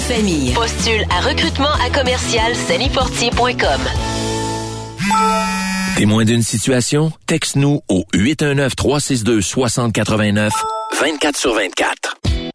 famille. Postule à recrutement à commercial salifortier.com. Témoin d'une situation? Texte-nous au 819-362-6089, 24 sur 24.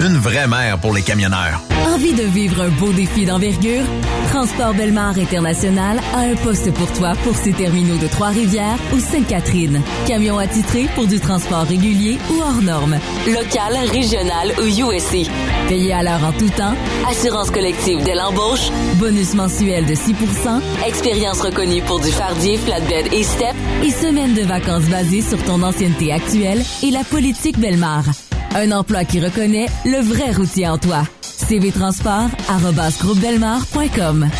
Une vraie mère pour les camionneurs. Envie de vivre un beau défi d'envergure? Transport Belmar International a un poste pour toi pour ses terminaux de Trois-Rivières ou Sainte-Catherine. Camion attitré pour du transport régulier ou hors norme. Local, régional ou USC. Payé à l'heure en tout temps. Assurance collective dès l'embauche. Bonus mensuel de 6% Expérience reconnue pour du fardier, flatbed et step. Et semaine de vacances basées sur ton ancienneté actuelle et la politique Belmar. Un emploi qui reconnaît le vrai routier en toi. cvtransport.com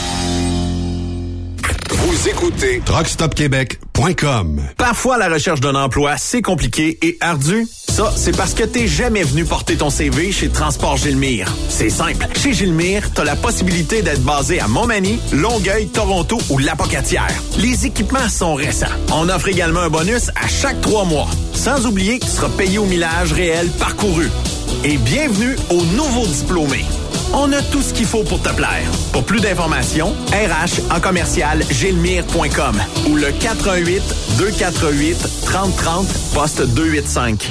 Vous écoutez TruckStopQuébec.com. Parfois, la recherche d'un emploi, c'est compliqué et ardu. Ça, c'est parce que t'es jamais venu porter ton CV chez Transport Gilmire. C'est simple. Chez Gilmire, t'as la possibilité d'être basé à Montmagny, Longueuil, Toronto ou Lapocatière. Les équipements sont récents. On offre également un bonus à chaque trois mois. Sans oublier que tu seras payé au millage réel parcouru. Et bienvenue aux nouveaux diplômés. On a tout ce qu'il faut pour te plaire. Pour plus d'informations, RH en commercial gilmire.com ou le 418 248 3030 poste 285.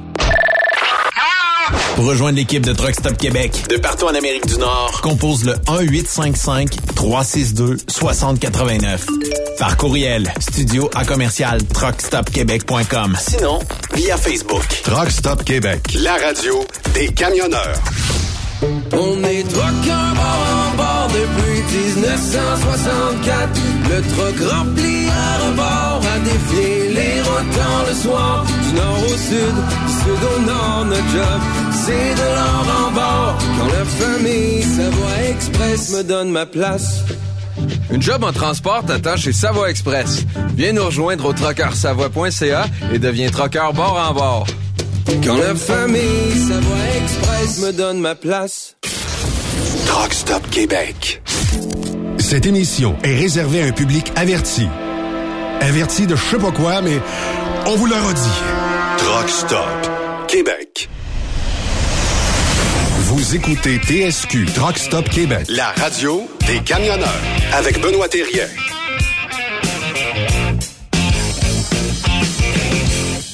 Pour rejoindre l'équipe de Truck Stop Québec, de partout en Amérique du Nord, compose le 1-855-362-6089. Par courriel, studio à commercial truckstopquebec.com. Sinon, via Facebook. Truck Stop Québec, la radio des camionneurs. On est truckers bord en bord depuis 1964. Le truck rempli à rebord a défié les le soir. Du nord au sud, du sud au nord, notre job, c'est de l'or en bord. Quand la famille Savoie Express me donne ma place. Une job en transport t'attend chez Savoie Express. Viens nous rejoindre au trockeursavoie.ca et deviens trockeur bord en bord. Quand la famille Savoie Express me donne ma place. Truck Stop Québec. Cette émission est réservée à un public averti. Averti de je sais pas quoi, mais on vous le redit. Truck Stop Québec. Vous écoutez TSQ Truck Stop Québec, la radio des camionneurs avec Benoît Thérien.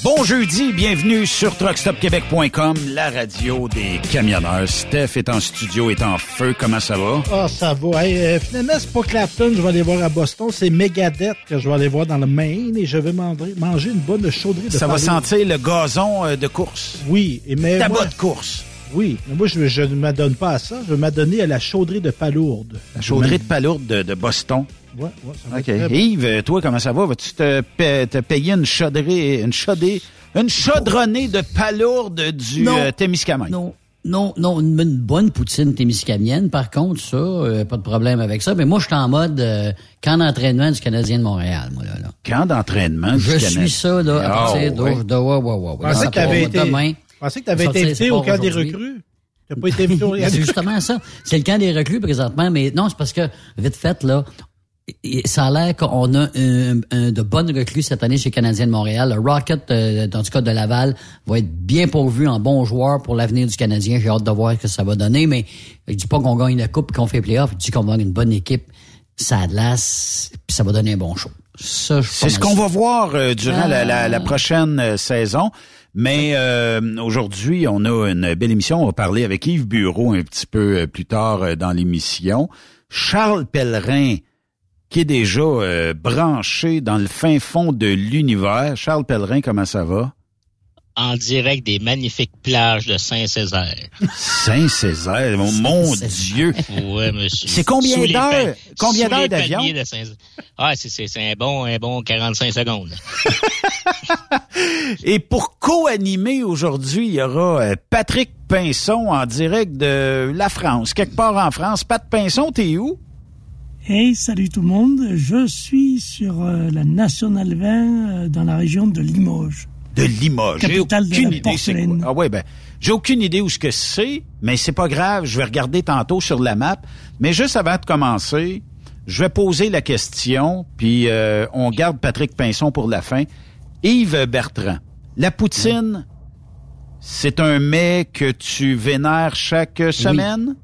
Bon jeudi, bienvenue sur truckstopquebec.com, la radio des camionneurs. Steph est en studio, est en feu. Comment ça va? Ah, ça va. Hey, euh, finalement, c'est pas Clapton que je vais aller voir à Boston, c'est Megadeth que je vais aller voir dans le Maine et je vais manger, manger une bonne chaudrée de Ça va sentir le gazon euh, de course. Oui, et mais Tabac moi- de course. Oui, mais moi, je, je ne m'adonne pas à ça. Je vais m'adonner à la chaudrée de palourde. La chaudrée de palourde de, de Boston. Ouais, ouais, ça va OK. être très bon. Yves, euh, toi, comment ça va? Vas-tu te, pa- te payer une chaudrée, une chaudée, une chaudronnée de palourde du Non. euh, Témiscamingue? Non. Non, non, une, une bonne poutine témiscamienne, par contre, ça, euh, pas de problème avec ça. Mais moi, je suis en mode euh, camp d'entraînement du Canadien de Montréal, moi, là. là. Camp d'entraînement du Je Canada. suis ça, là, à Ah, partir de, ouais. de, ouais, ouais, ouais, ouais. Je pensais Ça que tu avais part été, demain. Je pensais que t'avais Sortir, été invité au camp des recrues. T'as pas été invité au c'est justement ça. C'est le camp des recrues présentement, mais non, c'est parce que, vite fait, là, ça a l'air qu'on a un, un- de bonnes recrues cette année chez Canadien de Montréal. Le Rocket, euh, dans le cas de Laval, va être bien pourvu en bons joueurs pour l'avenir du Canadien. J'ai hâte de voir ce que ça va donner, mais je dis pas qu'on gagne la coupe et qu'on fait playoff. Je dis qu'on va avoir une bonne équipe. Ça a de l'as, puis ça va donner un bon show. Ça, je suis C'est ce qu'on va voir euh, durant la, la- la prochaine euh, saison. Mais euh, aujourd'hui, on a une belle émission. On va parler avec Yves Bureau un petit peu euh, plus tard euh, dans l'émission. Charles Pellerin, qui est déjà branché dans le fin fond de l'univers. Charles Pellerin, comment ça va? En direct des magnifiques plages de Saint-Césaire. Saint-Césaire, mon, mon Dieu! Ouais, monsieur. C'est combien d'heures- combien d'heures d'avion? Ah, c'est, c'est, c'est un bon, un bon 45 secondes. Et pour co-animer aujourd'hui, il y aura euh, Patrick Pinson en direct de la France, quelque part en France. Pat Pinson, t'es où? Hey, salut tout le monde. Je suis sur euh, la National 20 euh, dans la région de Limoges. De Limoges. J'ai aucune la idée c'est quoi. porcelaine. Ah ouais, ben, j'ai aucune idée où ce que c'est, mais c'est pas grave. Je vais regarder tantôt sur la map. Mais juste avant de commencer, je vais poser la question, puis euh, on garde Patrick Pinson pour la fin. Yves Bertrand, la poutine, c'est un mets que tu vénères chaque semaine?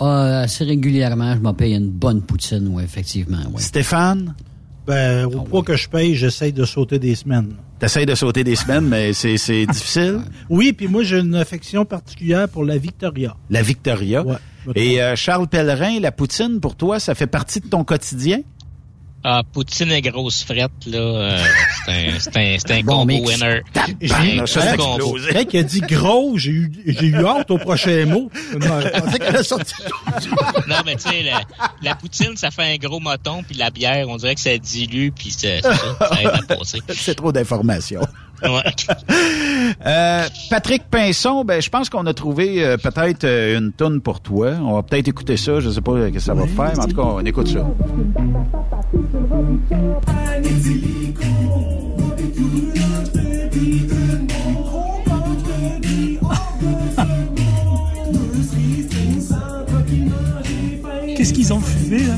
Ah, assez régulièrement, je m'en paye une bonne poutine, oui, effectivement. Ouais. Stéphane? Ben, au poids que je paye, j'essaye de sauter des semaines. T'essayes de sauter des semaines, mais c'est c'est difficile? Oui, puis moi, j'ai une affection particulière pour la Victoria. La Victoria. Ouais. Et euh, Charles Pellerin, la poutine, pour toi, ça fait partie de ton quotidien? Ah, Poutine et grosse frette, là, euh, c'est un, c'est un, c'est un Bon combo mix. winner. J'ai-. Mec, qui a dit gros, j'ai eu, j'ai eu hâte au prochain mot. Non, je pensais qu'elle allait sortir. Non, mais tu sais, la, la poutine, ça fait un gros moton, puis la bière, on dirait que ça dilue, puis c'est c'est ça, ça aide à passer. C'est trop d'informations. Ouais. Euh, Patrick Pinson, ben je pense qu'on a trouvé euh, peut-être euh, une tonne pour toi. On va peut-être écouter ça. Je sais pas ce que ça va faire, mais en tout cas, on écoute ça. Qu'est-ce qu'ils ont fumé, là?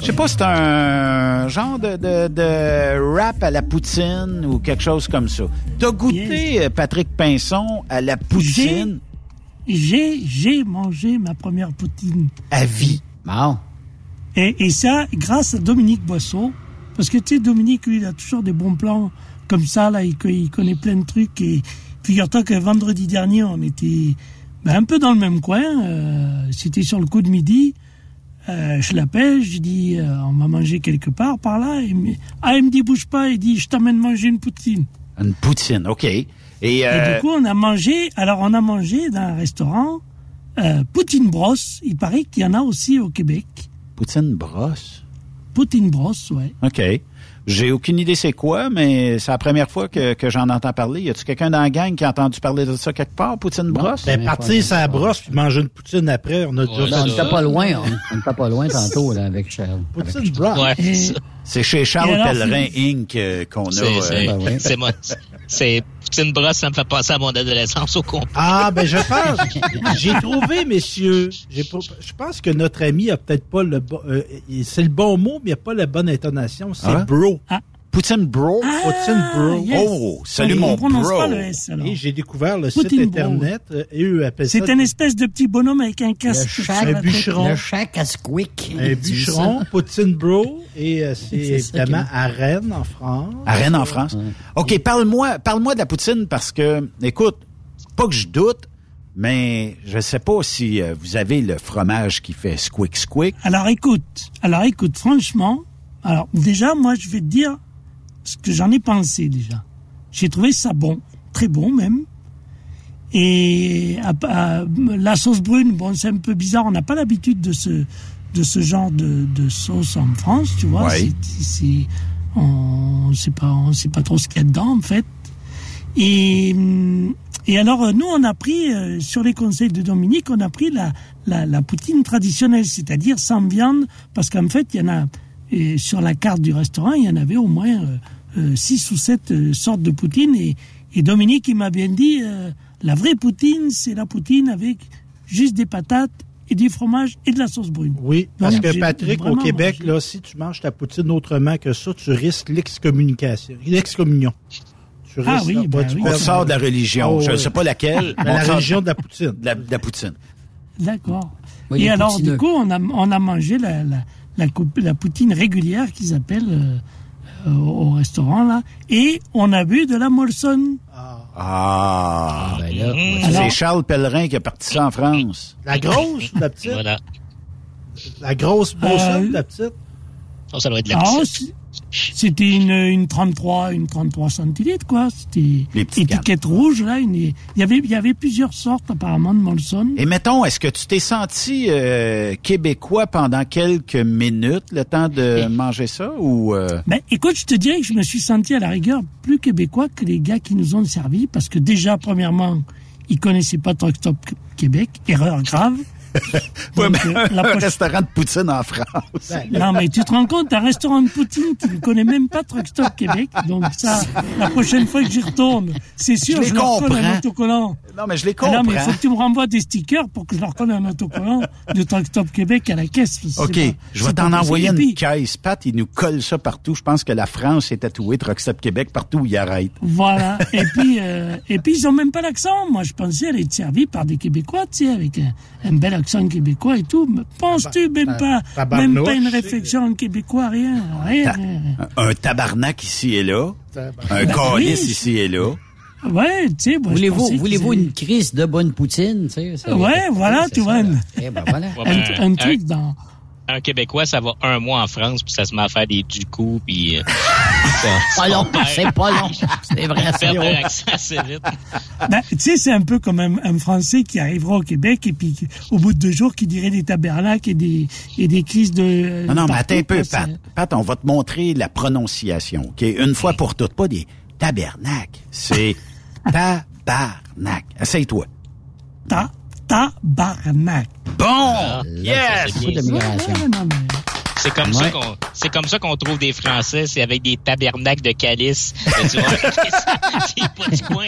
Je sais pas, c'est un genre de, de, de rap à la poutine ou quelque chose comme ça. T'as goûté, euh, Patrick Pinson, à la poutine? J'ai, j'ai mangé ma première poutine. à vie. Et, et ça, grâce à Dominique Boisseau. Parce que, tu sais, Dominique, lui, il a toujours des bons plans comme ça, là. Il, il connaît plein de trucs. Et figure-toi que vendredi dernier, on était ben, un peu dans le même coin. euh, C'était sur le coup de midi. Euh, je l'appelle, je dis, euh, on va manger quelque part par là. Il me, ah, il me dit, bouge pas. Il dit, je t'emmène manger une poutine. Une poutine, OK. Et, Et euh, du coup, on a mangé. Alors, on a mangé dans un restaurant euh, Poutine Brosse. Il paraît qu'il y en a aussi au Québec. poutine brosse. Poutine Brosse, ouais. OK. J'ai aucune idée c'est quoi, mais c'est la première fois que, que j'en entends parler. Y a-tu quelqu'un dans la gang qui a entendu parler de ça quelque part, poutine brosse? Ben, partir sa brosse puis manger une poutine après, on a déjà on n'était pas loin, on on n'était pas loin tantôt, là, avec Charles. Poutine brosse. Ouais, Et- c'est chez Charles Pellerin Inc. euh, qu'on a. C'est, euh, c'est, ben c'est C'est Poutine Brosse, ça me fait passer à mon adolescence au complet. Ah, ben je pense. J'ai trouvé, messieurs. Je pense que notre ami a peut-être pas le bon. euh, c'est le bon mot, mais il n'y a pas la bonne intonation. C'est Ah. bro. Poutine bro. Poutine bro. yes. Oh, salut On mon prononce bro. pas le S, alors. Et j'ai découvert le Poutine site internet. euh, et eux appellent ça C'est un espèce de petit bonhomme avec un casque. un bûcheron. Le chac à squick. un bûcheron, Poutine bro. Et euh, c'est évidemment à Rennes, en France. À Rennes, en France. OK, parle-moi parle-moi de la poutine parce que, écoute, pas que je doute, mais je sais pas si euh, vous avez le fromage qui fait squick squick. Alors écoute, alors écoute, franchement, alors déjà, moi je vais te dire ce que j'en ai pensé déjà. J'ai trouvé ça bon, très bon même. Et à- à- la sauce brune, bon, c'est un peu bizarre. On n'a pas l'habitude de ce de ce genre de, de sauce en France, tu vois. Ouais. C'est- on sait pas, on sait pas trop ce qu'il y a dedans en fait. Et, et alors, euh, nous, on a pris, euh, sur les conseils de Dominique, on a pris la, la, la poutine traditionnelle, c'est-à-dire sans viande, parce qu'en fait, il y en a, et sur la carte du restaurant, il y en avait au moins euh, euh, six ou sept euh, sortes de poutine. Et, et Dominique, il m'a bien dit, euh, la vraie poutine, c'est la poutine avec juste des patates et du fromage et de la sauce brune. Oui, parce Donc, que Patrick, au Québec, mangé. là, si tu manges ta poutine autrement que ça, tu risques l'excommunication. L'excommunion. Tu Ah risques- oui, ben tu oui. On sort de la religion. Oh, je ne sais pas laquelle. Ben, la religion de la poutine. de la, de la poutine. D'accord. Oui, et alors, du coup, on a, on a mangé la, la, la, coupe- la poutine régulière qu'ils appellent euh, euh, au restaurant, là. Et on a bu de la Molson. Ah. Ben là, Mmh. C'est Charles Pellerin qui a parti ça en France. La grosse ou la petite? Voilà. La grosse Molson, Euh, la petite? Oh, ça doit être la Ah, petite. C'était une, une 33, une 33 centilitres, quoi. C'était étiquette rouge, là. une- il, y avait, il y avait plusieurs sortes, apparemment, de Molson. Et mettons, est-ce que tu t'es senti euh, québécois pendant quelques minutes, le temps de manger ça, ou... euh, Ben, écoute, je te dirais que je me suis senti à la rigueur plus québécois que les gars qui nous ont servi, parce que déjà, premièrement, ils connaissaient pas Truck Stop Québec, erreur grave. Ouais, Donc, mais euh, la un restaurant de poutine en France. Non, mais tu te rends compte, un restaurant de poutine, tu ne connais même pas Truck Stop Québec. Donc ça, la prochaine fois que j'y retourne, c'est sûr, Je je, leur colle un autocollant. Non, mais je les Ah comprends. non, mais il faut que tu me renvoies des stickers pour que je leur colle un autocollant de Truck Stop Québec à la caisse. OK, pas- je vais t'en envoyer une caisse. Pat, il nous colle ça partout. Je pense que la France est tatouée Truckstop Québec partout où il arrête. Voilà. et puis, euh, et puis ils ont même pas l'accent. Moi, je pensais aller être servi par des Québécois, tu sais, avec un, un bel accent québécois et tout. Penses-tu même pas, même pas une réflexion en québécois, rien, rien. Un, un tabarnak ici et là. Un Ben calice oui. ici et là. Ouais, tu sais, Voulez-vous voulez-vous une crise de bonne poutine, tu sais? Ouais, voilà, tu vois. Eh ben voilà. Ouais, ben, Un, un truc dans. Un Québécois, ça va un mois en France, puis ça se met à faire des du coup, puis... euh, Pas long, c'est pas long. C'est vrai, c'est long. assez vite. Ben, tu sais, c'est un peu comme un, un Français qui arrivera au Québec et puis au bout de deux jours qui dirait des tabernacles et des, et des crises de... Non, non, mais attends un peu, Pat. Pat, on va te montrer la prononciation, OK? Une fois pour toutes, pas des tabernacles. C'est tabarnak. Essaye-toi. Ta, tabarnak. Bon! Ah, yes! c'est. Ouais, comme ça Ouais. qu'on c'est comme ça qu'on trouve des Français, c'est avec des tabernacles de calice. Et tu vois, c'est pas du coin.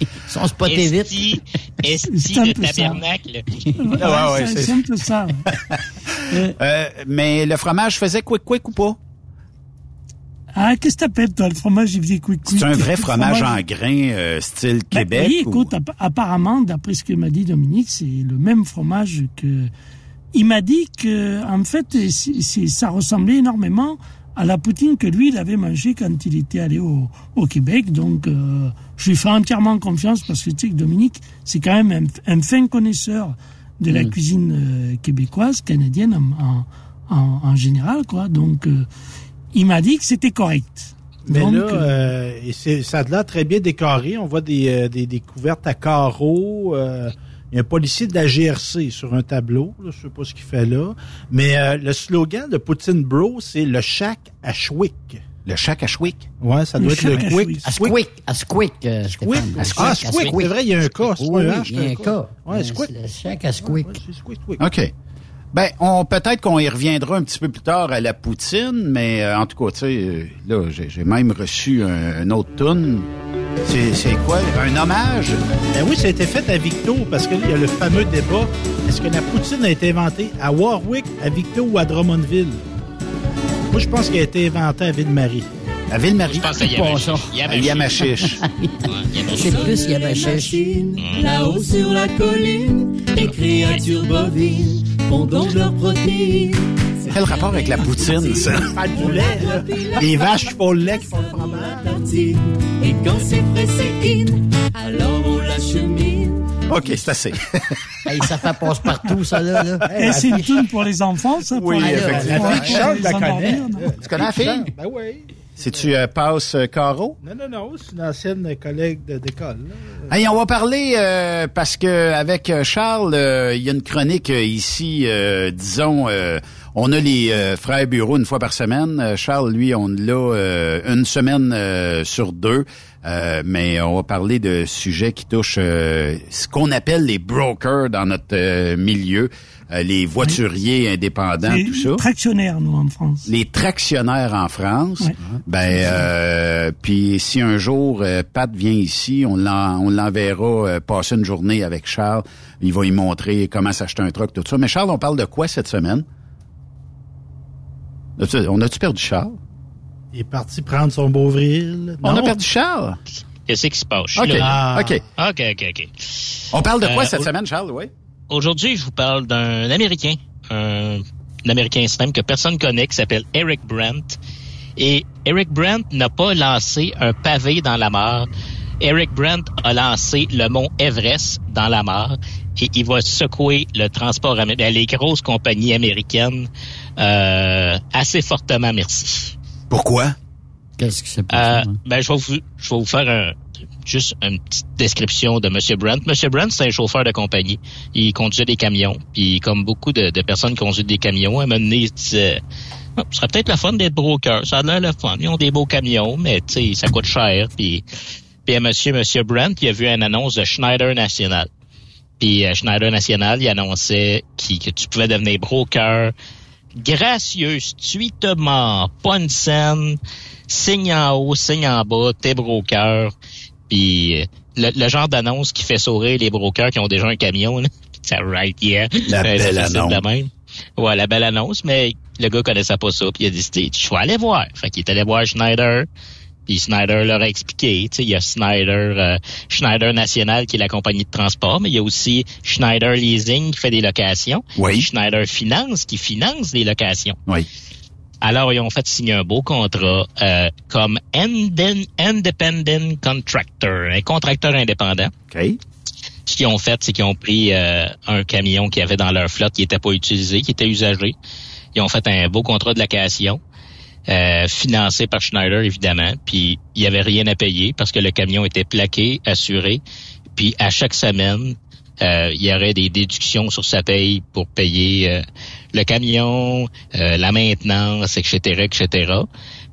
Ils sont spotés vite. Esti, esti C'est un de ça. tabernacle. ouais, ouais, c'est ça. Euh, mais le fromage faisait quick quick ou pas? Ah, qu'est-ce que t'appelles, toi, le fromage, il faisait quick quick? C'est un vrai fromage en grain, euh, style Ben, Québec? oui, ou- écoute, app- apparemment, d'après ce que m'a dit Dominique, c'est le même fromage que. Il m'a dit que, en fait, ça ressemblait énormément à la poutine que lui, il avait mangé quand il était allé au, au Québec. Donc, euh, je lui fais entièrement confiance parce que tu sais que Dominique, c'est quand même un, un fin connaisseur de la Mm. cuisine euh, québécoise, canadienne en, en, en, en général, quoi. Donc, euh, il m'a dit que c'était correct. Mais Donc, là, euh, euh, et c'est- ça a l'air très bien décoré. On voit des, euh, des, des couvertes à carreaux. euh, il y a un policier de la GRC sur un tableau. Là, je sais pas ce qu'il fait là. Mais euh, le slogan de Poutine Bro, c'est le shack à Schwick. Le shack à Schwick? Ouais, ça Le doit être le shack à quick. Schwick. À Squick, à Squick, euh, Squick. Ah, Squick, c'est vrai, il y a un cas. Oui, il y a un cas. Ouais, Squick. Le chèque à Squick. Ouais, c'est Squick, Squick. OK. Ben, on peut-être qu'on y reviendra un petit peu plus tard à la poutine, mais euh, en tout cas, tu sais, euh, là, j'ai même reçu un, autre tune. C'est c'est quoi? Un hommage? Ben oui, ça a été fait à Victo parce qu'il y a le fameux débat. Est-ce que la poutine a été inventée à Warwick, à Victo ou à Drummondville? Moi, je pense qu'elle a été inventée à Ville-Marie. À Ville-Marie? Je pense à. Yamachiche. C'est plus Yamachiche. Là-haut sur la colline, les créatures bovines font donc leur protéine. Quel rapport avec la poutine, ça? Pas de poulet, là. Les vaches qui font le lait, qui font le fromage. Et quand c'est frais, c'est in, alors on l'achemine. OK, c'est assez. Hey, ça fait passe partout, ça, là. là. Et c'est une tune pour les enfants, ça? Oui, effectivement. pour La fille qui chante, la connaît. Tu connais la fille? Ben oui. C'est-tu euh, Passe euh, Caro? Non, non, non, c'est une ancienne collègue d'école. Hey, on va parler euh, parce que avec euh, Charles, euh, il y a une chronique ici, euh, disons, euh, on a les euh, frères bureaux une fois par semaine. Charles, lui, on l'a euh, une semaine euh, sur deux. Euh, mais on va parler de sujets qui touchent euh, ce qu'on appelle les brokers dans notre milieu, euh, les voituriers indépendants, Les tout ça tractionnaires, nous, en France. les tractionnaires en France. Ben, euh, puis si un jour euh, Pat vient ici, on l'en- on l'enverra euh, passer une journée avec Charles. Il va y montrer comment s'acheter un truck, tout ça. Mais Charles, on parle de quoi cette semaine? On a-tu perdu Charles? Il est parti prendre son Beauvril. On Non. a perdu Charles? Qu'est-ce qui se passe? Je suis OK. OK. OK, OK, OK. On parle de quoi Euh, cette semaine, Charles? Oui. Aujourd'hui, je vous parle d'un Américain, un, un Américain même que personne connaît, qui s'appelle Eric Brandt. Et Eric Brandt n'a pas lancé un pavé dans la mare. Eric Brandt a lancé le mont Everest dans la mare et il va secouer le transport américain, les grosses compagnies américaines euh, assez fortement, merci. Pourquoi? Qu'est-ce qui s'est Euh, passé? hein? ben, je vais vous, je vais vous faire un, juste une petite description de M. Brandt. M. Brandt, c'est un chauffeur de compagnie. Il conduisait des camions. Puis, comme beaucoup de, personnes qui conduisent des camions, un moment il disait, Ah, ce serait peut-être le fun d'être broker. Ça a l'air le fun. Ils ont des beaux camions, mais, tu sais, ça coûte cher. Puis, puis monsieur, monsieur Brandt, il a vu une annonce de Schneider National. Puis, euh, Schneider National, il annonçait que tu pouvais devenir broker gracieusement, pas une scène, signe en haut, signe en bas, t'es broker. Puis, euh, le, genre d'annonce qui fait sourire les brokers qui ont déjà un camion. Là. Ça right yeah. La belle annonce. même. Ouais, la belle annonce, mais le gars connaissait pas ça, puis il a dit, je vais aller voir. Fait qu'il est allé voir Schneider, puis Schneider leur a expliqué, tu sais, il y a Schneider, euh, Schneider National qui est la compagnie de transport, mais il y a aussi Schneider Leasing qui fait des locations. Oui. Schneider Finance qui finance des locations. Oui. Alors, ils ont fait signer un beau contrat euh, comme Independent Contractor, un contracteur indépendant. OK. Ce qu'ils ont fait, c'est qu'ils ont pris euh, un camion qui avait dans leur flotte qui n'était pas utilisé, qui était usagé. Ils ont fait un beau contrat de location. Euh, financé par Schneider, évidemment. Puis il y avait rien à payer parce que le camion était plaqué, assuré. Puis à chaque semaine, euh, il y aurait des déductions sur sa paye pour payer euh, le camion, la maintenance, etc., etc.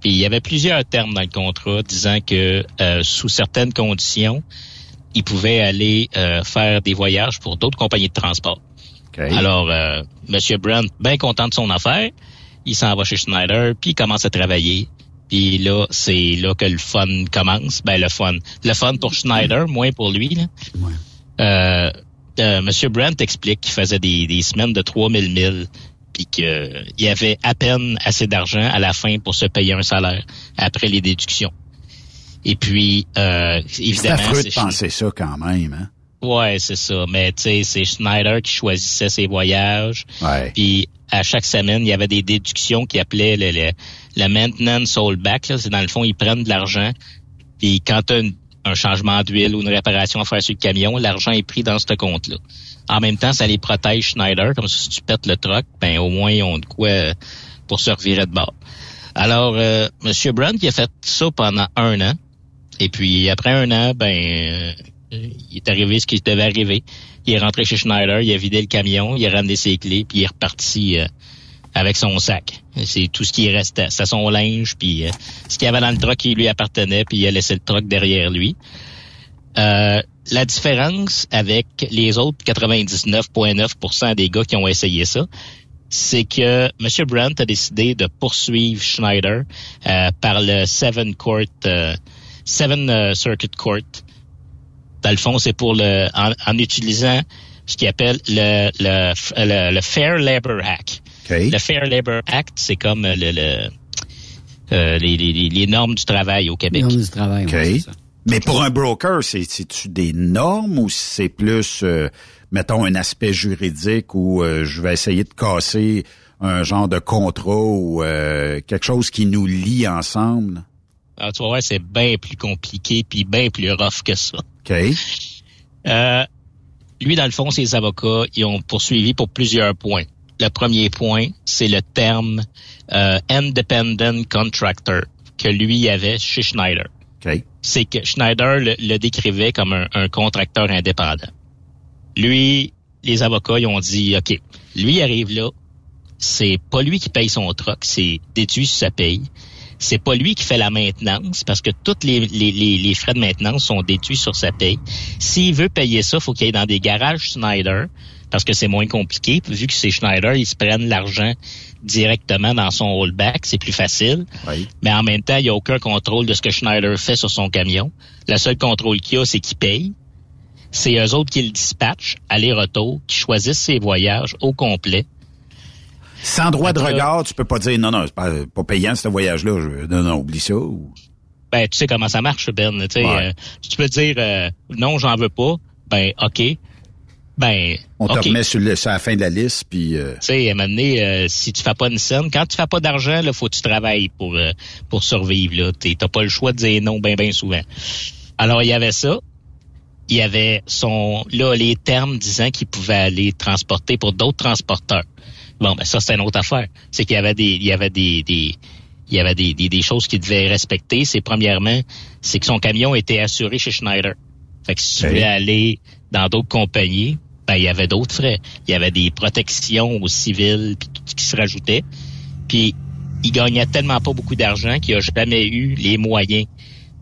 Puis il y avait plusieurs termes dans le contrat disant que sous certaines conditions, il pouvait aller faire des voyages pour d'autres compagnies de transport. Alors, Monsieur Brent, bien content de son affaire, il s'en va chez Schneider, puis il commence à travailler. Puis là, c'est là que le fun commence. Ben le fun. Le fun pour Schneider, moins pour lui. Là. Euh, euh, Monsieur Brent explique qu'il faisait des, des semaines de 3000 milles puis qu'il y avait à peine assez d'argent à la fin pour se payer un salaire après les déductions. Et puis, euh, évidemment... C'est affreux de penser ça quand même, hein? Ouais, c'est ça. Mais tu sais, c'est Schneider qui choisissait ses voyages. Ouais. Puis à chaque semaine, il y avait des déductions qui appelaient le, le, le maintenance holdback. C'est dans le fond, ils prennent de l'argent. Puis quand tu as un changement d'huile ou une réparation à faire sur le camion, l'argent est pris dans ce compte-là. En même temps, ça les protège Schneider, comme si tu pètes le truck, ben au moins ils ont de quoi euh, pour se revirer de bord. Alors, euh, M. Brunt, il a fait ça pendant un an. Et puis après un an, ben euh, il est arrivé ce qui devait arriver. Il est rentré chez Schneider, il a vidé le camion, il a ramené ses clés, puis il est reparti euh, avec son sac. C'est tout ce qui restait. C'est son linge, puis euh, ce qu'il y avait dans le truck qui lui appartenait, puis il a laissé le truck derrière lui. La différence avec les autres 99,9% des gars qui ont essayé ça, c'est que M. Brandt a décidé de poursuivre Schneider par le Seven Court, Seven Circuit Court, dans le fond, c'est pour le en, utilisant ce qu'il appelle le, le, le, Fair Labor Act. Le Fair Labor Act, c'est comme le, le euh, les, les, les, normes du travail au Québec. Les normes du travail, okay. Mais pour un broker, c'est-tu des normes ou c'est plus, euh, mettons, un aspect juridique où euh, je vais essayer de casser un genre de contrat ou quelque chose qui nous lie ensemble? Alors, ah, tu voir, c'est bien plus compliqué puis bien plus rough que ça. OK. Euh, lui, dans le fond, ses avocats, ils ont poursuivi pour plusieurs points. Le premier point, c'est le terme euh, independent contractor que lui avait chez Schneider. Okay. C'est que Schneider le, décrivait comme un, contracteur indépendant. Lui, les avocats, ils ont dit, OK, lui arrive là, c'est pas lui qui paye son truck, c'est déduit sur sa paye c'est pas lui qui fait la maintenance parce que tous les, frais de maintenance sont déduits sur sa paye. S'il veut payer ça, faut qu'il aille dans des garages Schneider parce que c'est moins compliqué. Vu que c'est Schneider, ils se prennent l'argent directement dans son rollback, c'est plus facile. Mais en même temps, il n'y a aucun contrôle de ce que Schneider fait sur son camion. Le seul contrôle qu'il y a, c'est qu'il paye. C'est eux autres qui le dispatchent, aller-retour, qui choisissent ses voyages au complet. Sans droit de regard, tu peux pas dire non, non, c'est pas, pas payant ce voyage-là. Non, non, oublie ça. Ben, tu sais comment ça marche, Ben. Tu euh, tu peux dire euh, non, j'en veux pas. Ben, OK. Ben, on te remet sur, la fin de la liste, puis. Euh... Tu sais, à un moment donné, si tu fais pas une scène, quand tu fais pas d'argent, là, faut que tu travailles pour pour survivre. Là, t'as pas le choix de dire non, ben, ben souvent. Alors, il y avait ça. Il y avait son là les termes disant qu'il pouvait aller transporter pour d'autres transporteurs. Bon, ben ça, c'est une autre affaire. C'est qu'il y avait des, il y avait des, des il y avait des, des, choses qu'il devait respecter. C'est premièrement, c'est que son camion était assuré chez Schneider. Fait que si tu voulais aller dans d'autres compagnies, ben il y avait d'autres frais. Il y avait des protections aux civils puis tout ce qui se rajoutait. Puis il gagnait tellement pas beaucoup d'argent qu'il a jamais eu les moyens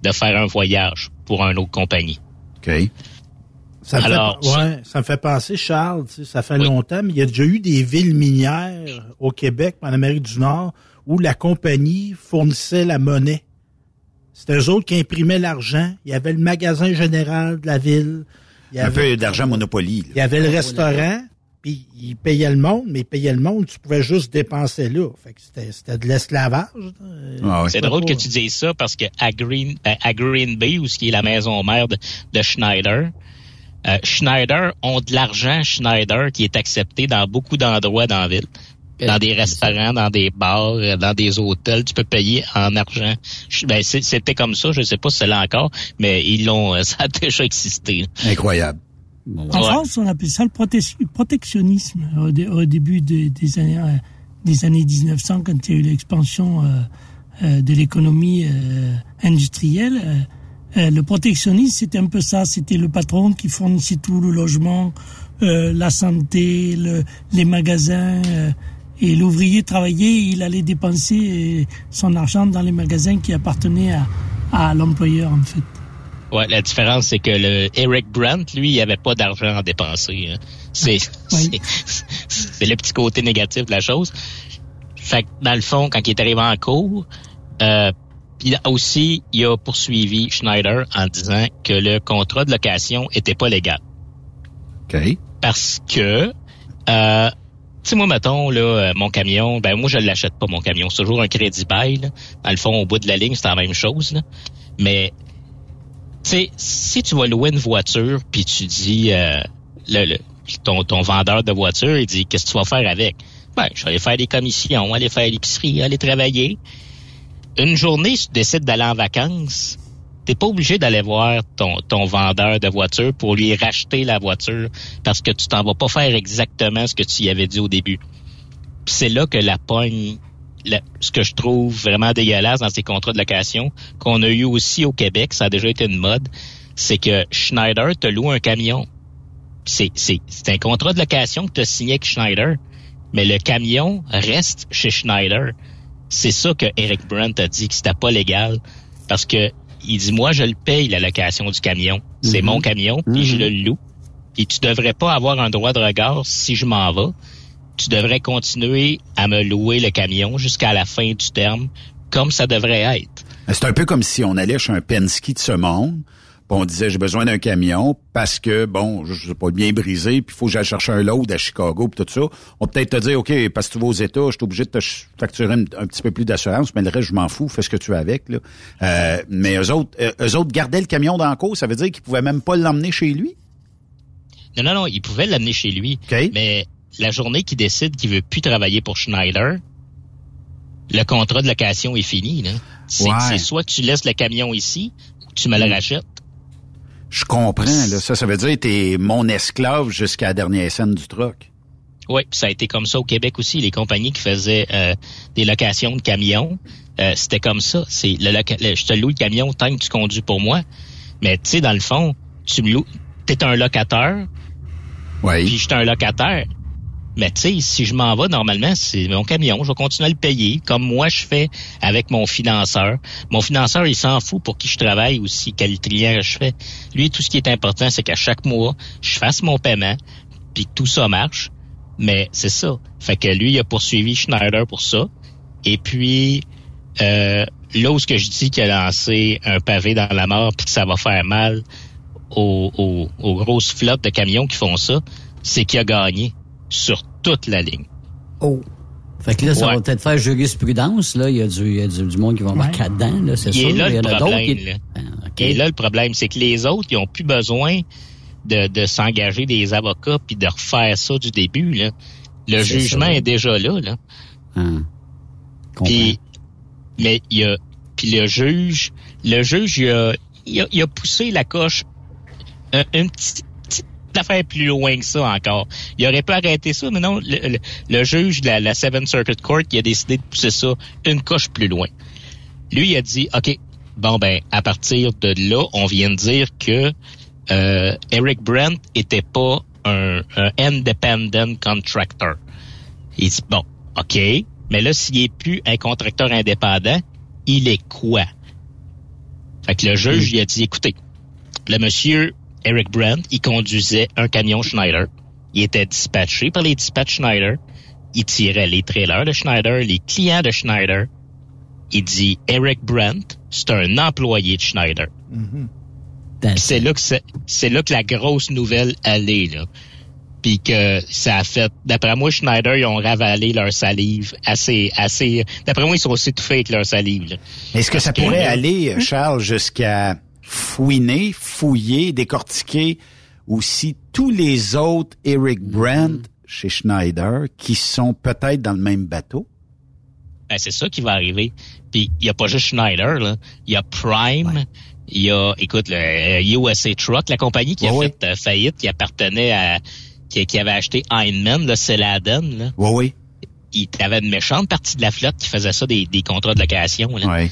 de faire un voyage pour une autre compagnie. OK. Ça me, fait, ouais, ça me fait penser, Charles, ça fait longtemps, mais il y a déjà eu des villes minières au Québec, en Amérique du Nord, où la compagnie fournissait la monnaie C'était eux autres qui imprimaient l'argent. Il y avait le magasin général de la ville. Il y Un avait, peu d'argent Monopoly. il y avait le restaurant, puis ils payaient le monde, mais ils payaient le monde, tu pouvais juste dépenser là. Fait que c'était, c'était de l'esclavage. Ah C'est drôle que tu dises ça parce que à Green, ben, à Green Bay, où ce qui est la maison mère de, de Schneider, euh, Schneider ont de l'argent Schneider qui est accepté dans beaucoup d'endroits dans la ville. Dans des restaurants, dans des bars, euh, dans des hôtels, tu peux payer en argent. Ben, c'était comme ça, je sais pas si c'est là encore, mais ils l'ont, euh, ça a déjà existé. Incroyable. En France, on appelle ça le prote- protectionnisme au, dé- au début des, des années euh, des années 1900, quand il y a eu l'expansion euh, euh, de l'économie euh, industrielle. euh, euh, le protectionnisme, c'était un peu ça. C'était le patron qui fournissait tout, le logement, euh, la santé, le- les magasins. Et l'ouvrier travaillait, il allait dépenser euh, son argent dans les magasins qui appartenaient à, à l'employeur, en fait. Ouais, la différence, c'est que le Eric Brandt, lui, il avait pas d'argent à dépenser. hein. C'est, c'est, c'est le petit côté négatif de la chose. Fait que, dans le fond, quand il est arrivé en cours, euh, puis aussi, il a poursuivi Schneider en disant que le contrat de location était pas légal. OK. Parce que, euh, sais, moi, mettons, là, euh, mon camion, ben moi, je l'achète pas, mon camion. C'est toujours un crédit bail. Dans le fond, au bout de la ligne, c'est la même chose. là. Mais, tu sais, si tu vas louer une voiture, puis tu dis, euh, le- ton, ton vendeur de voiture, il dit, qu'est-ce que tu vas faire avec? Ben, je vais aller faire des commissions, aller faire l'épicerie, aller travailler. Une journée, si tu décides d'aller en vacances, t'es pas obligé d'aller voir ton, ton vendeur de voiture pour lui racheter la voiture parce que tu t'en vas pas faire exactement ce que tu y avais dit au début. C'est là que la pogne, la- ce que je trouve vraiment dégueulasse dans ces contrats de location qu'on a eu aussi au Québec, ça a déjà été une mode, c'est que Schneider te loue un camion. C'est un contrat de location que tu as signé avec Schneider, mais le camion reste chez Schneider. C'est ça que Eric Brandt a dit que c'était pas légal parce que il dit moi je le paye la location du camion. C'est Mhm. mon camion puis je le loue. Et tu devrais pas avoir un droit de regard si je m'en vais. Tu devrais continuer à me louer le camion jusqu'à la fin du terme comme ça devrait être. C'est un peu comme si on allait chez un Penske de ce monde, puis on disait j'ai besoin d'un camion parce que bon, je sais pas bien brisé, puis il faut que j'aille chercher un load à Chicago puis tout ça. On peut peut-être te dire OK, parce que tu vas aux États, je suis obligé de te facturer un, un petit peu plus d'assurance, mais le reste je m'en fous, fais ce que tu veux avec là. Euh, mais eux autres euh, eux autres gardaient le camion dans le cours, ça veut dire qu'ils pouvaient même pas l'emmener chez lui? Non, non, non, il pouvait l'amener chez lui. Mais la journée qu'il décide qu'il veut plus travailler pour Schneider, le contrat de location est fini. là. C'est Ouais. c'est soit tu laisses le camion ici, ou tu me le Mm. rachètes. Je comprends là, ça ça veut dire t'es mon esclave jusqu'à la dernière scène du truck. Oui, ça a été comme ça au Québec aussi. Les compagnies qui faisaient euh, des locations de camions, euh, c'était comme ça. C'est le- je te loue le camion tant que tu conduis pour moi. Mais tu sais, dans le fond, tu me loues. T'es un locataire. Oui. Puis je suis un locataire. Mais tu sais, si je m'en vais, normalement, c'est mon camion. Je vais continuer à le payer, comme moi je fais avec mon financeur. Mon financeur, il s'en fout pour qui je travaille aussi, quel client je fais. Lui, tout ce qui est important, c'est qu'à chaque mois, je fasse mon paiement, puis que tout ça marche. Mais c'est ça. Fait que lui, il a poursuivi Schneider pour ça. Et puis, euh, là où ce que je dis qu'il a lancé un pavé dans la mort puis que ça va faire mal aux, aux- aux grosses flottes de camions qui font ça, c'est qu'il a gagné sur toute la ligne. Oh. Fait que là, ça Ouais. va peut-être faire jurisprudence, là. Il y a du, il y a du, du monde qui va marquer là-dedans, là, c'est Il sûr. là Il y le en a d'autres problème. qui... là. Ah. Et là, le problème, c'est que les autres, ils ont plus besoin de, de s'engager des avocats puis de refaire ça du début. Là. Le C'est jugement ça. est déjà là. là. Ah. Puis, mais il y a, puis le juge, le juge, il a, il a, il a poussé la coche un, une petite, plus loin que ça encore. Il aurait pu arrêter ça, mais non, le, le- le juge de la, la Seventh Circuit Court, il a décidé de pousser ça une coche plus loin. Lui, il a dit, OK, bon ben, à partir de là, on vient de dire que euh, Eric Brent était pas un, un independent contractor. Il dit, bon, OK, mais là, s'il est plus un contracteur indépendant, il est quoi? Fait que le juge, il a dit, écoutez, le monsieur Eric Brandt, il conduisait un camion Schneider. Il était dispatché par les dispatchs Schneider. Il tirait les trailers de Schneider, les clients de Schneider. il dit Eric Brent, c'est un employé de Schneider. Puis C'est là que c'est c'est là que la grosse nouvelle allait là. Puis que ça a fait d'après moi Schneider ils ont ravalé leur salive assez assez d'après moi ils sont aussi touffés avec leur salive. là. Est-ce que ça pourrait euh, aller, Charles, jusqu'à fouiner, fouiller, décortiquer aussi tous les autres Eric Brandt chez Schneider qui sont peut-être dans le même bateau? Ben, c'est ça qui va arriver. Puis il y a pas juste Schneider là, il y a Prime, il y a écoute le euh, USA Truck, la compagnie qui a Ouais, fait euh, faillite, qui appartenait à qui, qui avait acheté Heinemann, là, c'est l'Aden là. Oui, oui. Il avait une méchante partie de la flotte qui faisait ça des, des contrats de location là.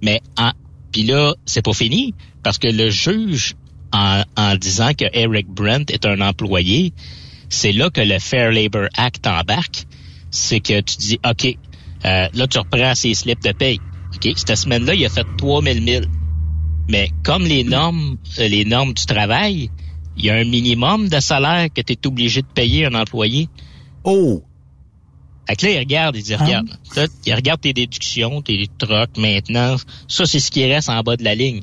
Mais en puis là, c'est pas fini parce que le juge en, en disant que Eric Brent est un employé, c'est là que le Fair Labor Act embarque. C'est que tu dis, OK, euh, là, tu reprends ses slips de paye. OK, cette semaine-là, il a fait 3000 000. Mais comme les normes, euh, les normes du travail, il y a un minimum de salaire que tu es obligé de payer un employé. Oh! Fait que là, il regarde, il dit, Ah. regarde, là, il regarde tes déductions, tes trocs, maintenance. Ça, c'est ce qui reste en bas de la ligne.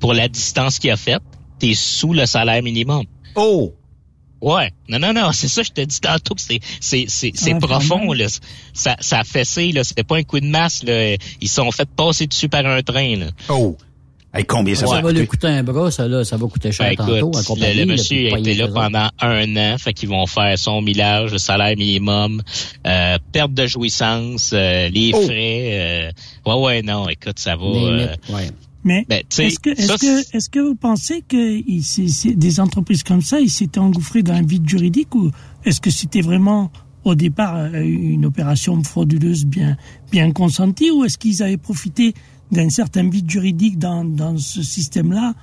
Pour la distance qu'il a faite, t'es sous le salaire minimum. Oh! Ouais. Non, non, non, c'est ça, je te dis tantôt que c'est, c'est, c'est, c'est Ah, profond, là. Ça, ça a fessé, là. C'était pas un coup de masse, là. Ils se sont fait passer dessus par un train, là. Oh! Hey, combien ça Ça va va lui coûter? un bras, ça, là. Ça va coûter cher Ben, écoute, tantôt, à compagnie. le, monsieur a été là pendant un an, fait qu'ils vont faire son millage, le salaire minimum, euh, perte de jouissance, euh, les Oh. frais. euh, ouais, ouais, non, écoute, ça va. Euh, ouais. Mais Ben, tu sais, est-ce que, est-ce ça, que, est-ce que vous pensez que il- des entreprises comme ça, ils s'étaient engouffrés dans un vide juridique ou est-ce que c'était vraiment au départ une opération frauduleuse bien, bien consentie ou est-ce qu'ils avaient profité d'un certain vide juridique dans, dans ce système-là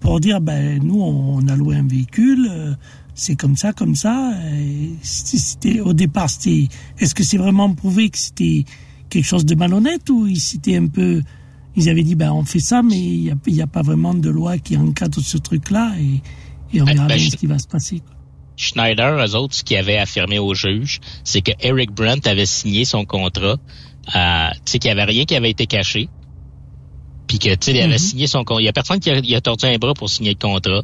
pour dire ben nous on a loué un véhicule, euh, c'est comme ça, comme ça. C'était au départ c'était est-ce que c'est vraiment prouvé que c'était quelque chose de malhonnête ou ils s'étaient un peu ils avaient dit ben on fait ça mais il n'y a, y a pas vraiment de loi qui encadre ce truc-là et, et on Ben, verra ben, bien je- ce qui va se passer. quoi. Schneider, eux autres, ce qu'ils avaient affirmé au juge, c'est que Eric Brent avait signé son contrat, euh, tu sais, qu'il n'y avait rien qui avait été caché. Puis que, tu sais, il avait Mhm. signé son contrat. Il y a personne qui a, il a tordu un bras pour signer le contrat.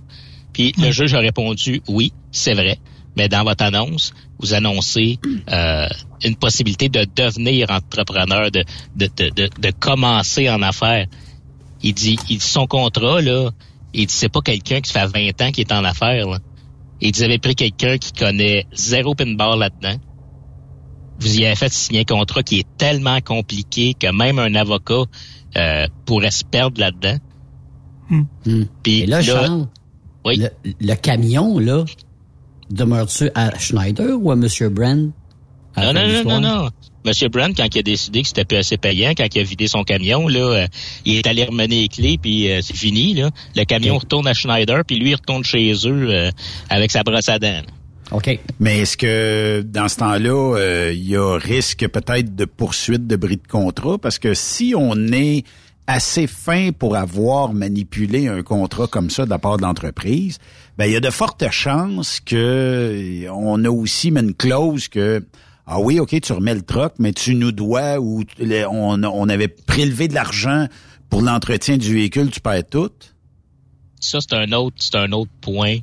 Puis le juge a répondu, oui, c'est vrai. Mais dans votre annonce, vous annoncez euh, une possibilité de devenir entrepreneur, de, de, de, de, de commencer en affaires. Il dit, il dit son contrat, là, il dit, c'est pas quelqu'un qui fait 20 ans qui est en affaires, là. Il dit, vous avez pris quelqu'un qui connaît zéro pinball là-dedans. Vous y avez fait signer un contrat qui est tellement compliqué que même un avocat euh, pourrait se perdre là-dedans. Puis Et là, Charles, oui. le, le camion, là, demeure-tu à Schneider ou à M. Brand? à Non, non, non, non, non. Monsieur Brand, quand il a décidé que c'était plus assez payant, quand il a vidé son camion, là, euh, il est allé remener les clés, puis euh, c'est fini. Là. Le camion retourne à Schneider, puis lui, il retourne chez eux euh, avec sa brosse à dents. là. OK. Mais est-ce que dans ce temps-là, euh, il y a risque peut-être de poursuite de bris de contrat? Parce que si on est assez fin pour avoir manipulé un contrat comme ça de la part de l'entreprise, ben il y a de fortes chances que on a aussi mis une clause que ah oui, ok, tu remets le troc, mais tu nous dois ou on, on avait prélevé de l'argent pour l'entretien du véhicule, tu perds tout. Ça, c'est un autre, c'est un autre point.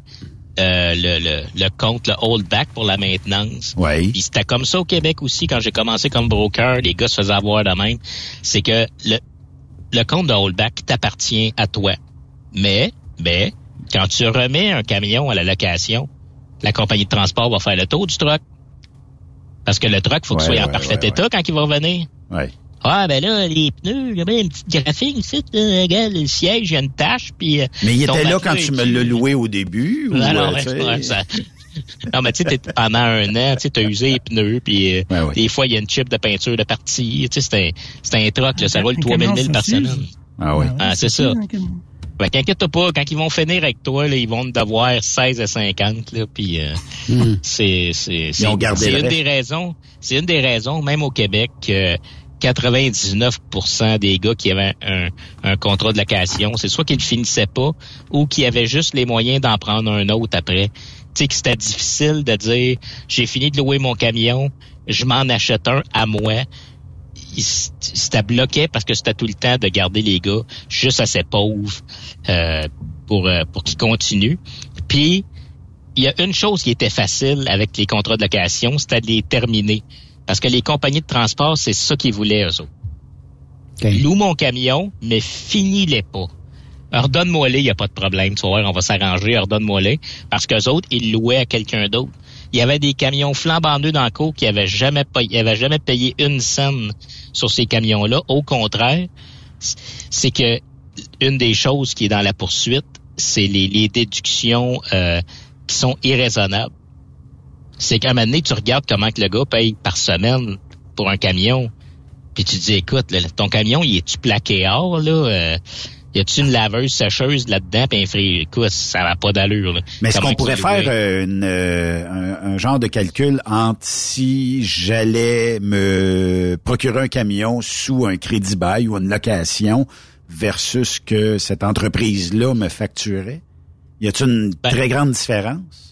Euh, le, le, le compte, le holdback pour la maintenance. Oui. Puis c'était comme ça au Québec aussi quand j'ai commencé comme broker, les gars se faisaient avoir de même. C'est que le, le compte de holdback t'appartient à toi. Mais, mais, quand tu remets un camion à la location, la compagnie de transport va faire le tour du truck. Parce que le truck, faut qu'il Ouais, soit en parfait ouais, état quand il va revenir. Ouais. Ah, ben là, les pneus, il y avait une petite graphique ici, regarde, le siège, il y a une tache, puis... euh, Mais il était là quand tu me l'as loué au début. ou, Non, non, euh, ouais, ouais, ça- non, mais tu sais, t'es- pendant un an, tu sais, as usé les pneus, puis euh, des fois, il y a une chip de peinture de partie. Tu sais, c'est un, c'est un truck, là, ça roule Un 3000 camion, 000 ça par semaine. Ah oui. Ah, c'est ça. camion. Ben, t'inquiète pas, quand ils vont finir avec toi, là, ils vont te devoir 16 à 50, là, puis euh, c'est, c'est, c'est, ont gardé c'est une des raisons, c'est une des raisons, même au Québec, que 99% des gars qui avaient un, un contrat de location, c'est soit qu'ils le finissaient pas ou qu'ils avaient juste les moyens d'en prendre un autre après. Tu sais que c'était difficile de dire j'ai fini de louer mon camion, je m'en achète un à moi. c'était bloqué parce que c'était tout le temps de garder les gars juste assez pauvres euh, pour euh, pour qu'ils continuent. Puis il y a une chose qui était facile avec les contrats de location, c'était de les terminer. Parce que les compagnies de transport, c'est ça qu'ils voulaient, eux autres. Loue mon camion, mais finis-les pas. Ordonne-moi-les, il n'y a pas de problème. Tu voir, on va s'arranger, ordonne-moi-les. Parce qu'eux autres, ils louaient à quelqu'un d'autre. Il y avait des camions flambant dans le cours qui n'avaient jamais, payé, avaient jamais payé une scène sur ces camions-là. Au contraire, c'est que une des choses qui est dans la poursuite, c'est les, les déductions euh, qui sont irraisonnables. C'est qu'à un moment donné, tu regardes comment que le gars paye par semaine pour un camion, puis tu te dis, écoute, ton camion, il est-tu plaqué or, là? Euh, y a-tu une laveuse sécheuse là-dedans, puis un frais, écoute, ça va pas d'allure. Là. Mais est-ce qu'on pourrait faire euh, une, euh, un, un, genre de calcul entre si j'allais me procurer un camion sous un crédit bail ou une location versus que cette entreprise-là me facturait? Y a-t-il une Ben- très grande différence?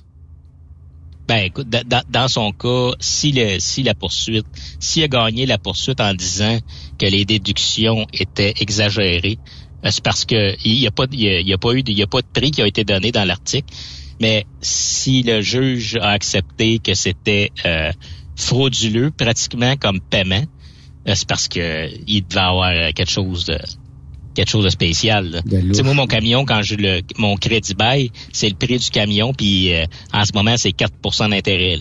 Ben écoute, da- da- dans son cas, si le si la poursuite, s'il a gagné la poursuite en disant que les déductions étaient exagérées, euh, c'est parce que il y a pas il y a, pas eu il y a pas de prix qui a été donné dans l'article. Mais si le juge a accepté que c'était euh, frauduleux pratiquement comme paiement, euh, c'est parce que il devait avoir quelque chose de quelque chose de spécial. là. Tu sais, moi, mon camion, quand j'ai le mon crédit bail, c'est le prix du camion, puis euh, en ce moment, c'est 4% d'intérêt.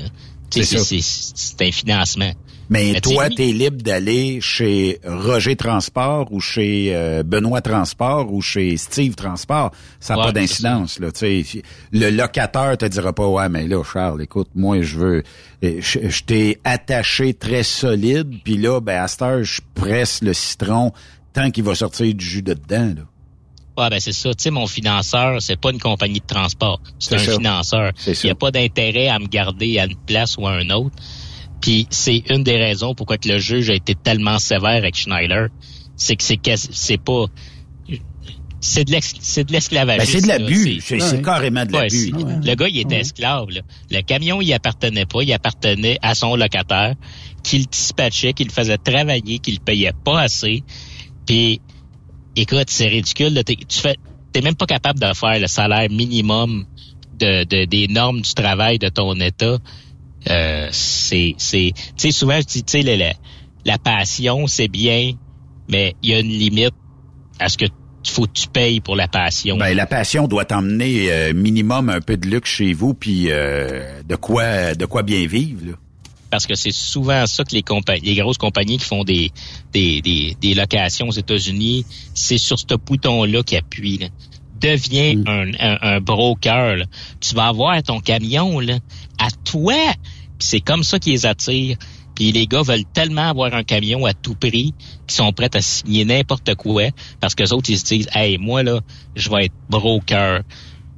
C'est un financement. Mais, Mais toi, tu es libre d'aller chez Roger Transport ou chez euh, Benoît Transport ou chez Steve Transport. Ça n'a Ouais, pas d'incidence. là. Tu sais, Le locataire te dira pas, ouais, mais là, Charles, écoute, moi, je veux... euh, Je, je t'ai attaché très solide, puis là, ben, à cette heure, je presse le citron tant qu'il va sortir du jus de dedans. Là. Ouais, ben c'est ça. Tu sais, mon financeur, c'est pas une compagnie de transport. C'est un C'est ça. financeur. Il n'y a pas d'intérêt à me garder à une place ou à une autre. Puis c'est une des raisons pourquoi que le juge a été tellement sévère avec Schneider. C'est que c'est c'est pas c'est de l'ex- c'est de l'esclavagisme. Ben, c'est de l'abus. C'est- carrément de l'abus. Ouais. Le gars, il était esclave. là. Le camion, il appartenait pas. Il appartenait à son locataire, qui le dispatchait, qui le faisait travailler, qui le payait pas assez. Puis, écoute, c'est ridicule. Tu fais, t'es même pas capable de faire le salaire minimum de, de- des normes du travail de ton État. Euh, c'est, c'est, tu sais, souvent je dis, tu sais, la, la, la passion c'est bien, mais il y a une limite à ce que faut que tu payes pour la passion. Ben, la passion doit t'emmener euh, minimum un peu de luxe chez vous, puis euh, de quoi de quoi bien vivre. Là. Parce que c'est souvent ça que les compagnies, les grosses compagnies qui font des des, des, des locations aux États-Unis, c'est sur ce bouton-là qu'ils appuient. Là. Deviens un, un, un broker. là. Tu vas avoir ton camion là, à toi. Puis c'est comme ça qu'ils les attirent. Puis les gars veulent tellement avoir un camion à tout prix qu'ils sont prêts à signer n'importe quoi parce que les autres ils se disent hey moi là je vais être broker.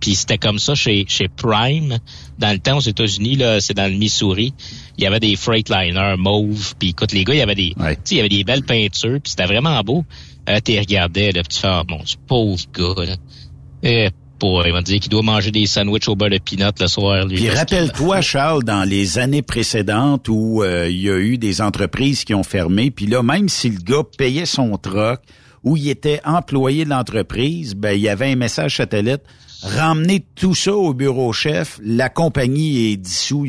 Puis c'était comme ça chez chez Prime dans le temps aux États-Unis là, c'est dans le Missouri. Il y avait des Freightliner mauve, puis écoute les gars, il y avait des tu sais, il y avait des belles peintures, puis c'était vraiment beau. Euh, tu regardais là, puis tu fais ah, mon pauvre gars là. Eh, pour, il va dire qu'il doit manger des sandwichs au beurre de peanut le soir lui. Puis rappelle-toi, Charles, dans les années précédentes où euh, il y a eu des entreprises qui ont fermé, puis là, même si le gars payait son troc, où il était employé de l'entreprise, ben il y avait un message satellite. Ramener tout ça au bureau chef, la compagnie est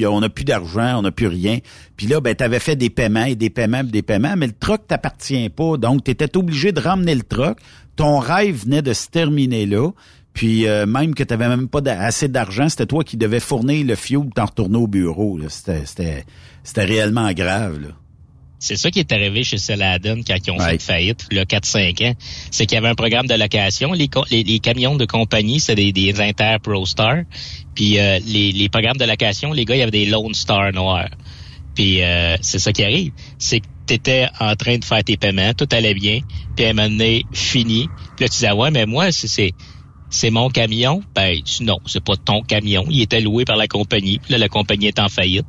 a- on n'a plus d'argent, on n'a plus rien. Puis là, ben, tu fait des paiements et des paiements et des paiements, mais le troc t'appartient pas. Donc, tu étais obligé de ramener le troc. Ton rêve venait de se terminer là. Puis euh, même que tu n'avais même pas assez d'argent, c'était toi qui devais fournir le fioul t'en retourner au bureau. C'était, réellement grave. C'est ça qui est arrivé chez Celadon quand ils ont fait faillite, le 4-5 ans. C'est qu'il y avait un programme de location. Les, co- les, les camions de compagnie, c'est des, des Inter Pro Star. Puis euh, les, les programmes de location, les gars, il y avait des Lone Star noirs. Puis euh, c'est ça qui arrive. C'est que tu étais en train de faire tes paiements, tout allait bien. Puis à un moment donné, fini. Puis là, tu disais, ouais, mais moi, c'est... c'est mon camion. Ben, tu- non, c'est pas ton camion. Il était loué par la compagnie. Puis là, la compagnie est en faillite.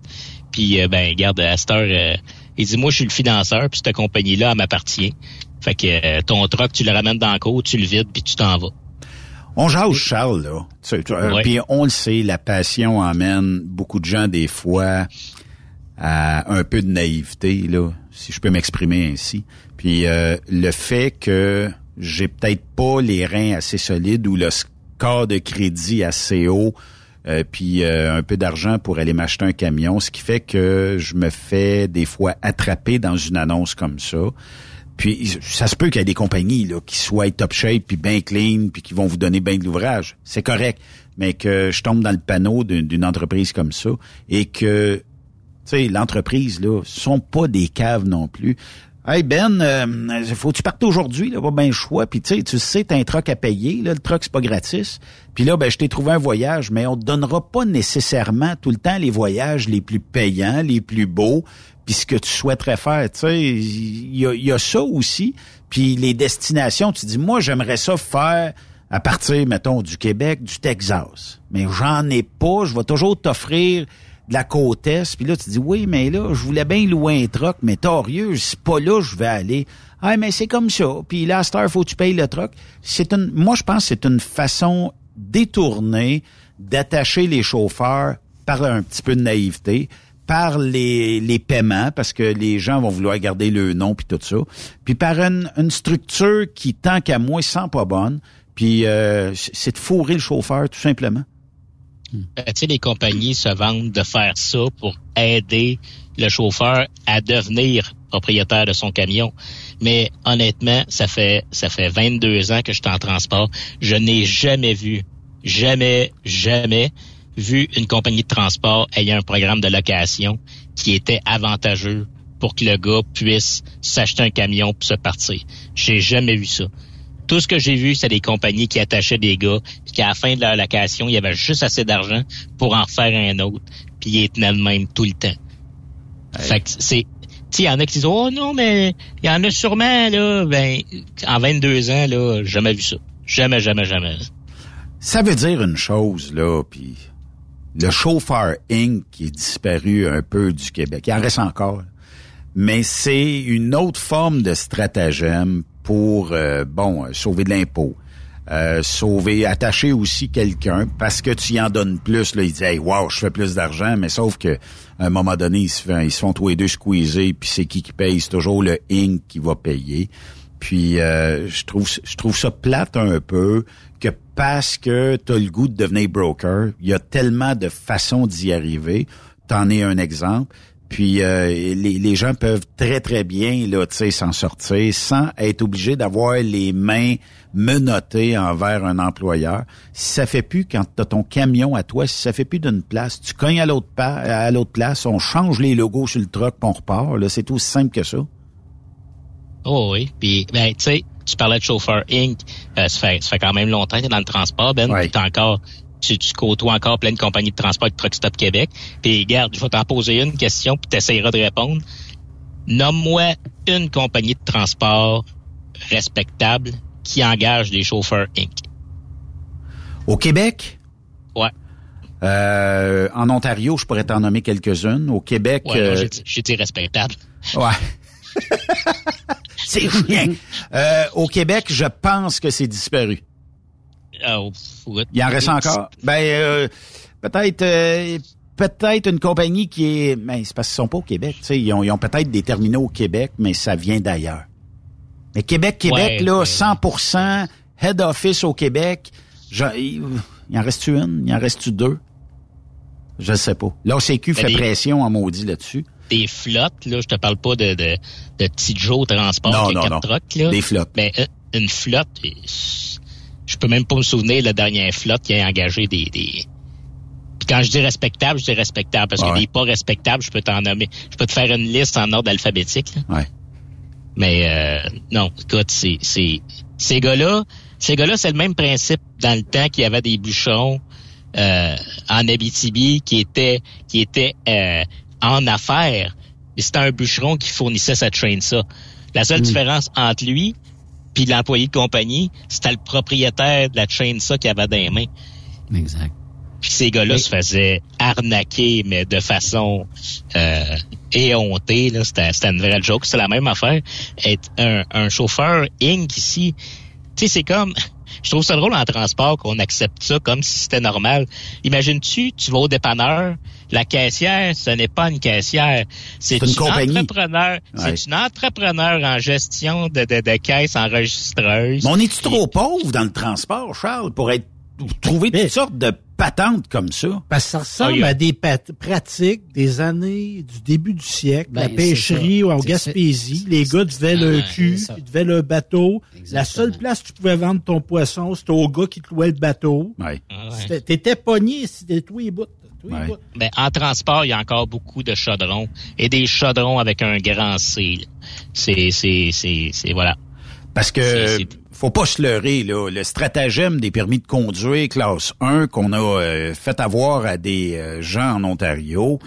Puis, euh, ben, regarde, à cette heure, euh, il dit, moi, je suis le financeur, puis cette compagnie-là, elle m'appartient. Fait que euh, ton truck, tu le ramènes dans le cours, tu le vides, puis tu t'en vas. On jase Charles, là. Tu- tu- euh, Ouais. Puis on le sait, la passion emmène beaucoup de gens, des fois, à un peu de naïveté, là. si je peux m'exprimer ainsi. Puis euh, le fait que j'ai peut-être pas les reins assez solides ou le score de crédit assez haut, euh, puis euh, un peu d'argent pour aller m'acheter un camion, ce qui fait que je me fais des fois attraper dans une annonce comme ça. Puis ça se peut qu'il y ait des compagnies là, qui soient top shape puis bien clean puis qui vont vous donner bien de l'ouvrage. C'est correct. Mais que je tombe dans le panneau d'une entreprise comme ça et que tu sais, l'entreprise, là, sont pas des caves non plus. Hey Ben, euh, faut que tu partes aujourd'hui, là, pas bien choix. Puis tu sais, tu sais, t'as un truck à payer, là, le truck c'est pas gratis. Puis là, ben je t'ai trouvé un voyage, mais on te donnera pas nécessairement tout le temps les voyages les plus payants, les plus beaux puis ce que tu souhaiterais faire. Tu sais, il y a, ça aussi. Puis les destinations, tu dis, moi, j'aimerais ça faire à partir, mettons, du Québec, du Texas. Mais j'en ai pas. Je vais toujours t'offrir de la côte est. Puis là, tu dis, oui, mais là, je voulais bien louer un truck, mais torieux, c'est pas là je vais aller. Ah, mais c'est comme ça. Puis là, Star, faut que tu payes le truck. C'est une, moi, je pense que c'est une façon détournée d'attacher les chauffeurs par un petit peu de naïveté par les, les paiements, parce que les gens vont vouloir garder le nom puis tout ça, puis par une, une structure qui, tant qu'à moi, sent pas bonne, puis euh, c'est de fourrer le chauffeur, tout simplement. Sais, les compagnies se vendent de faire ça pour aider le chauffeur à devenir propriétaire de son camion. Mais honnêtement, ça fait ça fait 22 ans que je suis en transport. Je n'ai jamais vu, jamais, jamais vu une compagnie de transport ayant un programme de location qui était avantageux pour que le gars puisse s'acheter un camion pour se partir. J'ai jamais vu ça. Tout ce que j'ai vu, c'est des compagnies qui attachaient des gars, puis qu'à la fin de leur location, il y avait juste assez d'argent pour en faire un autre, puis ils tenaient le même tout le temps. Fait que c'est il y en a qui disent Oh non, mais il y en a sûrement, là, ben, en 22 ans, là, jamais vu ça. Jamais, jamais, jamais. Ça veut dire une chose, là, puis le chauffeur Inc. qui est disparu un peu du Québec. Il en reste encore. Mais c'est une autre forme de stratagème pour, euh, bon, sauver de l'impôt. Euh, sauver, attacher aussi quelqu'un parce que tu y en donnes plus. Là, il dit, hey, wow, je fais plus d'argent, mais sauf que à un moment donné, ils se, font, tous les deux squeezer, puis c'est qui qui paye? C'est toujours le Inc. qui va payer. Puis euh, je trouve je trouve ça plate un peu que parce que tu as le goût de devenir broker, il y a tellement de façons d'y arriver. T'en es un exemple. Puis euh, les, les, gens peuvent très très bien là, s'en sortir sans être obligés d'avoir les mains menottées envers un employeur. Si ça fait plus quand tu as ton camion à toi, si ça fait plus d'une place, tu cognes à l'autre à l'autre place, on change les logos sur le truck, puis on repart. Là, c'est aussi simple que ça. Oh oui, puis ben tu sais, tu parlais de chauffeur Inc. Euh, ça, fait, ça fait quand même longtemps que tu es dans le transport, Ben. encore, tu, tu, côtoies encore plein de compagnies de transport de Truck Stop Québec. Puis garde, je vais t'en poser une question, puis tu essaieras de répondre. Nomme-moi une compagnie de transport respectable qui engage des chauffeurs Inc. Au Québec? Ouais. Euh, en Ontario, je pourrais t'en nommer quelques-unes. Au Québec... Ouais, euh... j'ai dit respectable. Ouais. c'est rien. Euh, au Québec, je pense que c'est disparu. Oh, Il en reste encore? Ben, euh, peut-être... Euh, peut-être une compagnie qui est... Mais ben, c'est parce qu'ils sont pas au Québec. Ils ont, ils ont peut-être des terminaux au Québec, mais ça vient d'ailleurs. Mais Québec, Québec, là, 100% head office au Québec. il, en reste une? Il en reste deux? Je ne sais pas. L'OCQ ben, fait pression en maudit là-dessus des flottes, là, je te parle pas de, de, de petit Joe transport non, non, non. là. Des flottes. Mais euh, une flotte, je peux même pas me souvenir de la dernière flotte qui a engagé des, des... Puis quand je dis respectable, je dis respectable parce que des pas respectables, je peux t'en nommer. Je peux te faire une liste en ordre alphabétique. Ouais. Mais euh, non, écoute, c'est c'est ces gars-là, ces gars-là, c'est le même principe dans le temps qu'il y avait des bouchons euh, en Abitibi qui étaient qui étaient euh, en affaires. C'était un bûcheron qui fournissait cette train-ça. La seule hmm. différence entre lui puis l'employé de compagnie, c'était le propriétaire de la chaîne-ça qui avait des mains. Exact. Puis ces gars-là se faisaient arnaquer, mais de façon euh, éhontée. Là. C'était, c'était une vraie joke. C'est la même affaire. Être un, un chauffeur Inc. ici, Tu sais, c'est comme, je trouve ça drôle en transport qu'on accepte ça comme si c'était normal. Imagines-tu, tu vas au dépanneur, la caissière, ce n'est pas une caissière, c'est une entrepreneur, Ouais. c'est une entrepreneur en gestion de, de, de caisse enregistreuse. Mais on est-tu trop pauvre dans le transport, Charles, pour être trouver toutes sortes de patentes comme ça? Parce que ça ressemble Ah, a- à des pat- pratiques des années du début du siècle, Ben, la c'est pêcherie ou en Gaspésie. Les gars devaient le Ah, cul, c'est ça. ils devaient le bateau. La seule place où tu pouvais vendre ton poisson, c'était au gars qui te louait le bateau. C'était- T'étais pogné, c'était tous les bouts. Ben, en transport, il y a encore beaucoup de chaudrons et des chaudrons avec un grand C. C'est, c'est, c'est, c'est, voilà. Parce que faut pas se leurrer, là. Le stratagème des permis de conduire classe 1 qu'on a euh, fait avoir à des euh, gens en Ontario,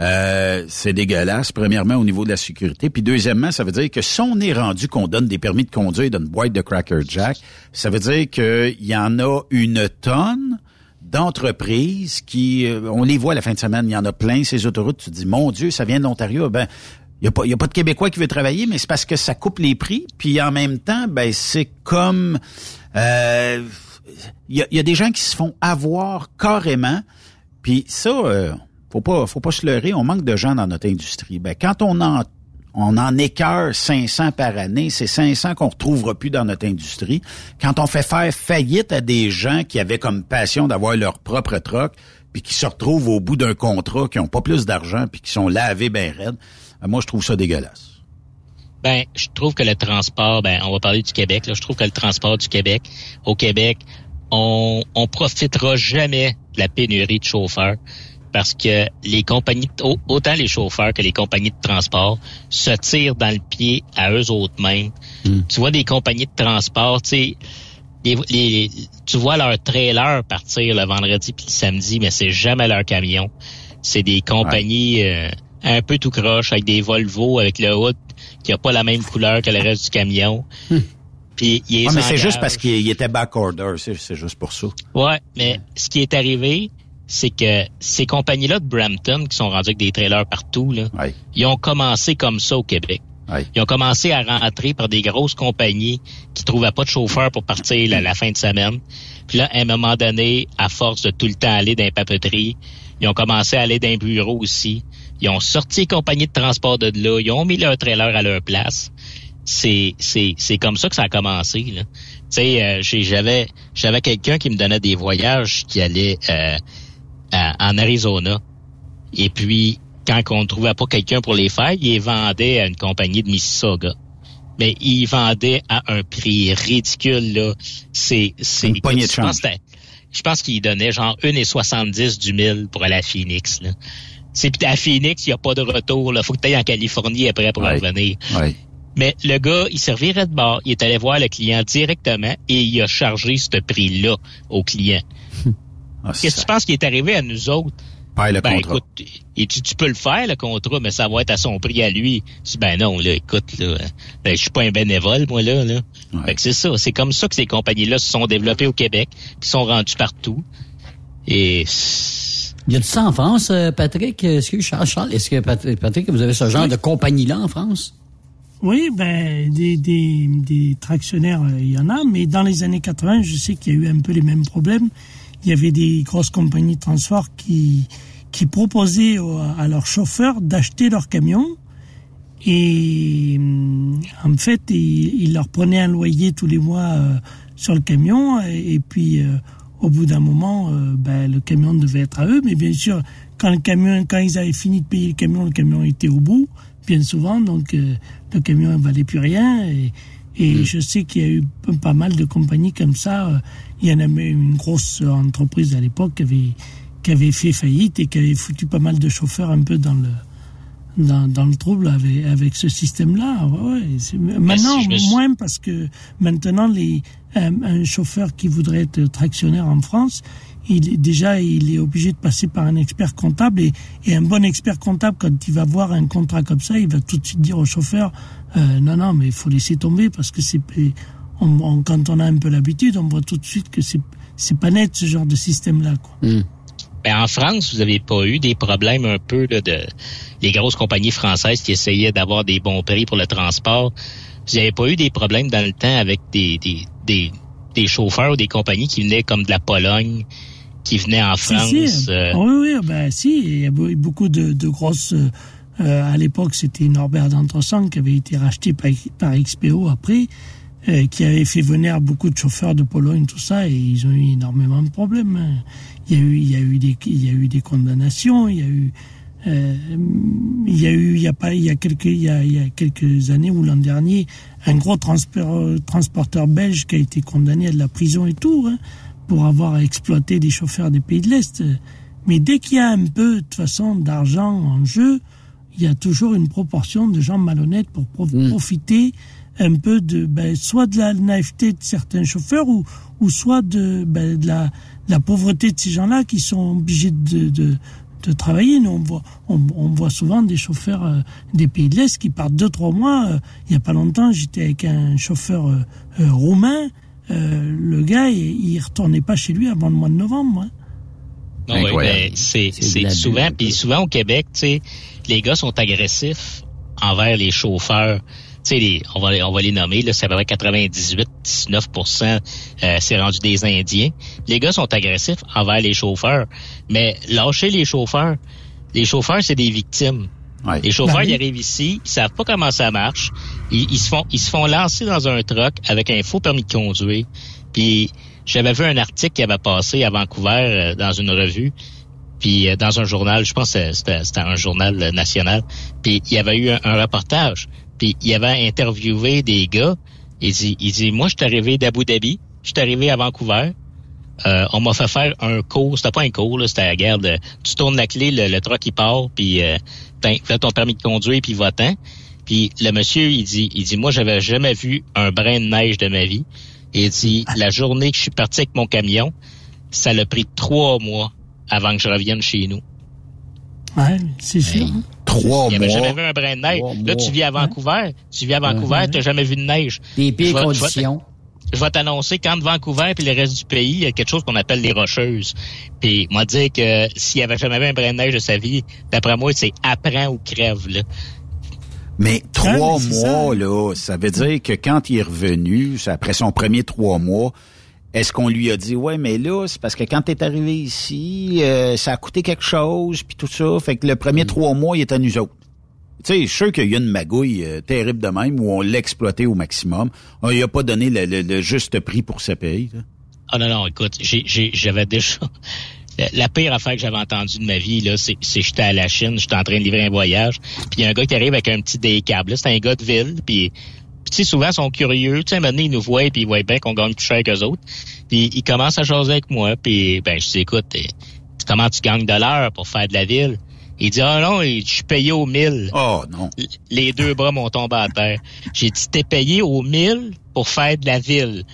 euh, c'est dégueulasse, premièrement, au niveau de la sécurité. Puis deuxièmement, ça veut dire que si on est rendu qu'on donne des permis de conduire d'une boîte de Cracker Jack, ça veut dire qu'il y en a une tonne d'entreprises qui, euh, on les voit la fin de semaine, il y en a plein, ces autoroutes, tu dis, mon Dieu, ça vient de l'Ontario, ben, il n'y a, pas- y a pas de Québécois qui veut travailler, mais c'est parce que ça coupe les prix. Puis en même temps, ben c'est comme... euh, Il y, a, des gens qui se font avoir carrément. Puis ça, euh, faut pas faut pas se leurrer, on manque de gens dans notre industrie. Ben, quand on en on en écœure 500 par année, c'est 500 qu'on retrouvera plus dans notre industrie. Quand on fait faire faillite à des gens qui avaient comme passion d'avoir leur propre troc, puis qui se retrouvent au bout d'un contrat, qui ont pas plus d'argent, puis qui sont lavés ben raides, ben, moi je trouve ça dégueulasse. Ben, je trouve que le transport, ben, on va parler du Québec. Je trouve que le transport du Québec, au Québec, on, on profitera jamais de la pénurie de chauffeurs parce que les compagnies, au- autant les chauffeurs que les compagnies de transport se tirent dans le pied à eux autres mêmes. Tu vois des compagnies de transport, tu sais, les, les- tu vois leur trailer partir le vendredi puis le samedi, mais c'est jamais leur camion. C'est des compagnies euh, un peu tout croche avec des Volvo avec le hood qui a pas la même couleur que le reste du camion. Puis ils Ouais, mais c'est juste parce qu'il il était backorder, c'est c'est juste pour ça. Ouais, mais ce qui est arrivé, c'est que ces compagnies-là de Brampton, qui sont rendues avec des trailers partout, là, ils ont commencé comme ça au Québec. Ils ont commencé à rentrer par des grosses compagnies qui trouvaient pas de chauffeur pour partir la, la fin de semaine. Puis là, à un moment donné, à force de tout le temps aller dans les papeteries, ils ont commencé à aller dans les bureaux aussi. Ils ont sorti les compagnies de transport de là. Ils ont mis leur trailer à leur place. C'est, c'est, c'est comme ça que ça a commencé. Là. Tu sais, euh, j'avais, j'avais quelqu'un qui me donnait des voyages qui allait euh, à- en Arizona. Et puis, quand on ne trouvait pas quelqu'un pour les faire, il les vendait à une compagnie de Mississauga. Mais il vendait à un prix ridicule, là. C'est, c'est, Une poignée de je pense change. que c'était- je pense qu'il donnait genre 1,70 du mille pour aller à Phoenix, là. C'est puis à Phoenix, il n'y a pas de retour, là. Faut que tu ailles en Californie après pour Ouais. revenir. Ouais. Mais le gars, il servirait de bord, il est allé voir le client directement et il a chargé ce prix-là au client. Ah, Qu'est-ce que tu penses qui est arrivé à nous autres? Paye le ben, contrat. écoute, et tu, tu peux le faire, le contrat, mais ça va être à son prix à lui. Tu dis, ben non, là, écoute, là, ben, je suis pas un bénévole, moi, là, là. Fait que c'est ça. C'est comme ça que ces compagnies-là se sont développées au Québec, puis sont rendues partout. Et Il y a de ça en France, euh, Patrick? Est-ce que Charles, Charles, est-ce que Patrick, Patrick, vous avez ce genre de compagnie-là en France? Oui, ben des, des, des tractionnaires, euh, il y en a, mais dans les années 80, je sais qu'il y a eu un peu les mêmes problèmes. Il y avait des grosses compagnies de transport qui, qui proposaient au- à leurs chauffeurs d'acheter leurs camions et hum, en fait, ils, ils leur prenaient un loyer tous les mois euh, sur le camion et, et puis euh, au bout d'un moment, euh, ben, le camion devait être à eux, mais bien sûr, quand le camion, quand ils avaient fini de payer le camion, le camion était au bout, bien souvent, donc euh, le camion ne valait plus rien. Et, et je sais qu'il y a eu pas mal de compagnies comme ça. Il y en a même une grosse entreprise à l'époque qui avait, qui avait fait faillite et qui avait foutu pas mal de chauffeurs un peu dans le, dans, dans le trouble avec, avec ce système-là. Ouais, ouais. Maintenant, moins parce que maintenant, les, un, un chauffeur qui voudrait être tractionnaire en France, il déjà, il est obligé de passer par un expert comptable et, et un bon expert comptable, quand il va voir un contrat comme ça, il va tout de suite dire au chauffeur, euh, non, non, mais il faut laisser tomber parce que c'est, on, on- quand on a un peu l'habitude, on voit tout de suite que c'est, pas net ce genre de système-là, quoi. Ben, en France, vous avez pas eu des problèmes un peu là, de les grosses compagnies françaises qui essayaient d'avoir des bons prix pour le transport. vous n'avez pas eu des problèmes dans le temps avec des, des, des, des chauffeurs ou des compagnies qui venaient comme de la Pologne, qui venaient en France. Si, euh, Oui, oui, ben si, il y a beaucoup de, de grosses. euh, à l'époque, c'était Norbert d'Entresang qui avait été racheté par, par XPO après, euh, qui avait fait venir beaucoup de chauffeurs de Pologne, tout ça, et ils ont eu énormément de problèmes. hein. Il y a eu, il y a eu des, il y a eu des condamnations, il y a eu, euh, il y a eu, il y a pas, il y a quelques, il y a, il y a quelques années ou l'an dernier, un gros transport- transporteur belge qui a été condamné à de la prison et tout, hein, pour avoir exploité des chauffeurs des pays de l'Est. Mais dès qu'il y a un peu, de toute façon, d'argent en jeu, il y a toujours une proportion de gens malhonnêtes pour pro- profiter un peu de, ben, soit de la naïveté de certains chauffeurs ou, ou soit de, ben, de la, de la pauvreté de ces gens-là qui sont obligés de, de, de travailler. Nous, on voit, on, on voit souvent des chauffeurs euh, des pays de l'Est qui partent deux, trois mois. Euh, il y a pas longtemps, j'étais avec un chauffeur euh, euh, roumain. Euh, le gars, il, il retournait pas chez lui avant le mois de novembre. hein. Non, oui, Incroyable. ben, c'est souvent puis souvent au Québec, tu sais, les gars sont agressifs envers les chauffeurs. Tu sais, les- on va les- on va les nommer là, c'est à peu près 98 19% euh, c'est rendu des Indiens. Les gars sont agressifs envers les chauffeurs, mais lâcher les chauffeurs, les chauffeurs c'est des victimes. Les chauffeurs, Ben ils arrivent ici, ils savent pas comment ça marche. Ils, ils se font, ils se font lancer dans un truck avec un faux permis de conduire. Puis j'avais vu un article qui avait passé à Vancouver euh, dans une revue, puis euh, dans un journal, je pense que c'était c'était un journal national. Puis il y avait eu un, un reportage. Puis il avait interviewé des gars. Il dit, il dit, moi je suis arrivé d'Abu Dhabi, je suis arrivé à Vancouver. Euh, on m'a fait faire un cours, c'était pas un cours, là, c'était la guerre de tu tournes la clé, le, le truck il part, puis euh, ben, fais ton permis de conduire, puis va-t'en. Puis le monsieur, il dit, il dit, moi j'avais jamais vu un brin de neige de ma vie. Il dit, la journée que je suis parti avec mon camion, ça l'a pris trois mois avant que je revienne chez nous. Ouais, c'est sûr. Trois Il avait mois. jamais vu un brin de neige. Là, tu vis à Vancouver. Tu vis à Vancouver, Mhm. tu n'as jamais vu de neige. Des pires Je conditions. Je vais t'annoncer qu'entre Vancouver et le reste du pays, il y a quelque chose qu'on appelle les rocheuses. Puis, moi, dire que s'il avait jamais vu un brin de neige de sa vie, d'après moi, c'est apprends ou crève, là. Mais trois mais mois, là, ça veut dire que quand il est revenu, c'est après son premier trois mois, est-ce qu'on lui a dit, ouais, mais là, c'est parce que quand t'es arrivé ici, euh, ça a coûté quelque chose, puis tout ça, fait que le premier trois mois, il est à nous autres. Tu sais, je suis sûr qu'il y a une magouille euh, terrible de même où on l'a exploité au maximum. On lui a pas donné le, le- le juste prix pour paye. là. Ah non, non, écoute, j'ai- j'ai- j'avais déjà... La pire affaire que j'avais entendue de ma vie, là, c'est j'étais à la Chine, j'étais en train de livrer un voyage, puis il y a un gars qui arrive avec un petit décable. Là, c'est un gars de ville, puis sais, souvent, ils sont curieux. Tu sais, maintenant, ils nous voient, puis ils voient bien qu'on gagne plus cher qu'eux autres. Puis ils commencent à jaser avec moi, puis ben, je dis, écoute, eh, comment tu gagnes de l'heure pour faire de la ville? Il dit, ah non, je suis payé au mille. Oh non. Les deux bras m'ont tombé à terre. J'ai dit, t'es payé au mille pour faire de la ville.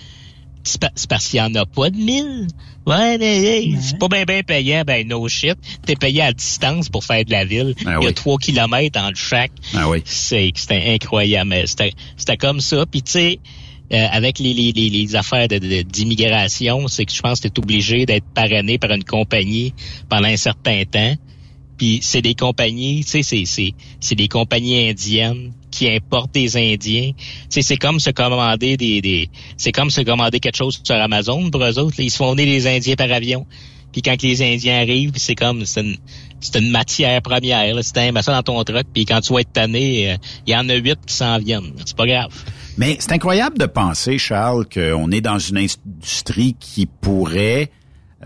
C'est pa- c'est parce qu'il y en a pas de mille? Ouais, mais c'est pas bien bien payant. Ben, no shit. T'es payé à distance pour faire de la ville. Ah Il y a oui. trois kilomètres entre chaque. Ah oui. C'est c'était incroyable. mais C'était c'était comme ça. Puis tu sais, euh, avec les, les, les, affaires de- de- d'immigration, c'est que je pense que t'es obligé d'être parrainé par une compagnie pendant un certain temps. Puis c'est des compagnies, tu sais, c'est c'est c'est des compagnies indiennes qui importent des Indiens. C'est comme se commander des c'est comme se commander quelque chose sur Amazon pour eux autres. ils se font venir les Indiens par avion. Puis quand les Indiens arrivent, c'est comme c'est une une matière première. C'est un ça dans ton truck. Puis quand tu vas être tanné, euh, il y en a huit qui s'en viennent. C'est pas grave. Mais c'est incroyable de penser, Charles, qu'on est dans une industrie qui pourrait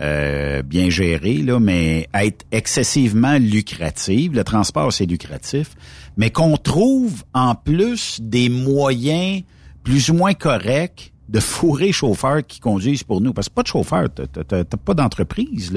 euh, bien gérer, là, mais être excessivement lucrative. Le transport, c'est lucratif. Mais qu'on trouve en plus des moyens plus ou moins corrects de fourrer chauffeurs qui conduisent pour nous. Parce que pas de chauffeur, t'as- pas d'entreprise.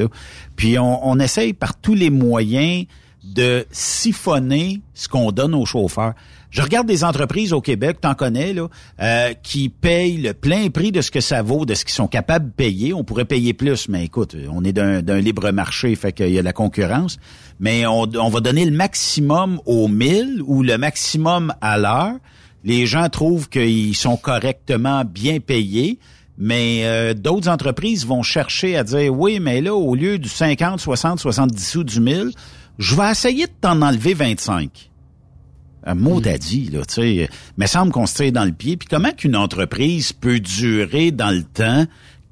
Puis on, on essaye par tous les moyens de siphonner ce qu'on donne aux chauffeurs. Je regarde des entreprises au Québec, t'en connais, là, euh, qui payent le plein prix de ce que ça vaut, de ce qu'ils sont capables de payer. On pourrait payer plus, mais écoute, on est d'un libre marché, fait qu'il y a la concurrence. Mais on, on va donner le maximum au 1000 ou le maximum à l'heure. Les gens trouvent qu'ils sont correctement bien payés. Mais euh, d'autres entreprises vont chercher à dire oui, mais là, au lieu du 50, 60, 70 sous du 1000, je vais essayer de t'en enlever 25. Un mot dit, là, tu sais. Mais semble qu'on se tire dans le pied. Puis comment qu'une entreprise peut durer dans le temps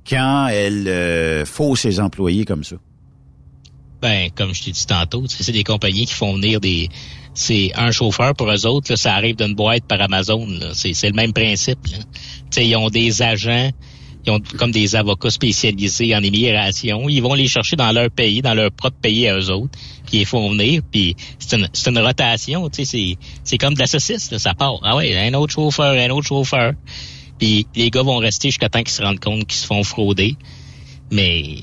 quand elle euh, fausse ses employés comme ça? Ben, comme je t'ai dit tantôt, c'est des compagnies qui font venir des... C'est un chauffeur pour eux autres, là, ça arrive d'une boîte par Amazon. C'est le même principe. Là. Ils ont des agents ils ont comme des avocats spécialisés en immigration. Ils vont les chercher dans leur pays, dans leur propre pays à eux autres, ils font venir, puis c'est une, une, rotation, tu sais, c'est comme de la saucisse, ça part. Ah ouais, un autre chauffeur, un autre chauffeur. Puis les gars vont rester jusqu'à temps qu'ils se rendent compte qu'ils se font frauder. Mais...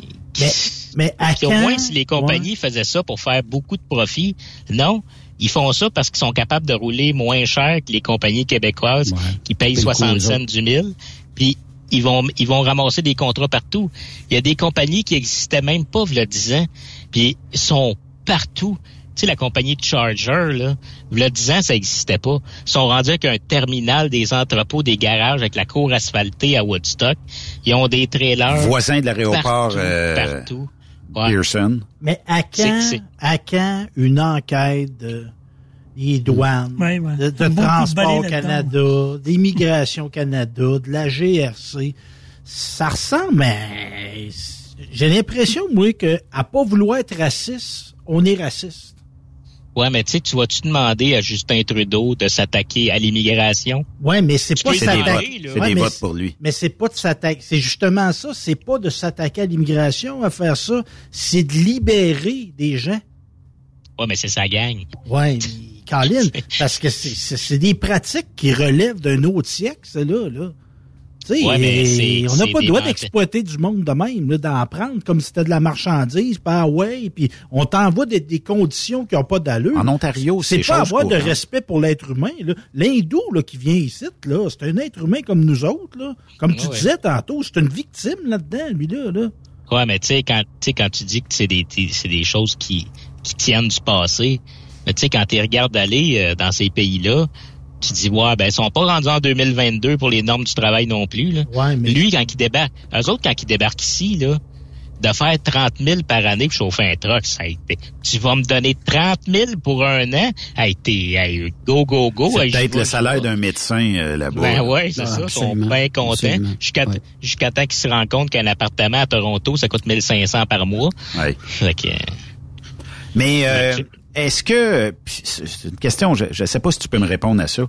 Mais, à Au moins, si les compagnies faisaient ça pour faire beaucoup de profit, non, ils font ça parce qu'ils sont capables de rouler moins cher que les compagnies québécoises qui payent 60 cents du mille. Puis ils vont ils vont ramasser des contrats partout. Il y a des compagnies qui existaient même pas il y a 10 ans, puis sont partout. Tu sais, la compagnie de Charger, là, il y a 10 ans, ça existait pas. Ils sont rendus avec un terminal des entrepôts, des garages avec la cour asphaltée à Woodstock. Ils ont des trailers. Voisins de l'aéroport partout. Euh, Pearson. Mais à quand, à quand une enquête de des douanes, de, Transport Canada, d'Immigration Canada, de la GRC. Ça ressemble, mais j'ai l'impression, moi, que à pas vouloir être raciste, on est raciste. Ouais, mais tu sais, tu vas-tu demander à Justin Trudeau de s'attaquer à l'immigration? Ouais, mais c'est pas s'attaquer. C'est des votes pour lui. Mais c'est pas de s'attaquer. C'est justement ça. C'est pas de s'attaquer à l'immigration à faire ça. C'est de libérer des gens. Ouais, mais c'est sa gang. Ouais. Caroline, parce que c'est des pratiques qui relèvent d'un autre siècle, ça, là. là. Ouais, on n'a pas le droit d'exploiter du monde de même, d'en prendre comme si c'était de la marchandise, pas ouais, puis on t'envoie des, des, conditions qui n'ont pas d'allure. En Ontario, c'est pas avoir de respect pour l'être humain. L'hindou qui vient ici, là, c'est un être humain comme nous autres. Là. Comme tu disais tantôt, c'est une victime là-dedans, lui-là. Là. Ouais, mais tu sais, quand, quand tu dis que c'est des, des choses qui, qui tiennent du passé, mais tu sais, quand tu regardes aller euh, dans ces pays-là, tu dis, ouais, ben, ils sont pas rendus en 2022 pour les normes du travail non plus, là. Ouais, mais... Lui, quand il débarque, eux autres, quand ils débarquent ici, là, de faire 30 000 par année pour chauffer un truck, ça a été, tu vas me donner 30 000 pour un an? a été go, go, go. C'est peut-être le salaire d'un médecin euh, là-bas. Ben ouais, c'est ça. Ils sont bien contents. Jusqu'à jusqu'à temps qu'ils se rendent compte qu'un appartement à Toronto, ça coûte 1500 par mois. Ouais. Fait que, mais euh, est-ce que c'est une question, je ne sais pas si tu peux me répondre à ça.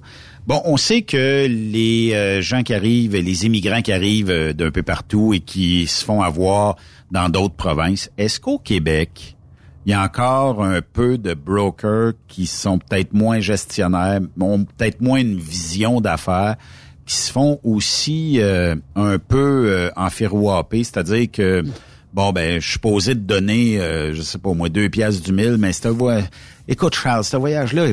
Bon, on sait que les euh, gens qui arrivent, les immigrants qui arrivent euh, d'un peu partout et qui se font avoir dans d'autres provinces, est-ce qu'au Québec, il y a encore un peu de brokers qui sont peut-être moins gestionnaires, ont peut-être moins une vision d'affaires, qui se font aussi un peu en c'est-à-dire que bon ben je suis posé de donner euh, je sais pas moi deux pièces du mille mais c'est voyage écoute Charles ce voyage là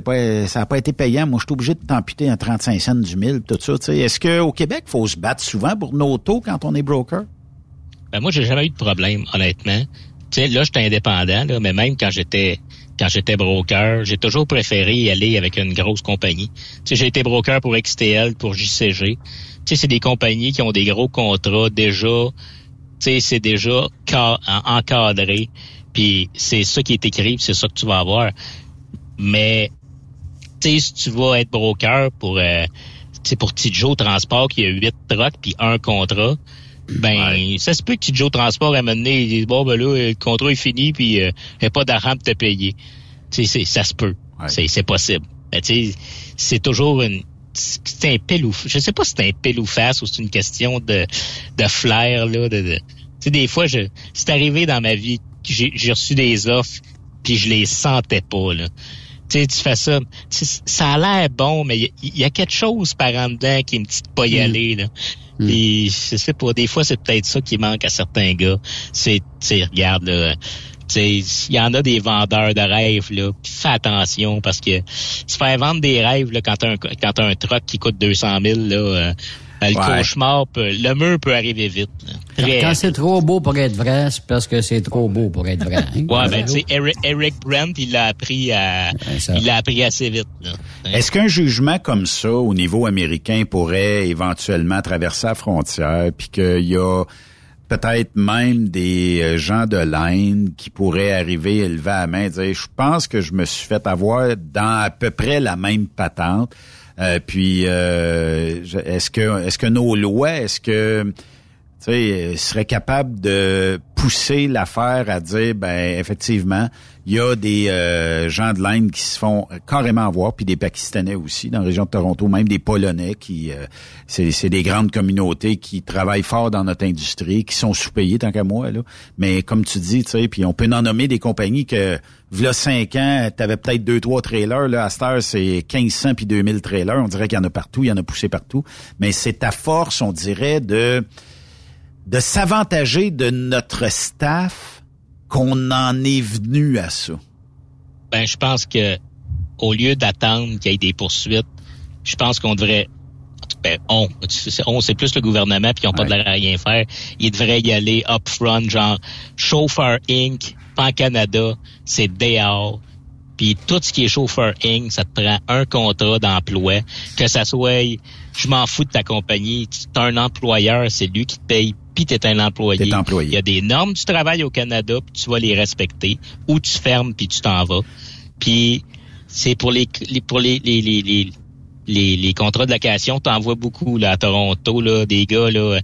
ça n'a pas été payant moi je suis obligé de t'amputer un 35 cents du mille tout ça est-ce que au Québec faut se battre souvent pour nos taux quand on est broker? Ben moi j'ai jamais eu de problème honnêtement tu sais là j'étais indépendant là, mais même quand j'étais quand j'étais broker, j'ai toujours préféré y aller avec une grosse compagnie. Tu sais, j'ai été broker pour XTL, pour JCG. Tu sais, c'est des compagnies qui ont des gros contrats déjà c'est déjà encadré. Puis c'est ça qui est écrit, c'est ça que tu vas avoir. Mais tu sais, si tu vas être broker pour euh, pour Tidjo Transport qui a huit trucks puis un contrat, ben ça se peut que Tidjo Transport a mené, il dit bon ben là le contrat est fini puis euh, il n'y a pas d'argent pour te payer. Tu sais, ça se peut, c'est possible. Mais tu sais, c'est toujours une c'est un pile ou je sais pas si c'est un pile ou face ou c'est une question de de flair là de, tu sais des fois je c'est arrivé dans ma vie j'ai reçu des offres puis je les sentais pas là. Tu sais tu fais ça ça a l'air bon mais il y, a quelque chose par en dedans qui me dit pas y aller là. Mm. je sais pas des fois c'est peut-être ça qui manque à certains gars c'est regarde là il y en a des vendeurs de rêves, là, fais attention parce que se faire vendre des rêves là, quand t'as un, quand as un truck qui coûte 200 000, là, euh, ben, le cauchemar, peut, le mur peut arriver vite. Quand c'est trop beau pour être vrai, c'est parce que c'est trop beau pour être vrai. Hein? ouais, ben tu sais, Eric, Eric, Brent, il l'a appris à, il l'a appris assez vite. Est-ce qu'un jugement comme ça au niveau américain pourrait éventuellement traverser la frontière, puis qu'il y a peut-être même des euh, gens de l'Inde qui pourraient arriver et lever la main et dire je pense que je me suis fait avoir dans à peu près la même patente. Euh, puis euh, est-ce que est-ce que nos lois, est-ce que tu sais, serait capable de pousser l'affaire à dire, ben effectivement, il y a des euh, gens de l'Inde qui se font carrément voir, puis des Pakistanais aussi, dans la région de Toronto, même des Polonais qui, euh, c'est des grandes communautés qui travaillent fort dans notre industrie, qui sont sous-payés tant qu'à moi là. Mais comme tu dis, tu sais, puis on peut en nommer des compagnies que, v'là cinq ans, t'avais peut-être deux trois trailers là, à cette heure c'est 1500 puis 2000 trailers. On dirait qu'il y en a partout, il y en a poussé partout. Mais c'est ta force, on dirait, de de s'avantager de notre staff qu'on en est venu à ça? Ben, je pense que au lieu d'attendre qu'il y ait des poursuites, je pense qu'on devrait ben, on, on, c'est plus le gouvernement puis ils n'ont pas de l'air à rien faire. Ils devraient y aller up front, genre Chauffeur Inc. Pan Canada, c'est dehors. Puis tout ce qui est Chauffeur Inc., ça te prend un contrat d'emploi, que ça soit, je m'en fous de ta compagnie, tu es un employeur, c'est lui qui te paye, puis tu es un employé. T'es employé. Il y a des normes du travail au Canada, puis tu vas les respecter, ou tu fermes, puis tu t'en vas. Puis c'est pour les, les- pour les les, les, les, les, les contrats de location, t'en vois beaucoup là à Toronto là, des gars là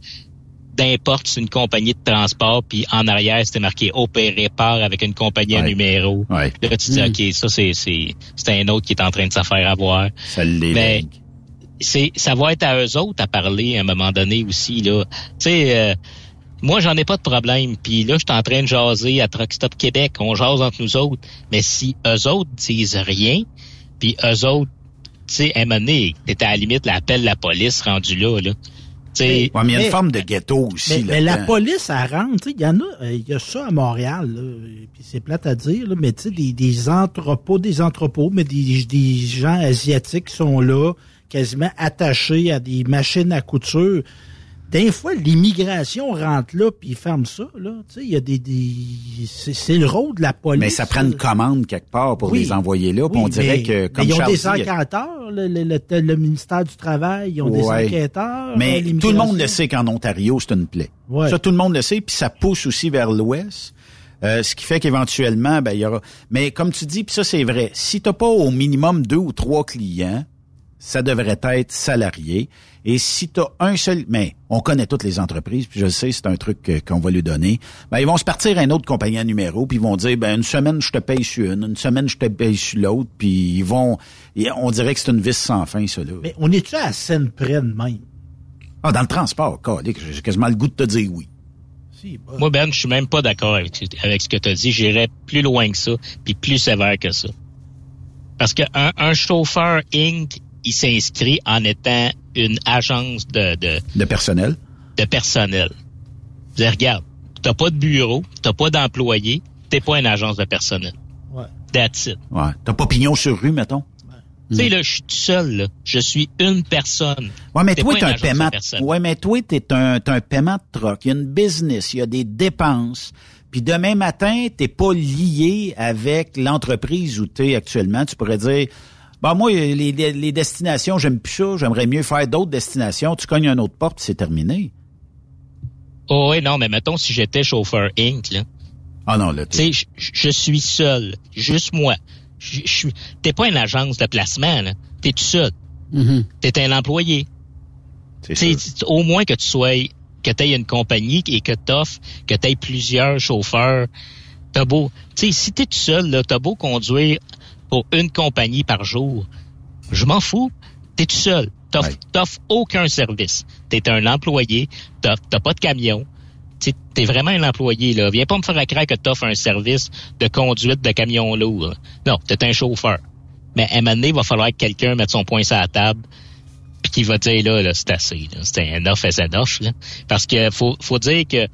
d'importe c'est une compagnie de transport puis en arrière c'était marqué opéré par avec une compagnie à numéro. Ouais. Là tu dis Mm. OK, ça c'est c'est c'est un autre qui est en train de se faire avoir. Ça l'est. C'est ça va être à eux autres à parler à un moment donné aussi là. Tu sais euh, moi j'en ai pas de problème puis là je suis en train de jaser à Truck Stop Québec, on jase entre nous autres, mais si eux autres disent rien puis eux autres tu sais à un moment donné, t'étais à la limite l'appel de la police rendu là là. Tu sais Ouais, mais il y a une Mais- forme de ghetto aussi. Mais, mais la police, elle rentre. tu sais, Il y en a, euh, il y a ça à Montréal, là, puis c'est plate à dire, là, mais tu sais, des, des entrepôts, des entrepôts, mais des, des gens asiatiques qui sont là, quasiment attachés à des machines à couture. Des fois, l'immigration rentre là, puis ils ferment ça. Là. Tu sais, il y a des, des c'est, le rôle de la police. Mais ça prend une commande quelque part pour Oui. les envoyer là. Oui, on dirait mais- que, mais comme ils ont Charles des a- enquêteurs, le, le- le- le ministère du Travail, ils ont des enquêteurs. Mais tout le monde le sait qu'en Ontario, c'est une plaie. Ouais. Ça, tout le monde le sait, puis ça pousse aussi vers l'ouest. Euh, ce qui fait qu'éventuellement, ben, il y aura. Mais comme tu dis, puis ça, c'est vrai. Si t'as pas au minimum deux ou trois clients, ça devrait être salarié. Et si tu as un seul, mais on connaît toutes les entreprises, puis je le sais, c'est un truc que- qu'on va lui donner. Ben, ils vont se partir à une autre compagnie à numéro, puis ils vont dire, ben une semaine je te paye sur une, une semaine je te paye sur l'autre, puis ils vont, et on dirait que c'est une vis sans fin, ça là. Mais on est-tu à scène près de même? Ah, dans le transport, calique, j'ai quasiment le goût de te dire oui. Si, bah. Moi, Ben, je suis même pas d'accord avec, avec ce que tu as dit. J'irais plus loin que ça, puis plus sévère que ça. Parce qu'un un chauffeur Inc., il s'inscrit en étant une agence de, de, De personnel. de personnel. Je dis, regarde, t'as pas de bureau, t'as pas d'employé, t'es pas une agence de personnel. Ouais. That's it. Ouais. T'as pas pignon sur rue, mettons? Tu sais, là, je suis tout seul, là. Je suis une personne. Ouais, mais T'es toi, une un paiement. personne. Ouais, mais toi, t'es un, t'as un paiement de troc. Il y a une business, il y a des dépenses. Puis demain matin, t'es pas lié avec l'entreprise où t'es actuellement. Tu pourrais dire, bah moi, les, les, destinations, j'aime plus ça. J'aimerais mieux faire d'autres destinations. Tu cognes une autre porte, c'est terminé. Oh, ouais, non, mais mettons si j'étais chauffeur Inc., là. Ah non, là, Tu sais, je- je suis seul. Juste moi. Je. T'es pas une agence de placement, là. T'es tout seul. T'es un employé. C'est Au moins que tu sois, que tu aies une compagnie et que t'offres, que tu aies plusieurs chauffeurs. T'as beau. Tu sais, si t'es tout seul, là, t'as beau conduire pour une compagnie par jour. Je m'en fous. T'es tout seul. T'offres t'offres aucun service. T'es un employé. T'as t'as pas de camion. T'es vraiment un employé, là. Viens pas me faire croire que t'offres un service de conduite de camion lourd. Non, t'es un chauffeur. Mais à un moment donné, il va falloir que quelqu'un mette son poing sur la table puis qui va dire là, là c'est assez. là. C'est un offre et c'est un offre. Là. Parce que faut, faut dire que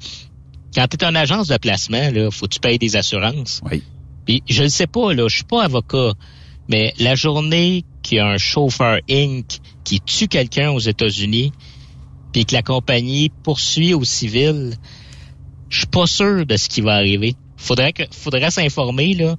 quand tu es une agence de placement, là, faut que tu payes des assurances. Oui. Je ne sais pas, là, je suis pas avocat, mais la journée qu'il y a un chauffeur Inc. qui tue quelqu'un aux États-Unis, puis que la compagnie poursuit au civil, je suis pas sûr de ce qui va arriver. Faudrait que faudrait s'informer, là.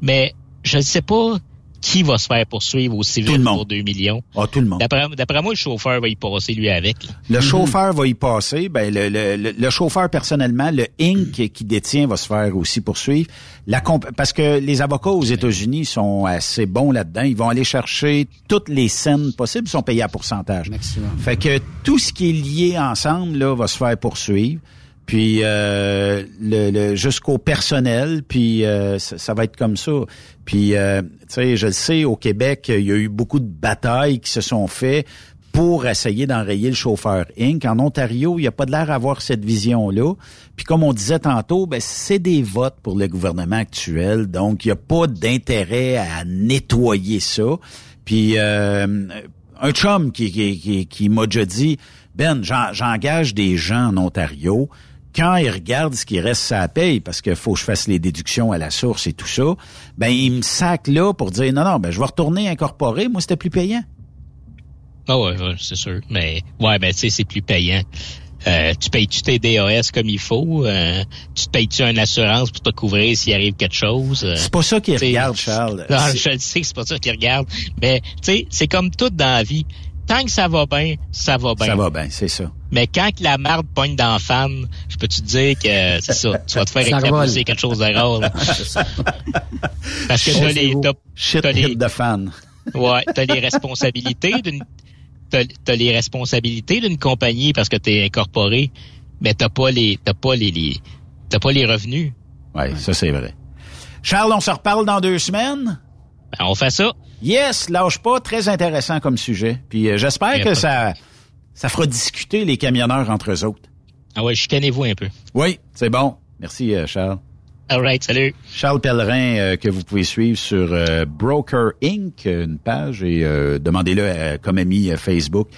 Mais je ne sais pas qui va se faire poursuivre au civil pour 2 millions? Ah, tout le monde. D'après moi, le chauffeur va y passer, lui, avec. Le chauffeur va y passer. Ben, le, le, le, chauffeur, personnellement, le Inc. qui détient va se faire aussi poursuivre. La parce que les avocats aux États-Unis sont assez bons là-dedans. Ils vont aller chercher toutes les scènes possibles. Ils sont payés à pourcentage. Maximum. Fait que tout ce qui est lié ensemble, là, va se faire poursuivre puis euh, le, jusqu'au personnel, puis euh, ça, va être comme ça. Puis, euh, tu sais, je le sais, au Québec, il y a eu beaucoup de batailles qui se sont faites pour essayer d'enrayer le chauffeur Inc. En Ontario, il n'y a pas de l'air d'avoir cette vision-là. Puis comme on disait tantôt, ben, c'est des votes pour le gouvernement actuel, donc il n'y a pas d'intérêt à nettoyer ça. Puis un chum qui, qui, qui, qui m'a déjà dit, Ben, j'engage des gens en Ontario, quand ils regardent ce qui reste ça paye, parce qu'il faut que je fasse les déductions à la source et tout ça, ben ils me sacent là pour dire non, non, ben je vais retourner incorporer, moi c'était plus payant. Ah ouais, c'est sûr. Mais ouais, ben tu sais, c'est plus payant. Euh, tu payes-tu tes DAS comme il faut? Euh, tu payes-tu une assurance pour te couvrir s'il arrive quelque chose? Euh, c'est pas ça qu'ils regardent, Charles. Non, je le sais que c'est pas ça qu'ils regardent. Mais tu sais, c'est comme tout dans la vie tant que ça va bien, ça va bien. Ça va bien, c'est ça. Mais quand que la marde pogne dans la fan, je peux te dire que c'est ça. Tu vas te faire éclabousser quelque chose de rare. Parce que t'as les... T'as, Shit les, de fan. Ouais, t'as les responsabilités d'une... T'as, les responsabilités d'une compagnie parce que t'es incorporé, mais t'as pas les... T'as pas les, les t'as pas les revenus. Ouais, ça c'est vrai. Charles, on se reparle dans deux semaines? Ben, on fait ça. Yes, lâche pas, très intéressant comme sujet. Puis euh, j'espère que ça, ça fera discuter les camionneurs entre eux autres. Ah ouais, chicanez-vous un peu. Oui, c'est bon. Merci, euh, Charles. All right, salut. Charles Pellerin, euh, que vous pouvez suivre sur Broker Inc., une page, et demandez-le comme ami Facebook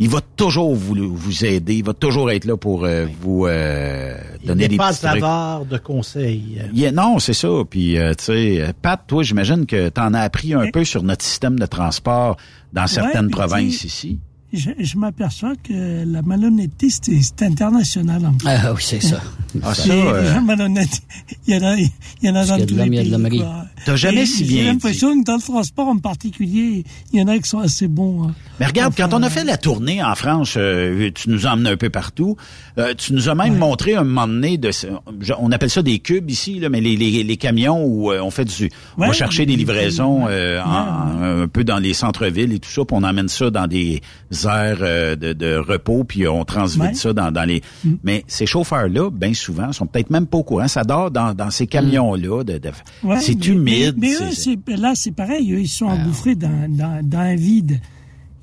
il va toujours vous, vous aider, il va toujours être là pour euh, vous euh, donner des petits trucs. pas de conseils. non, c'est ça. Puis, euh, tu sais, Pat, toi, j'imagine que tu en as appris un peu sur notre système de transport dans certaines provinces ici je, m'aperçois que la malhonnêteté, c'est international. En Ah oui, c'est ça. Ah, ça, euh... il y en a, il y en a dans tous les pays. T'as jamais si bien J'ai l'impression que dans le transport en particulier, il y en a qui sont assez bons. Hein. Mais regarde, quand on a fait la tournée en France, euh, tu nous emmenais un peu partout. Euh, tu nous as même montré un moment donné, de, on appelle ça des cubes ici, là, mais les, les, les camions où euh, on fait du... on va chercher des livraisons un peu dans les centres-villes et tout ça, puis on emmène ça dans des aires euh, de, repos, puis on transmite ça dans, dans les... Mm. Mais ces chauffeurs-là, bien souvent, sont peut-être même pas au courant. Ça dort dans, dans ces camions-là. De, c'est humide. Mais, eux, là, c'est pareil. ils sont engouffrés dans, dans, dans, un vide.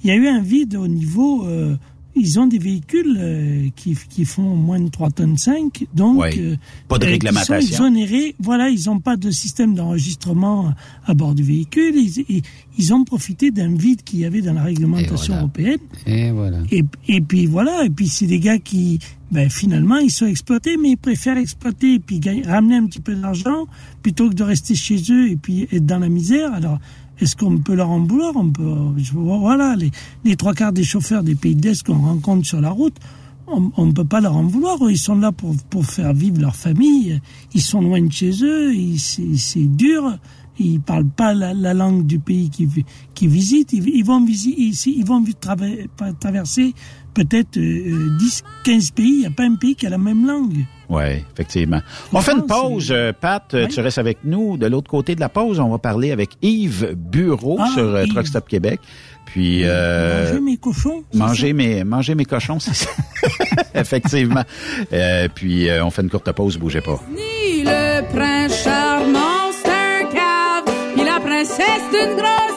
Il y a eu un vide au niveau... Euh, ils ont des véhicules euh, qui, qui, font moins de 3 tonnes 5, donc euh, pas de réglementation. Ils sont exonérés. Voilà, ils n'ont pas de système d'enregistrement à bord du véhicule. Ils, ils, ont profité d'un vide qu'il y avait dans la réglementation européenne. Et voilà. Et, et, puis voilà. Et puis c'est des gars qui, ben, finalement, ils sont exploités, mais ils préfèrent exploiter et puis gagner, ramener un petit peu d'argent plutôt que de rester chez eux et puis être dans la misère. Alors est-ce qu'on peut leur en vouloir On peut, voilà, les, trois quarts des chauffeurs des pays d'Est qu'on rencontre sur la route, on ne peut pas leur en vouloir. Ils sont là pour, faire vivre leur famille. Ils sont loin de chez eux. C'est dur. Ils parlent pas la, langue du pays qu'ils qui visitent. Ils, vont ils, vont traverser peut-être 10, euh, 15 pays. Il n'y a pas un pays qui a la même langue. Oui, effectivement. On fait une pause, euh, Pat. Tu restes avec nous. De l'autre côté de la pause, on va parler avec Yves Bureau ah, sur euh, Truck Stop Québec. Puis euh, manger mes cochons. Manger mes manger mes cochons, c'est ça. Effectivement. Euh, puis on fait une courte pause, bougez pas. Ni le prince charmant, c'est un cave, puis la princesse d'une grosse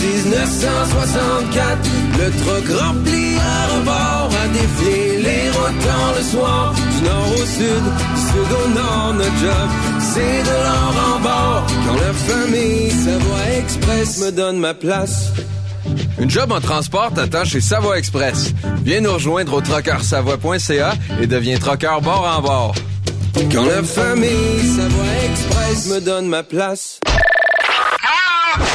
1964. Le truck rempli à rebord a défié les routes le soir. Du nord au sud, du sud au nord, notre job, c'est de l'or en bord. Quand la famille Savoie Express me donne ma place. Une job en transport t'attend chez Savoie Express. Viens nous rejoindre au trockeursavoie.ca et deviens trockeur bord en bord. Quand la famille Savoie Express me donne ma place.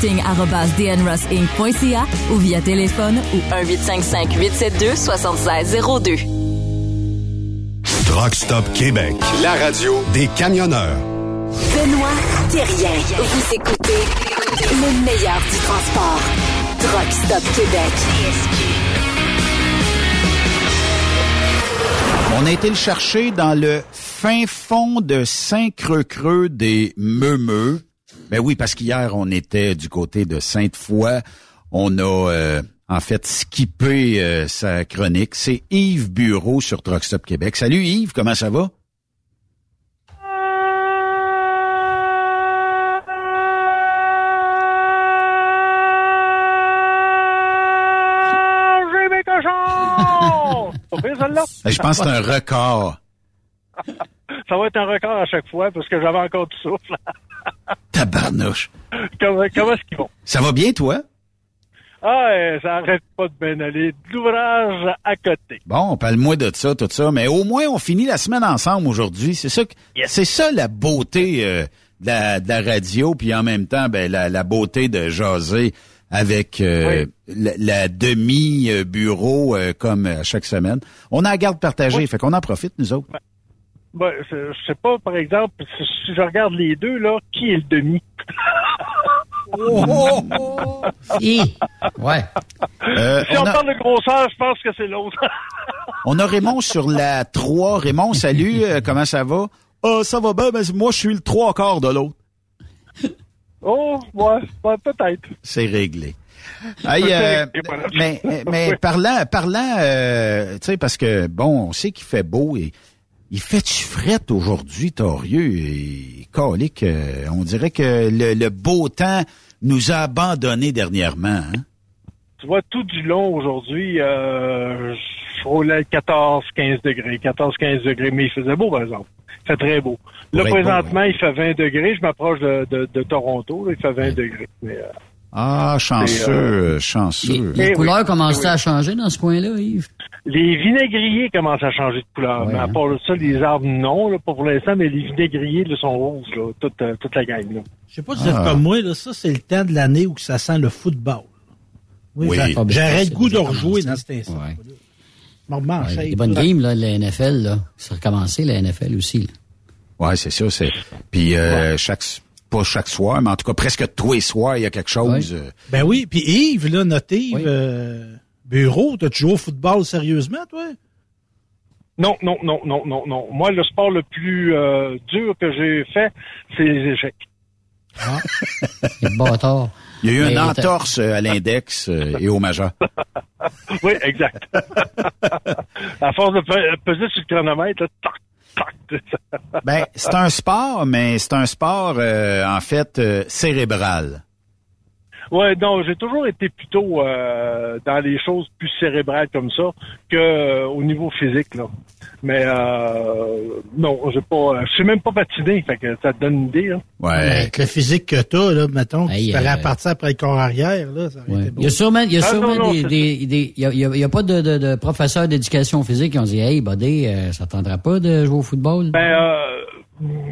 recruiting@dnrossinc.ca ou via téléphone ou 1 872 7602. Truck Stop Québec, la radio des camionneurs. Benoît Thérien. Vous écoutez le meilleur du transport. Truck Stop Québec. On a été le chercher dans le fin fond de Saint-Creux-Creux des Meumeux. Ben oui, parce qu'hier, on était du côté de Sainte-Foy. On a euh, en fait skippé euh, sa chronique. C'est Yves Bureau sur Truck Stop Québec. Salut Yves, comment ça va? celle-là? Je pense que c'est un record. ça va être un record à chaque fois parce que j'avais encore du souffle. Tabarnouche. comment comment est-ce qu'ils vont? Ça va bien, toi? Ah, ça arrête pas de bien aller. De l'ouvrage à côté. Bon, parle-moi de ça, tout ça, mais au moins on finit la semaine ensemble aujourd'hui. C'est ça, que- c'est ça la beauté euh, de, la, de la radio, puis en même temps, ben la, la beauté de jaser avec euh, la, la demi-bureau euh, comme à chaque semaine. On a la garde partagée, fait qu'on en profite nous autres. Ben, je je sais pas, par exemple, si si je regarde les deux, là, qui est le demi? Si. Ouais. Euh, si on, on a- parle de grosseur, je pense que c'est l'autre. On a Raymond sur la 3. Raymond, salut, euh, comment ça va? Ah, ça va bien, mais moi, je suis le trois quarts de l'autre. oh, ouais, ouais, peut-être. C'est réglé. Hey, euh, mais mais parlant, parlant euh, tu sais, parce que, bon, on sait qu'il fait beau et il fait du fret aujourd'hui, Torieux, et calique, euh, on dirait que le, le beau temps nous a abandonnés dernièrement. Hein? Tu vois, tout du long aujourd'hui, euh, je frôlais 14, 15 degrés, 14, 15 degrés, mais il faisait beau, par exemple. Il fait très beau. Là, Ouais, présentement, il fait 20 degrés. Je m'approche de, de, de Toronto, là, il fait 20 degrés. Mais, euh, Ah, chanceux, Et, euh, chanceux. Les Eh couleurs oui, commencent eh oui. à changer dans ce coin-là, Yves? Les vinaigriers commencent à changer de couleur. Ouais, mais à hein? part de ça, les arbres, non, là, pas pour l'instant, mais les vinaigriers là, sont roses, là, toute, euh, toute la gang. Je sais pas si vous êtes comme moi, là, ça, c'est le temps de l'année où ça sent le football. Oui, Oui. Ah, ben, j'aurais le goût de rejouer commencé. dans cet instant. Ouais. Bon, Ouais, ça, des bonnes games, là, la NFL, là. C'est recommencé, la NFL aussi. là. Ouais, c'est ça. C'est puis euh, chaque pas chaque soir, mais en tout cas presque tous les soirs, il y a quelque chose. euh, Ben oui, puis Yves, là, notre Yves, euh, bureau, t'as-tu joué au football sérieusement, toi? Non, non, non, non, non, non. Moi, le sport le plus euh, dur que j'ai fait, c'est les échecs. Les bâtards. Il y a eu Mais une t'as- entorse euh, à l'index euh, et au majeur. oui, exact. à force de pe- peser sur le chronomètre, là, tac. Ben, c'est un sport, mais c'est un sport euh, en fait euh, cérébral. Ouais, non, j'ai toujours été plutôt euh, dans les choses plus cérébrales comme ça que au niveau physique là. Mais euh, non, j'ai pas, je sais même pas patiner, fait que ça te donne une idée. Là. Ouais. Avec le physique que t'as, là, mettons, Hey, tu ferais euh, partir après le corps arrière, là, ça aurait Ouais. été beau. Il y a sûrement, il y a Ah, sûrement non, non, des, c'est des, des- il y a, il y a- pas de, de, de professeurs d'éducation physique qui ont dit, hey, buddy, euh, ça tendra pas de jouer au football? Ben euh,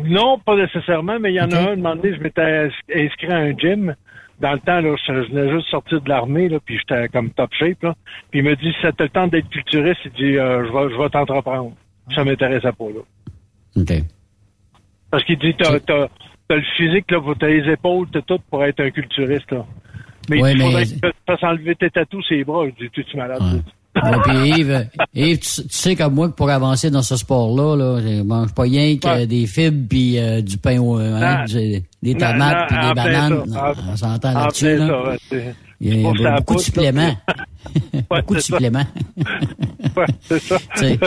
non, pas nécessairement, mais il y en a un, un moment donné, je m'étais ins- inscrit à un gym. Dans le temps, là, je, venais juste sortir de l'armée, là, puis j'étais comme top shape, là. Puis il me dit, si ça te le temps d'être culturiste, il dit, euh, je vais, je vais t'entreprendre. Ça m'intéressait pas, là. OK. Parce qu'il dit, t'as, t'as, t'as le physique, là, t'as les épaules, t'as tout pour être un culturiste, là. Mais Ouais, il mais- faudrait que tu fasses enlever tes tatous ses bras. Je dis, tu es malade? Ouais, puis Yves, Yves, tu, tu sais comme moi que pour avancer dans ce sport-là, là, je mange pas rien que Ouais. des fibres puis euh, du pain au hein, des tomates puis des bananes. ça. On s'entend en là-dessus. Là. ouais, Il y a beaucoup de pousse, suppléments. beaucoup de ça. suppléments. Ouais, c'est ça.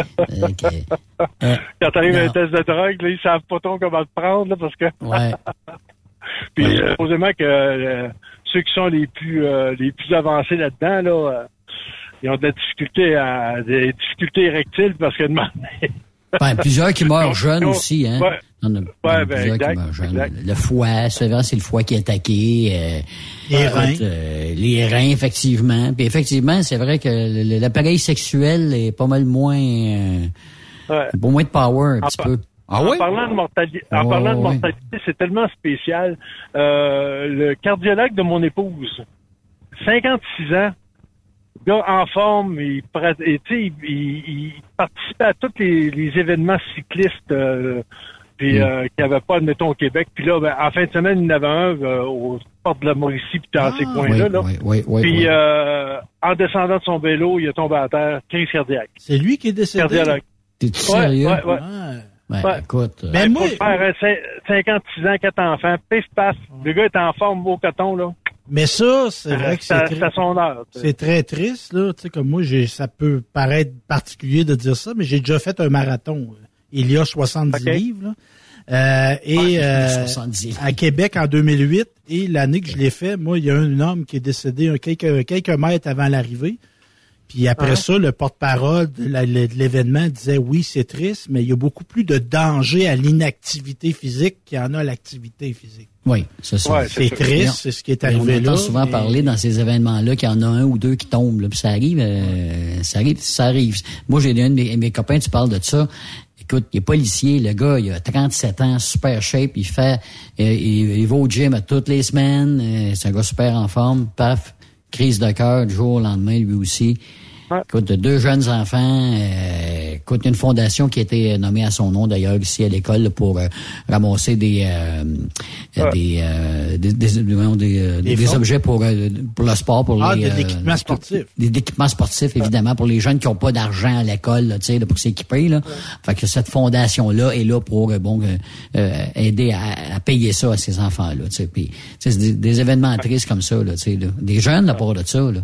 Euh, Quand t'arrives à un test de drogue, là, ils savent pas trop comment te prendre, là, parce que... Ouais. Puis, euh, supposément que euh, ceux qui sont les plus les plus avancés là-dedans, là, ils ont de la difficulté à des difficultés érectiles parce que demain. Ben, plusieurs qui meurent jeunes aussi, hein. ouais. En a- en a Ouais, ben, plusieurs qui meurent jeunes. Le foie, souvent, c'est le foie qui est attaqué. euh, Les reins. euh, les reins, effectivement. Puis effectivement, c'est vrai que l'appareil sexuel est pas mal moins... euh, Ouais. pas moins de power, un En petit peu. Ah en oui? parlant de mortalité, en parlant de mortalité, c'est tellement spécial. Euh, le cardiologue de mon épouse, 56 ans, gars en forme, il, et, il, il- il participait à tous les, les événements cyclistes euh, puis Mm. euh, qu'il n'y avait pas, admettons, au Québec. Puis là, ben, en fin de semaine, il y en avait un euh, aux portes de la Mauricie, puis dans ces Oui, coins-là. là. oui, oui, oui, puis oui. euh, en descendant de son vélo, il est tombé à terre, crise cardiaque. C'est lui qui est décédé? Cardiologue. T'es-tu Ouais, sérieux? ouais, ouais. Ah. Ben, Ouais. écoute... euh, Ben, moi, Pour faire euh, cin- 56 ans, quatre enfants, pif paf, le gars est en forme au coton, là. Mais ça, c'est vrai que c'est très, c'est très triste, là. Tu sais, comme moi, j'ai, ça peut paraître particulier de dire ça, mais j'ai déjà fait un marathon. euh, Il y a 70 Ok. livres, là. Euh, et euh, 70. à Québec en 2008 et l'année que je l'ai fait, moi il y a un homme qui est décédé un quelques quelques mètres avant l'arrivée. Puis après ça, le porte-parole de la- de l'événement disait oui, c'est triste, mais il y a beaucoup plus de danger à l'inactivité physique qu'il y en a à l'activité physique. Oui, c'est ça. Ouais, c'est triste, c'est ce qui est arrivé on entend là, souvent mais- parler dans ces événements-là qu'il y en a un ou deux qui tombent. Là, puis ça arrive, euh, ça arrive, ça arrive. Moi, j'ai un de mes, mes copains, tu parles de ça. Écoute, il est policier, le gars, il a 37 ans, super shape, il fait, euh, il, il va au gym à toutes les semaines, euh, c'est un gars super en forme, paf, crise de cœur du jour au lendemain, lui aussi. Écoute, deux jeunes enfants, euh, écoute, une fondation qui a été nommée à son nom d'ailleurs ici à l'école pour euh, ramasser des, euh, euh, des, euh, des, des, des, euh, Des des objets pour, euh, pour le sport, pour Ah, les... de euh, l'équipement sportif. Des des équipements sportifs, évidemment, pour les jeunes qui n'ont pas d'argent à l'école, là, tu sais, là, pour s'équiper. Là. Fait que cette fondation-là est là pour euh, bon euh, euh, aider à, à payer ça à ces enfants-là. tu sais. Puis, c'est des, des événements tristes comme ça, là, tu sais, là. des jeunes à part de ça. Là.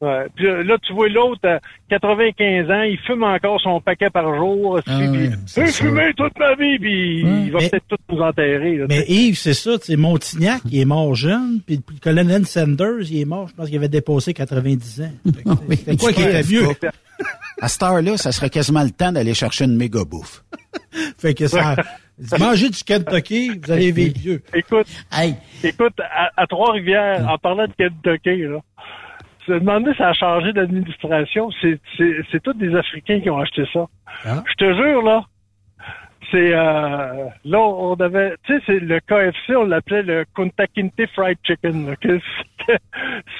Ouais. Puis euh, là, tu vois l'autre, à 95 ans, il fume encore son paquet par jour. Ah J'ai sûr. fumé toute ma vie, puis il va peut-être tout nous enterrer. là, Mais tu sais. Yves, c'est ça, c'est Montignac, il est mort jeune, puis le colonel Sanders, il est mort, je pense qu'il avait dépassé 90 ans. C'est quoi qui était mieux? À cette heure-là, ça serait quasiment le temps d'aller chercher une méga bouffe. Fait que ça, mangez du Kentucky, vous allez vivre vieux. Écoute, écoute, à, à Trois-Rivières, en parlant de Kentucky, là, se demander si ça a changé d'administration? C'est, c'est, c'est tous des Africains qui ont acheté ça. Je te jure, là. C'est euh, là on avait tu sais c'est le KFC on l'appelait le Kunta Kinte Fried Chicken là, que c'était-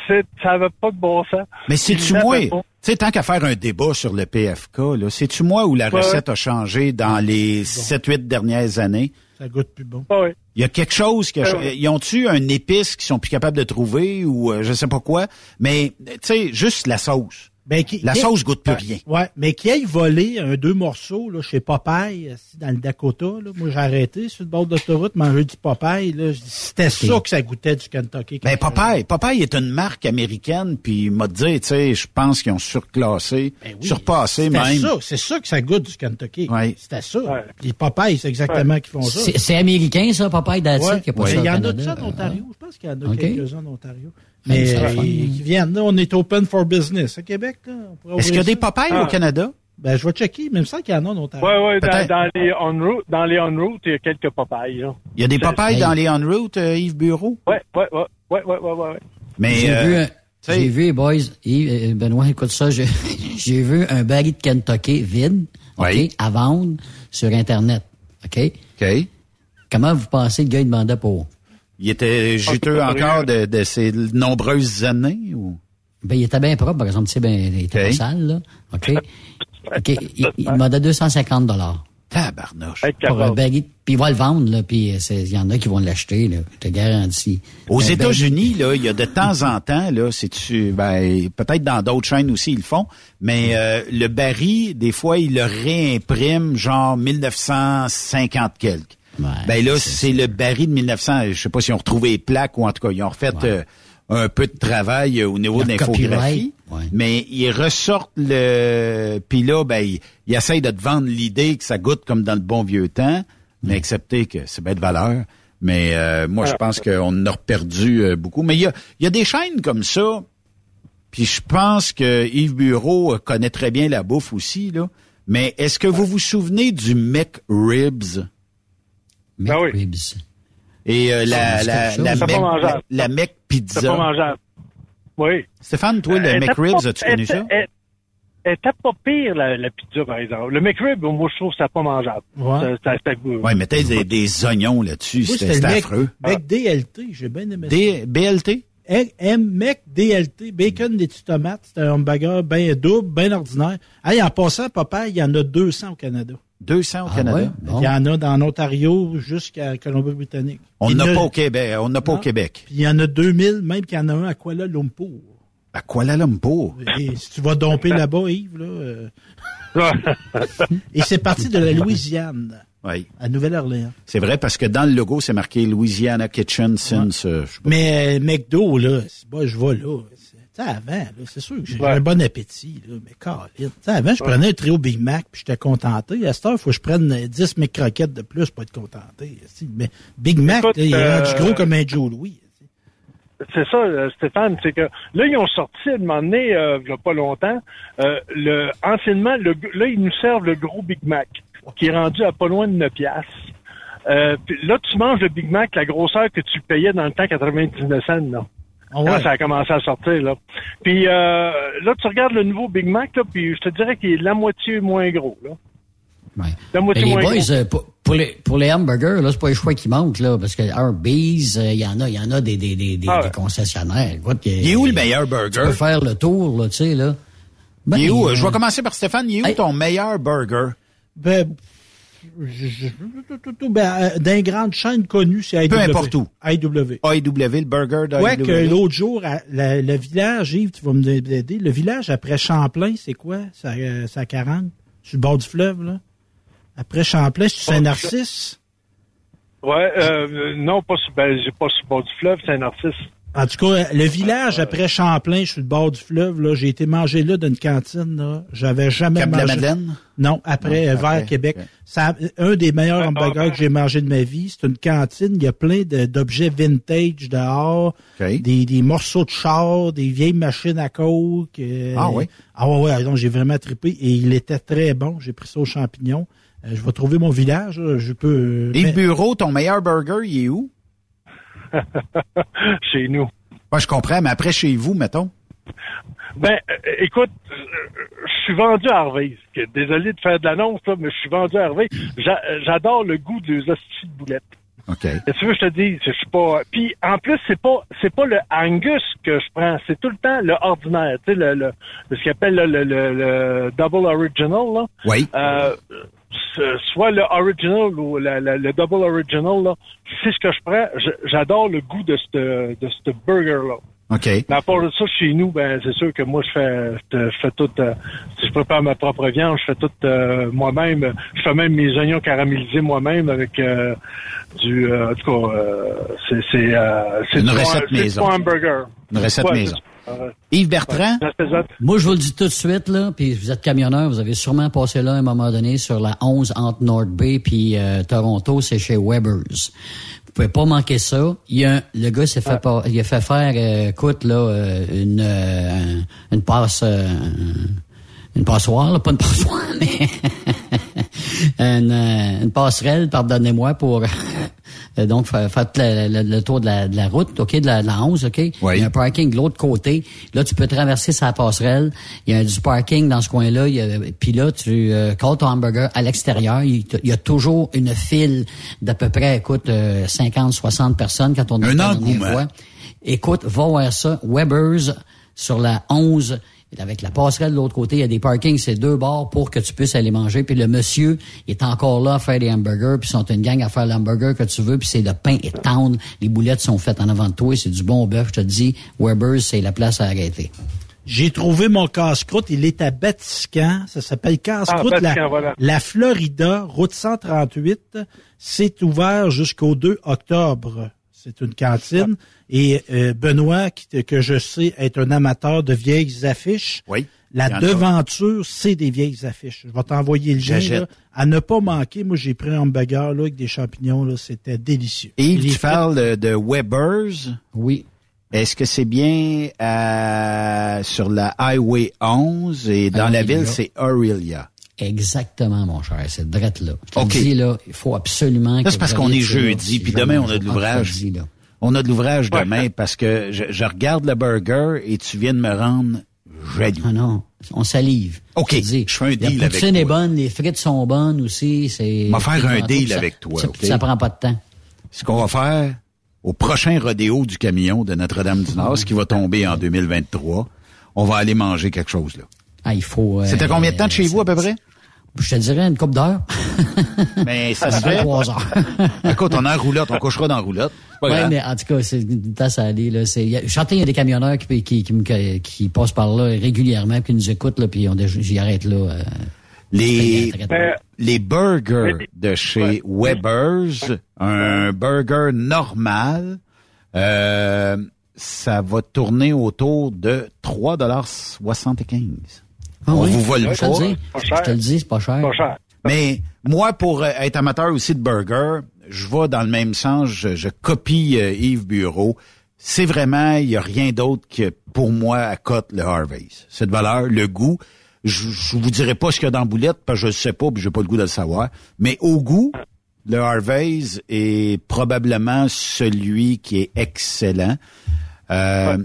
c'est ça avait pas de bon sens. Mais c'est-tu Il moi, tu sais, tant qu'à faire un débat sur le PFK, là, c'est-tu moi où la Ouais, recette a changé dans les 7-8 dernières années? Ça goûte plus bon. Ah ouais. Il y a quelque chose que Ah ouais. ils ont-tu un épice qu'ils sont plus capables de trouver ou euh, je sais pas quoi, mais tu sais juste la sauce. Ben, qui- la qui- sauce goûte plus Ouais. rien. Ouais, mais qui aille voler un deux morceaux là, chez Popeye, ici, dans le Dakota, là, moi j'ai arrêté sur le bord d'autoroute manger du Popeye. Là, Je dis, C'était ça que ça goûtait du Kentucky. Ben Popeye, Popeye est une marque américaine, puis il m'a dit, tu sais, je pense qu'ils ont surclassé, surpassé C'était même. ça, c'est ça que ça goûte du Kentucky. Ouais. C'était ça. Puis Popeye, c'est exactement qu'ils font ça. C'est américain, ça, Popeye d'Atie, Ouais. qui a pas Ouais. ça au Il y en a de ça en Ontario. Je pense qu'il y en a quelques-uns en Ontario. Mais euh, ils, ils viennent. Là, on est open for business. À Québec, Est-ce qu'il y a des ça. Popeyes au Canada? Ben, je vais checker. Même ça qu'il y en a en Ontario. Ouais, ouais, dans, les on-route, dans les on-route, il y a quelques Popeyes, là. Il y a des Popeyes dans les on-route, euh, Yves Bureau? Ouais, ouais, ouais, ouais, ouais, ouais. Mais J'ai euh, vu, j'ai vu, boys, Yves, euh, Benoît, écoute ça, j'ai j'ai vu un baril de Kentucky vide, OK, à vendre sur Internet, OK? OK. Comment vous pensez que le gars il demandait pour? Il était juteux Ah, encore de, de ces nombreuses années? Ou? Ben, il était bien propre, par exemple, tu sais, ben, il était OK. pas sale, là, OK? OK, il, il demandait 250 dollars. Tabarnouche. Pour un baril, puis il va le vendre, là, puis euh, il y en a qui vont l'acheter, là, je te garantis. Aux Un baril- États-Unis, là, il y a de temps en temps, là, c'est tu, ben, peut-être dans d'autres chaînes aussi ils le font, mais euh, le baril, des fois, ils le réimpriment genre 1950 quelques. Ben là, c'est le baril de 1900. Je sais pas si on retrouvé les plaques ou en tout cas, ils ont refait euh, un peu de travail euh, au niveau de l'infographie. ouais. Mais ils ressortent le... Puis là, ben, ils, ils essayent de te vendre l'idée que ça goûte comme dans le bon vieux temps, mais accepter que c'est bien de valeur. Mais euh, moi, je pense qu'on en a perdu euh, beaucoup. Mais il y a, il y a des chaînes comme ça, puis je pense que Yves Bureau connaît très bien la bouffe aussi, là. Mais est-ce que vous vous souvenez du McRibs? McRibs. Et euh, la, la, la, Pizza. C'est pas mangeable. Oui. Stéphane, toi, le était McRibs, as-tu connu ça? Elle était pas pire, la, la pizza, par exemple. Le McRib, moi, je trouve que c'est pas mangeable. Ouais. Ça- ça- ça goûte. Ouais, mettez des, des oignons là-dessus, c'était c'était c'était mec, affreux. mec DLT, j'ai bien aimé ça. D- BLT? M mec DLT, bacon, des petites tomates, c'est un hamburger bien double, bien ordinaire. Hey, en passant, papa, il y en a 200 au Canada. 200 au Ah Canada? ouais? Bon. Il y en a dans l'Ontario jusqu'à Colombie-Britannique. On Il y n'a en a- pas au Québec. On n'a pas au. Québec. Puis il y en a 2000, même qu'il y en a un à Kuala Lumpur. À Kuala Lumpur? Et si tu vas domper là-bas, Yves, là. euh, Et c'est parti de la Louisiane, Oui. à Nouvelle-Orléans. C'est vrai parce que dans le logo, c'est marqué Louisiana Kitchen since. euh, je sais pas. Mais euh, McDo, là, pas, je vais là. Sais, avant, c'est sûr que j'ai Ouais. un bon appétit, là, mais sais, avant, je prenais un trio Big Mac, puis j'étais contenté. À cette heure, il faut que je prenne euh, 10 croquettes de plus pour être contenté. Mais Big Mac, Écoute, là, il est euh, rendu gros comme un Joe Louis. c'est ça, euh, Stéphane, c'est que là, ils ont sorti à un moment donné, euh, il y a pas longtemps, euh, le, anciennement, le, là, ils nous servent le gros Big Mac, qui est rendu à pas loin de 9 piastres. Euh, puis là, tu manges le Big Mac, la grosseur que tu payais dans le temps 99 cents, là. Ah ouais. Quand ça a commencé à sortir, là. Puis euh, là, tu regardes le nouveau Big Mac, là, puis je te dirais qu'il est la moitié moins gros, là. La moitié les moins boys, gros. euh, pour, pour les, pour les hamburgers, là, c'est pas les choix qui manquent, là, parce que Arby's, euh, il y en a, il y en a des, des, des, des, Ah des concessionnaires. Écoute, Il est où le meilleur burger? Tu peux faire le tour, là, tu sais, là. Ben, il est où? euh, Je vais commencer par Stéphane. Il est où ton meilleur burger? Ben, ben, euh, dans les grandes chaînes connues, c'est IW. Peu importe où. IW. AEW, le burger d'AEW. Ouais, que l'autre jour, à- la- le village, Yves, tu vas me aider, le village après Champlain, c'est quoi? Ça, euh, ça 40? Sur le bord du fleuve, là? Après Champlain, c'est Saint-Narcisse? Ouais, euh, non, pas sur, ben, pas sur le bord du fleuve, c'est un narcisse. En tout cas, le village après Champlain, sur le bord du fleuve, là, j'ai été manger là d'une cantine, là. J'avais jamais Cap mangé. la Madeleine? Non, après, Non, euh, vers après, Québec. Ça, un des meilleurs hamburgers que j'ai mangé de ma vie. C'est une cantine. Il y a plein de- d'objets vintage dehors. Des, des morceaux de char, des vieilles machines à coke. euh, Ah oui? Ah ouais, ouais. Donc, j'ai vraiment trippé. Et il était très bon. J'ai pris ça aux champignons. Euh, je vais trouver mon village. là. Je peux... euh, Et mais- bureau, ton meilleur burger, il est où? Chez nous. Moi, je comprends, mais après, chez vous, mettons? Ben, euh, écoute, euh, je suis vendu à Harvey. Désolé de faire de l'annonce, mais je suis vendu à Harvey. J'a- J'adore le goût des hosties de boulettes. OK. Que tu veux que je te dis? Je suis pas. Puis en plus, c'est pas c'est pas le Angus que je prends, c'est tout le temps le ordinaire. Tu sais, le, le, ce qu'ils appelle le, le, le- le double original, là. Oui. Euh, soit le original ou la- la- le double original, là, c'est ce que je prends. J'adore le goût de ce de ce burger-là. OK. Mais à part de ça, chez nous, ben c'est sûr que moi je fais je, fais tout euh, si je prépare ma propre viande, je fais tout euh, moi-même. Je fais même mes oignons caramélisés moi-même avec euh, du en tout cas c'est c'est c'est Une recette c'est du maison. hamburger. Une recette Ouais, maison. Yves Bertrand? Moi, je vous le dis tout de suite, là, puis vous êtes camionneur, vous avez sûrement passé là à un moment donné sur la 11 entre North Bay puis euh, Toronto, c'est chez Weber's. Vous pouvez pas manquer ça. Il y a un- le gars s'est fait pas, il a fait faire, euh, écoute là, euh, une euh, une passe, euh, une passoire, là, pas une passoire, mais une, euh, une passerelle, pardonnez-moi pour euh, donc faire, faire tout le, le- le tour de la, de la route, ok, de la, de la 11, ok? Il y a un parking de l'autre côté. Là, tu peux traverser sa passerelle. Il y a du parking dans ce coin-là. Il y a- Puis là, tu euh, colles ton hamburger à l'extérieur. Il, y a toujours une file d'à peu près, écoute, euh, 50, 60 personnes quand on est Un dans fois. Écoute, va voir ça. Weber's sur la 11. Avec la passerelle de l'autre côté, il y a des parkings, c'est deux bars pour que tu puisses aller manger. Puis le monsieur est encore là à faire des hamburgers, puis ils sont une gang à faire l'hamburger que tu veux, puis c'est le pain et tendre. Les boulettes sont faites en avant de toi, c'est du bon bœuf. Je te dis, Weber's, c'est la place à arrêter. J'ai trouvé mon casse-croûte. Il est à Batiscan. Ça s'appelle casse-croûte. Ah, la, voilà. la Florida, route 138. C'est ouvert jusqu'au 2 octobre. C'est une cantine. Et euh, Benoît, qui- que je sais être un amateur de vieilles affiches. Oui. La devanture, c'est des vieilles affiches. Je vais t'envoyer le là. À ne pas manquer. Moi, j'ai pris un hamburger là, avec des champignons. Là, C'était délicieux. Les tu parles de, Weber's. Oui. Est-ce que c'est bien à- sur la Highway 11 et dans la ville, c'est Aurelia? Exactement, mon cher. C'est drette là. Je te dis, là, il faut absolument Là, que c'est parce qu'on est jeudi, puis demain, on a de l'ouvrage. vendredi, là. On a de l'ouvrage demain parce que je, je regarde le burger et tu viens de me rendre jaloux. Ah non, on salive. OK, je fais un deal La avec poutine est toi. bonne, les frites sont bonnes aussi. C'est. On va faire un deal ça- avec toi, Ça, ça prend pas de temps. Ce qu'on va faire au prochain rodéo du camion de Notre-Dame-du-Nord, ce qui va tomber en 2023, on va aller manger quelque chose là. Ah, il faut. euh, C'était combien de temps de chez vous à peu près? Je te dirais une coupe d'heure. Mais ça se Ça fait fait. trois heures. Écoute, on est en roulotte, on couchera dans la roulotte. Grave. mais en tout cas, c'est une tasse à aller. Là. C'est, il y a, je sentais, il y a des camionneurs qui, qui, qui, qui passent par là régulièrement, qui nous écoutent, là, puis on, déjà- j'y arrête là. euh, Les, très- les burgers de chez Weber's, un burger normal, euh, ça va tourner autour de 3,75 Ah On oui? vous vole Je te le pas. dis. Je te le dis, c'est pas cher. Pas cher. Mais moi, pour euh, être amateur aussi de burger, je vais dans le même sens, je, je copie euh, Yves Bureau. c'est vraiment, il y a rien d'autre que pour moi à cote le Harvey's. Cette valeur, le goût, je, je vous dirai pas ce qu'il y a dans la boulette parce que je ne sais pas, puis j'ai pas le goût de le savoir. Mais au goût, le Harvey's est probablement celui qui est excellent. Euh,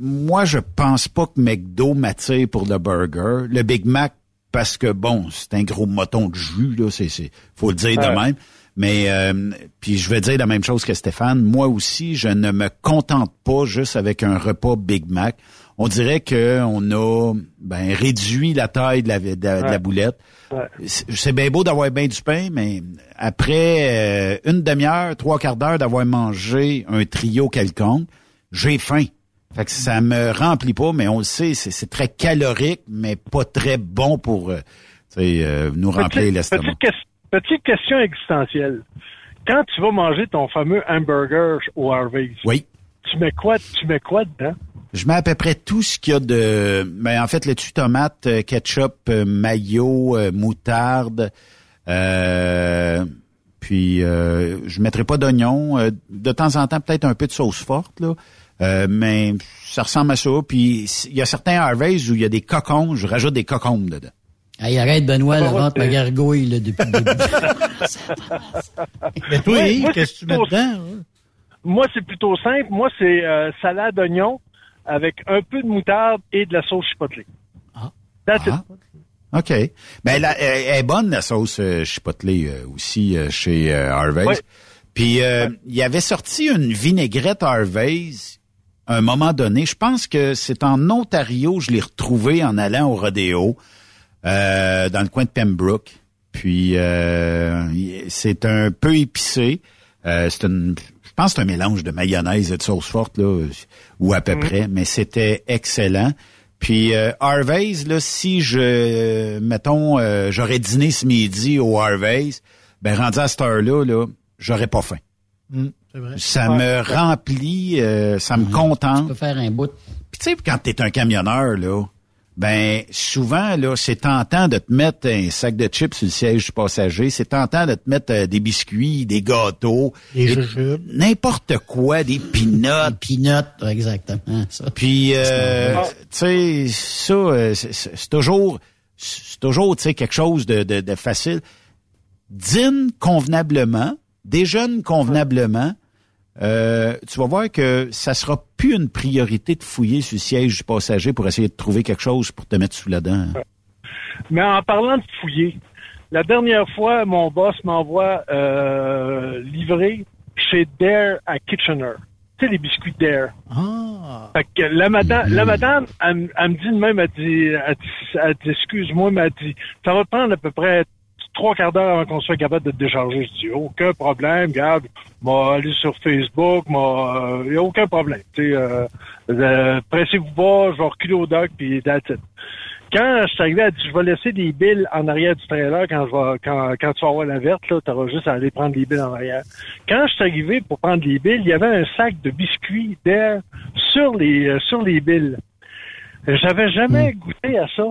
moi, je pense pas que McDo m'attire pour le burger. Le Big Mac, parce que bon, c'est un gros moton de jus, là, c'est, c'est, faut le dire de même. Mais euh, puis je vais dire la même chose que Stéphane. Moi aussi, je ne me contente pas juste avec un repas Big Mac. On dirait que on a ben, réduit la taille de la, de, la boulette. C'est bien beau d'avoir bien du pain, mais après euh, une demi-heure, trois quarts d'heure d'avoir mangé un trio quelconque, j'ai faim. Fait que ça me remplit pas, mais on le sait, c'est très calorique, mais pas très bon pour euh, euh nous remplir l'estomac. Petite question existentielle. Quand tu vas manger ton fameux hamburger au Harvey's, oui. tu mets quoi, tu mets quoi dedans? Je mets à peu près tout ce qu'il y a de... Mais ben, en fait, le dessus tomate, euh, ketchup, mayo, moutarde. Euh, puis, euh, je mettrai pas d'oignon. de temps en temps, peut-être un peu de sauce forte, là. Mais ça ressemble à ça. Puis, il y a certains Harvey's où il y a des cocons. Je rajoute des cocons dedans. Hey, arrête, Benoît, la vente ma gargouille là, depuis le début. Mais toi, qu'est-ce que tu mets dedans? Hein? Moi, c'est plutôt simple. Moi, c'est euh, salade d'oignon avec un peu de moutarde et de la sauce chipotle. Ah. That's ah. OK. Ben, la, elle est bonne, la sauce euh, chipotle euh, aussi euh, chez euh, Harvey's. Puis, il y avait sorti une vinaigrette Harvey's à un moment donné. Je pense que c'est en Ontario, je l'ai retrouvé en allant au rodéo. Euh, dans le coin de Pembroke. Puis euh, c'est un peu épicé. Euh, c'est une, je pense que c'est un mélange de mayonnaise et de sauce forte là, ou à peu mm. près, mais c'était excellent. Puis Harvey's, là, si je, mettons, j'aurais dîné ce midi au Harvey's, ben rendu à cette heure-là, là, j'aurais pas faim. Mm, ça me remplit, ça me mm. contente. Tu peux faire un bout. Puis tu sais, quand t'es un camionneur, là, ben souvent là, c'est tentant de te mettre un sac de chips sur le siège du passager, c'est tentant de te mettre euh, des biscuits, des gâteaux, des n'importe quoi, des peanuts, peanuts, exactement. Ça. Puis euh, tu sais ça euh, c'est toujours c'est toujours tu sais quelque chose de, de, de facile. Dîne convenablement, déjeune convenablement euh, tu vas voir que ça sera plus une priorité de fouiller sur le siège du passager pour essayer de trouver quelque chose pour te mettre sous la dent. Mais en parlant de fouiller, la dernière fois, mon boss m'envoie euh, livrer chez Dare à Kitchener. Tu sais, les biscuits Dare. Ah. Fait que la madame, la madame, elle, me dit de même, elle dit, elle dit excuse-moi, mais elle dit, ça va prendre à peu près trois quarts d'heure avant qu'on soit capable de te décharger. Je dis, aucun problème, regarde, m'a aller sur Facebook, il n'y a aucun problème. Tu sais, euh, euh, pressez-vous pas, je vais reculer au dock, puis that's it. Quand je suis arrivé, elle dit, je vais laisser des billes en arrière du trailer quand je vais, quand, quand tu vas avoir la verte, là, auras juste à aller prendre les billes en arrière. Quand je suis arrivé pour prendre les billes, il y avait un sac de biscuits d'air sur les, euh, sur les billes. J'avais jamais hmm. goûté à ça.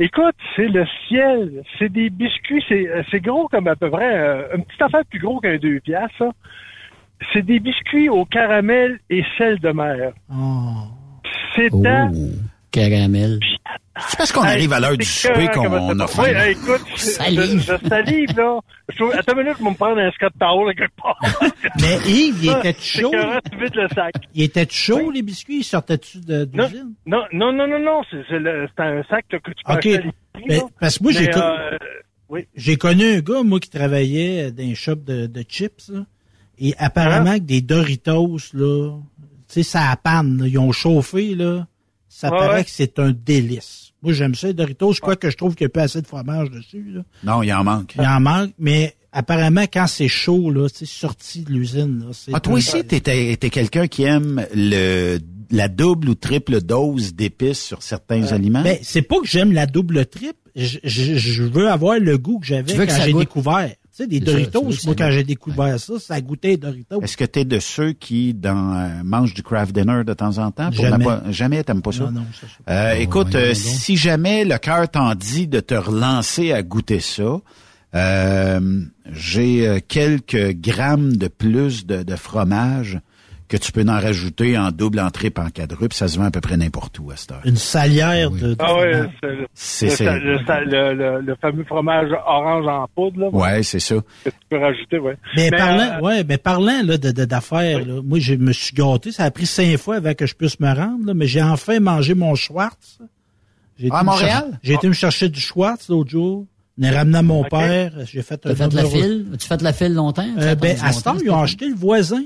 Écoute, c'est le ciel. C'est des biscuits. C'est gros comme à peu près euh, une petite affaire plus gros qu'un deux piastres. C'est des biscuits au caramel et sel de mer. Oh. C'est oh, caramel. C'est parce qu'on arrive à l'heure du souper qu'on a faim. Oui, écoute, je, je, salive, là. Je, attends une minute, je vais me prendre un Scott Towel quelque part. Mais Yves, il était chaud. vite le sac. Il était chaud, les biscuits? Ils sortaient-tu d'usine? Non, non, non, non, non, c'est un sac que tu peux okay. Mais, parce que moi, j'ai euh, oui. j'ai connu un gars, moi, qui travaillait dans un shop de, de chips, là, et apparemment hein? que des Doritos, là, tu sais, ça a panne, ils ont chauffé, là, ça paraît que c'est un délice. Moi, j'aime ça, Doritos. Je crois que je trouve qu'il n'y a pas assez de fromage dessus. Là. Non, il en manque. Il en manque, mais apparemment, quand c'est chaud, là, c'est sorti de l'usine. Ah, toi aussi, t'es quelqu'un qui aime le la double ou triple dose d'épices sur certains euh, aliments? Ben, c'est pas que j'aime la double triple. Je, je, veux avoir le goût que j'avais quand j'ai découvert. Tu sais, des Doritos, moi, quand j'ai découvert ça, ça goûtait Doritos. Est-ce que tu es de ceux qui dans, euh, mangent du craft dinner de temps en temps? jamais. Pas, jamais, t'aimes pas ça? Non, non, ça, euh, écoute, euh, si jamais le cœur t'en dit de te relancer à goûter ça, euh, j'ai quelques grammes de plus de, de fromage que tu peux en rajouter en double, en triple, en quadruple. Ça se vend à peu près n'importe où à cette heure. Une salière de, de Ah fromage. c'est le, le, le- le- le fameux fromage orange en poudre, là. Ouais, c'est ça. Que tu peux rajouter, ouais. Mais, Mais, parlant, euh, ouais, mais parlant là, de, de- d'affaires, moi je me suis gâté. Ça a pris cinq fois avant que je puisse me rendre, là, mais j'ai enfin mangé mon Schwartz. J'ai À Montréal? J'ai été me chercher du Schwartz l'autre jour. On est ramené à mon père. J'ai fait un fait la numéro- file? Tu fait la file longtemps? Euh, ben, à ce temps, ils ont acheté le voisin.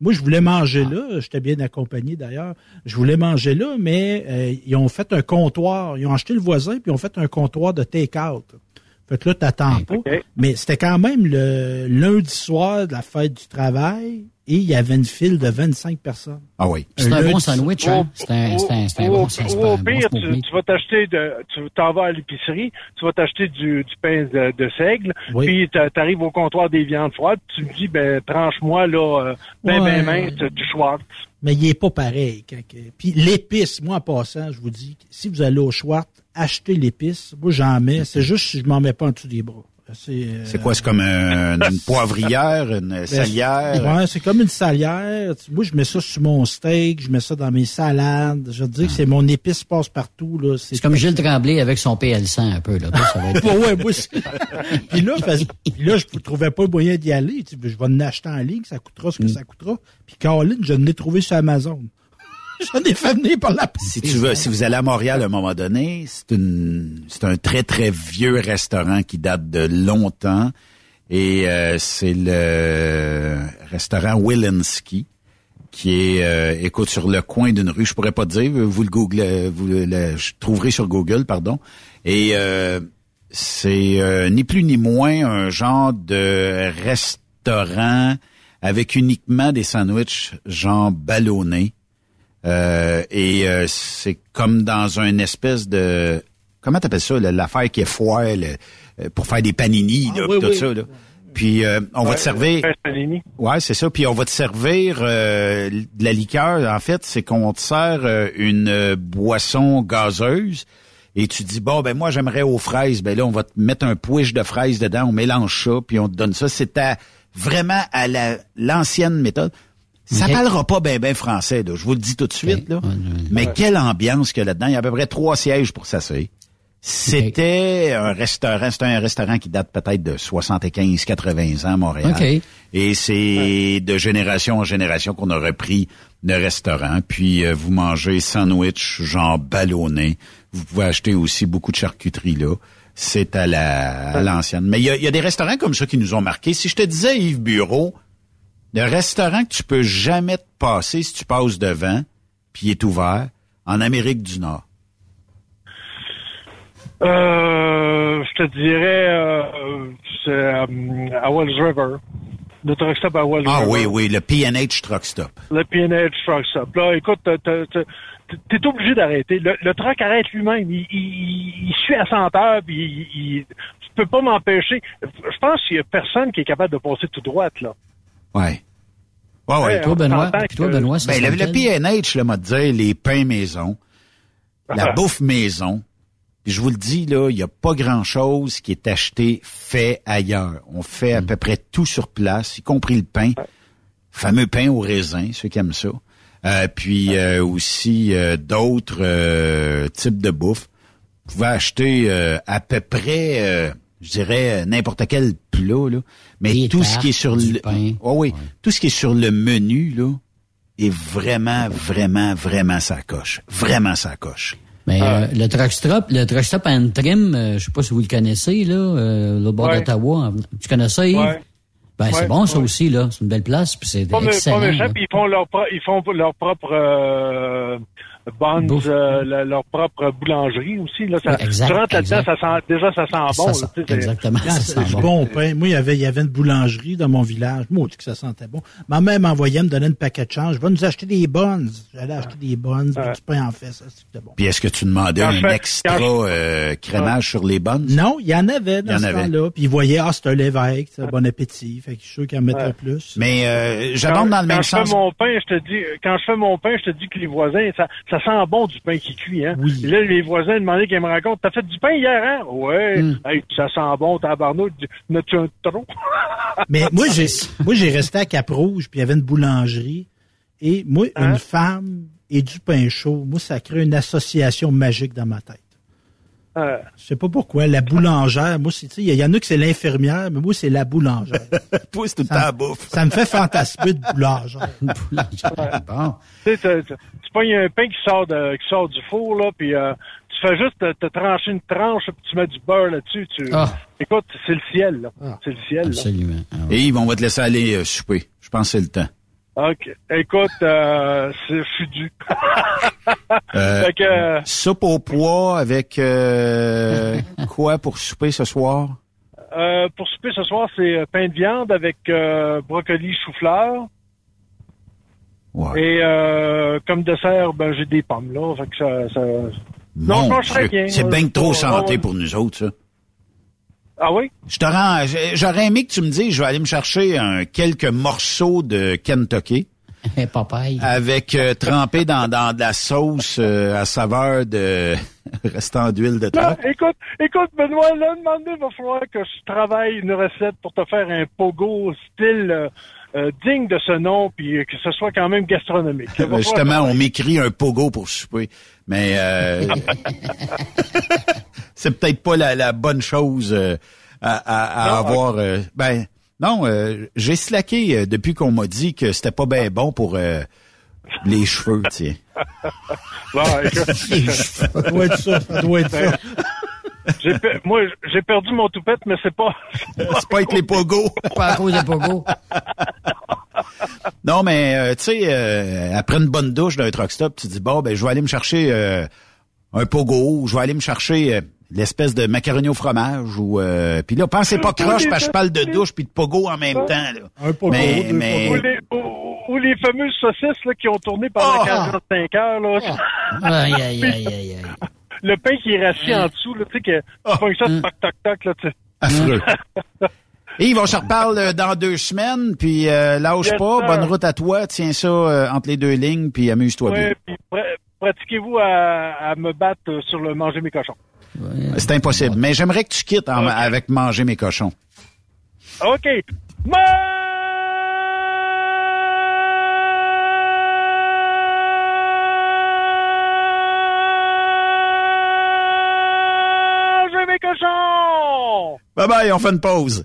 Moi, je voulais manger là. J'étais bien accompagné d'ailleurs. Je voulais manger là, mais euh, ils ont fait un comptoir. Ils ont acheté le voisin, puis ils ont fait un comptoir de take-out. Fait que là, t'attends pas. Mais c'était quand même le lundi soir de la fête du travail et il y avait une file de 25 personnes. Ah oui. C'est un bon sandwich, hein? C'est un, c'est un, c'est un bon, un au bon pire, smoked tu, tu vas t'acheter de, tu t'en vas à l'épicerie, tu vas t'acheter du, du pain de, de seigle, Oui. puis t'a- t'arrives au comptoir des viandes froides, tu me dis, ben, tranche-moi, là, euh, ben, Ouais. ben mince, du Schwartz. Mais il est pas pareil. Puis l'épice, moi en passant, je vous dis, si vous allez au Schwartz, achetez l'épice. Moi, j'en mets. C'est juste si je m'en mets pas en dessous des bras. C'est euh, C'est quoi? C'est comme un- une poivrière, une ben, salière? Ouais, c'est comme une salière. Moi, je mets ça sur mon steak, je mets ça dans mes salades. Je veux dire que c'est mon épice passe partout. là. C'est comme Gilles Tremblay avec son PL100 un peu. Là. Toi, ça va être... Ouais, moi, c'est- puis là, parce- puis là, je ne trouvais pas moyen d'y aller. Je vais en acheter en ligne, ça coûtera Mm. ce que ça coûtera. Puis Caroline, je l'ai trouvé sur Amazon. J'en ai fait venir par la Si tu veux, si vous allez à Montréal à un moment donné, c'est une, c'est un très très vieux restaurant qui date de longtemps et euh, c'est le restaurant Willinski qui est, euh, écoute, sur le coin d'une rue. Je pourrais pas te dire, vous le googlez, vous le, je trouverez sur Google, pardon. Et euh, c'est euh, ni plus ni moins un genre de restaurant avec uniquement des sandwichs genre ballonnés. Euh, et euh, c'est comme dans une espèce de comment t'appelles ça l'affaire qui est foire euh, pour faire des panini là, Ah, oui, tout oui. ça là. Puis euh, on va te servir. Ouais, c'est ça. Puis on va te servir euh, de la liqueur. En fait, c'est qu'on te sert euh, une boisson gazeuse. Et tu dis, bon, ben moi, j'aimerais aux fraises. Ben là, on va te mettre un pouiche de fraises dedans, on mélange ça, puis on te donne ça. C'est à- vraiment à la- l'ancienne méthode. Ça parlera pas ben ben français, là. je vous le dis tout de suite. Là. Mais quelle ambiance qu'il y a là-dedans. Il y a à peu près trois sièges pour s'asseoir. C'était un restaurant, c'était un restaurant qui date peut-être de 75, 80 ans à Montréal. OK. Et c'est de génération en génération qu'on a repris le restaurant. Puis euh, vous mangez sandwich genre ballonné. Vous pouvez acheter aussi beaucoup de charcuterie là. C'est à la à l'ancienne. Mais il y a, il y a des restaurants comme ça qui nous ont marqué. Si je te disais Yves Bureau, le restaurant que tu peux jamais te passer si tu passes devant, puis il est ouvert, en Amérique du Nord? Euh, je te dirais, euh, c'est euh, à Wells River. Le truck stop à Wells Ah River. oui, oui, le P&H Truck Stop. Le P&H Truck Stop. Là, écoute, t'es obligé d'arrêter. Le, le truck arrête lui-même. Il, il, il suit à 100 heures, puis il, il, tu peux pas m'empêcher. Je pense qu'il y a personne qui est capable de passer tout droit, là. Ouais. Ouais, ouais. Toi, Benoît, puis toi, Benoît, ça Ben, le, le? P&H, là, m'a dit, les pains maison, la Ah. bouffe maison. Puis je vous le dis, là, il n'y a pas grand-chose qui est acheté, fait ailleurs. On fait à peu près tout sur place, y compris le pain. Fameux pain au raisin, ceux qui aiment ça. Euh, puis euh, aussi euh, d'autres euh, types de bouffe. Vous pouvez acheter euh, à peu près, euh, je dirais, n'importe quel plat, là. Mais Des tout ce qui est sur le... pain. Oh oui, tout ce qui est sur le menu, là, est vraiment, vraiment, vraiment sa coche. Vraiment sa coche. Mais euh, le truck stop, le truck stop and trim, euh, je sais pas si vous le connaissez là, euh, le bord Ouais. d'Ottawa. Tu connais ça, Yves? Ouais. Ben c'est bon ça ouais. aussi là, c'est une belle place puis c'est excellent. pas méchant, ils font leur, pro- ils font leur propre buns, Bouffe. euh, la- leur propre boulangerie aussi. Là, ça, exact, tu rentres là-dedans, ça sent, déjà ça sent bon. Ça sent- exactement, Ah, ça c'est sent du bon. bon pain. Moi, il y avait, il y avait une boulangerie dans mon village. Moi, que ça sentait bon. Ma mère m'envoyait me donner une paquet de change. Va nous acheter des buns. J'allais acheter des buns, puis du pain en fait. Ça, c'était bon. Puis est-ce que tu demandais Quand un je extra quand euh, crémage sur les bonnes? Non, il y en avait Il y dans en ce avait. temps-là. Puis ils voyaient, ah, c'est un l'évêque, c'est un bon appétit. Fait que je suis sûr qu'ils en mettraient Ouais. plus. Mais euh, j'abonde dans le quand même je sens. fais mon pain, je te dis, quand je fais mon pain, je te dis que les voisins, ça, ça sent bon du pain qui cuit, hein. Oui. Là, les voisins demandaient qu'ils me racontent, t'as fait du pain hier, hein? Ouais. Hmm. Hey, ça sent bon, tabarnouche. N'as-tu un trop? Mais moi, j'ai, moi, j'ai resté à Cap-Rouge, puis il y avait une boulangerie. Et moi, Hein? une femme et du pain chaud, moi, ça crée une association magique dans ma tête. Euh, Je sais pas pourquoi. La boulangère, moi, c'est, tu sais, il y en a que c'est l'infirmière, mais moi, c'est la boulangère. Toi, c'est tout le Ça- temps à bouffe. Ça me fait fantasmer de boulangère. Bon. tu sais, tu pognes un pain qui sort de, qui sort du four, là, puis euh, tu fais juste te, te trancher une tranche, puis tu mets du beurre là-dessus. Tu... Ah. Écoute, c'est le ciel, là. C'est le ciel, là. Absolument. Et Yves, on va te laisser aller euh, souper. Je pense que c'est le temps. OK. Écoute, euh, c'est fudu. Euh, fait que, euh, Soupe au pois avec euh, quoi pour souper ce soir? euh, pour souper ce soir, c'est euh, pain de viande avec euh, brocoli chou-fleur. Et euh, comme dessert, ben j'ai des pommes, là. Fait que ça... ça... Non, je bien. C'est bien trop santé ouais. pour nous autres, ça. Ah oui? Je te rends, j'aurais aimé que tu me dises, je vais aller me chercher un, quelques morceaux de Kentucky. Papaye. Avec euh, trempé dans, dans de la sauce euh, à saveur de restant d'huile de troc. écoute, écoute, Benoît, là, demandez, il va falloir que je travaille une recette pour te faire un pogo style euh, euh, digne de ce nom, puis que ce soit quand même gastronomique. Ben, Justement, on m'écrit un pogo pour souper. Mais euh, c'est peut-être pas la, la bonne chose euh, à, à- à Non, avoir. euh, ben non, euh, j'ai slacké euh, depuis qu'on m'a dit que c'était pas bien bon pour euh, les cheveux, tiens. Bon, écoute. Ça doit être ça, ça doit être ça. J'ai pe- moi, j'ai perdu mon toupette, mais c'est pas. C'est pas avec les pogos. Pas à cause des pogos. Non, mais euh, tu sais, euh, après une bonne douche d'un truck stop, tu dis bon, ben je vais aller me chercher euh, un pogo, ou je vais aller me chercher euh, l'espèce de macaroni au fromage ou euh, puis là pensez pas croche parce que je parle de douche puis de pogo en même temps là. Un pogo, mais, deux mais Ou les, ou- ou les fameuses saucisses là, qui ont tourné pendant Ah! 45 heures. Là. Aïe, aïe, aïe, aïe, aïe. Le pain qui est rassis en dessous, là, tu sais, que tu pognes ça, toc, toc, toc, là, tu sais. affreux. Et on se reparle euh, dans deux semaines, puis euh, lâche Yes, pas, sir. bonne route à toi, tiens ça euh, entre les deux lignes, puis amuse-toi bien. Puis pratiquez-vous à, à me battre sur le manger mes cochons. C'est impossible, mais j'aimerais que tu quittes en- avec manger mes cochons. OK. Manger mes cochons! Bye bye, on fait une pause.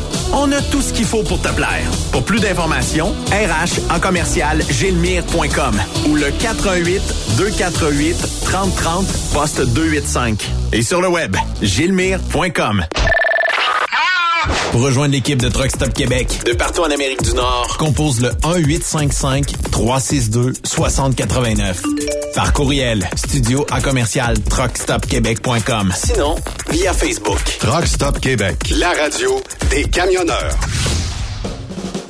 On a tout ce qu'il faut pour te plaire. Pour plus d'informations, RH en commercial gilmire.com ou le 418 248 3030 poste 285 et sur le web gilmire.com. Pour rejoindre l'équipe de Truck Stop Québec de partout en Amérique du Nord, compose le 1 855 362 6089. Par courriel, studio à commercial truckstopquebec.com. Sinon, via Facebook. Truck Stop Québec, la radio des camionneurs.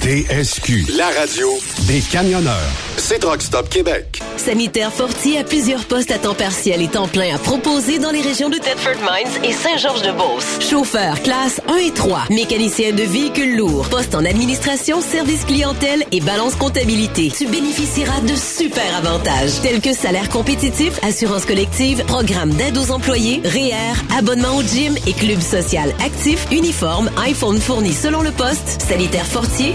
TSQ, la radio des camionneurs. C'est Truck Stop Québec. Sanitaire Fortier a plusieurs postes à temps partiel et temps plein à proposer dans les régions de Thetford Mines et Saint-Georges-de-Beauce. Chauffeur classe 1 et 3, mécanicien de véhicules lourds, poste en administration, service clientèle et balance comptabilité. Tu bénéficieras de super avantages tels que salaire compétitif, assurance collective, programme d'aide aux employés, REER, abonnement au gym et club social actif, uniforme, iPhone fourni selon le poste, Sanitaire Fortier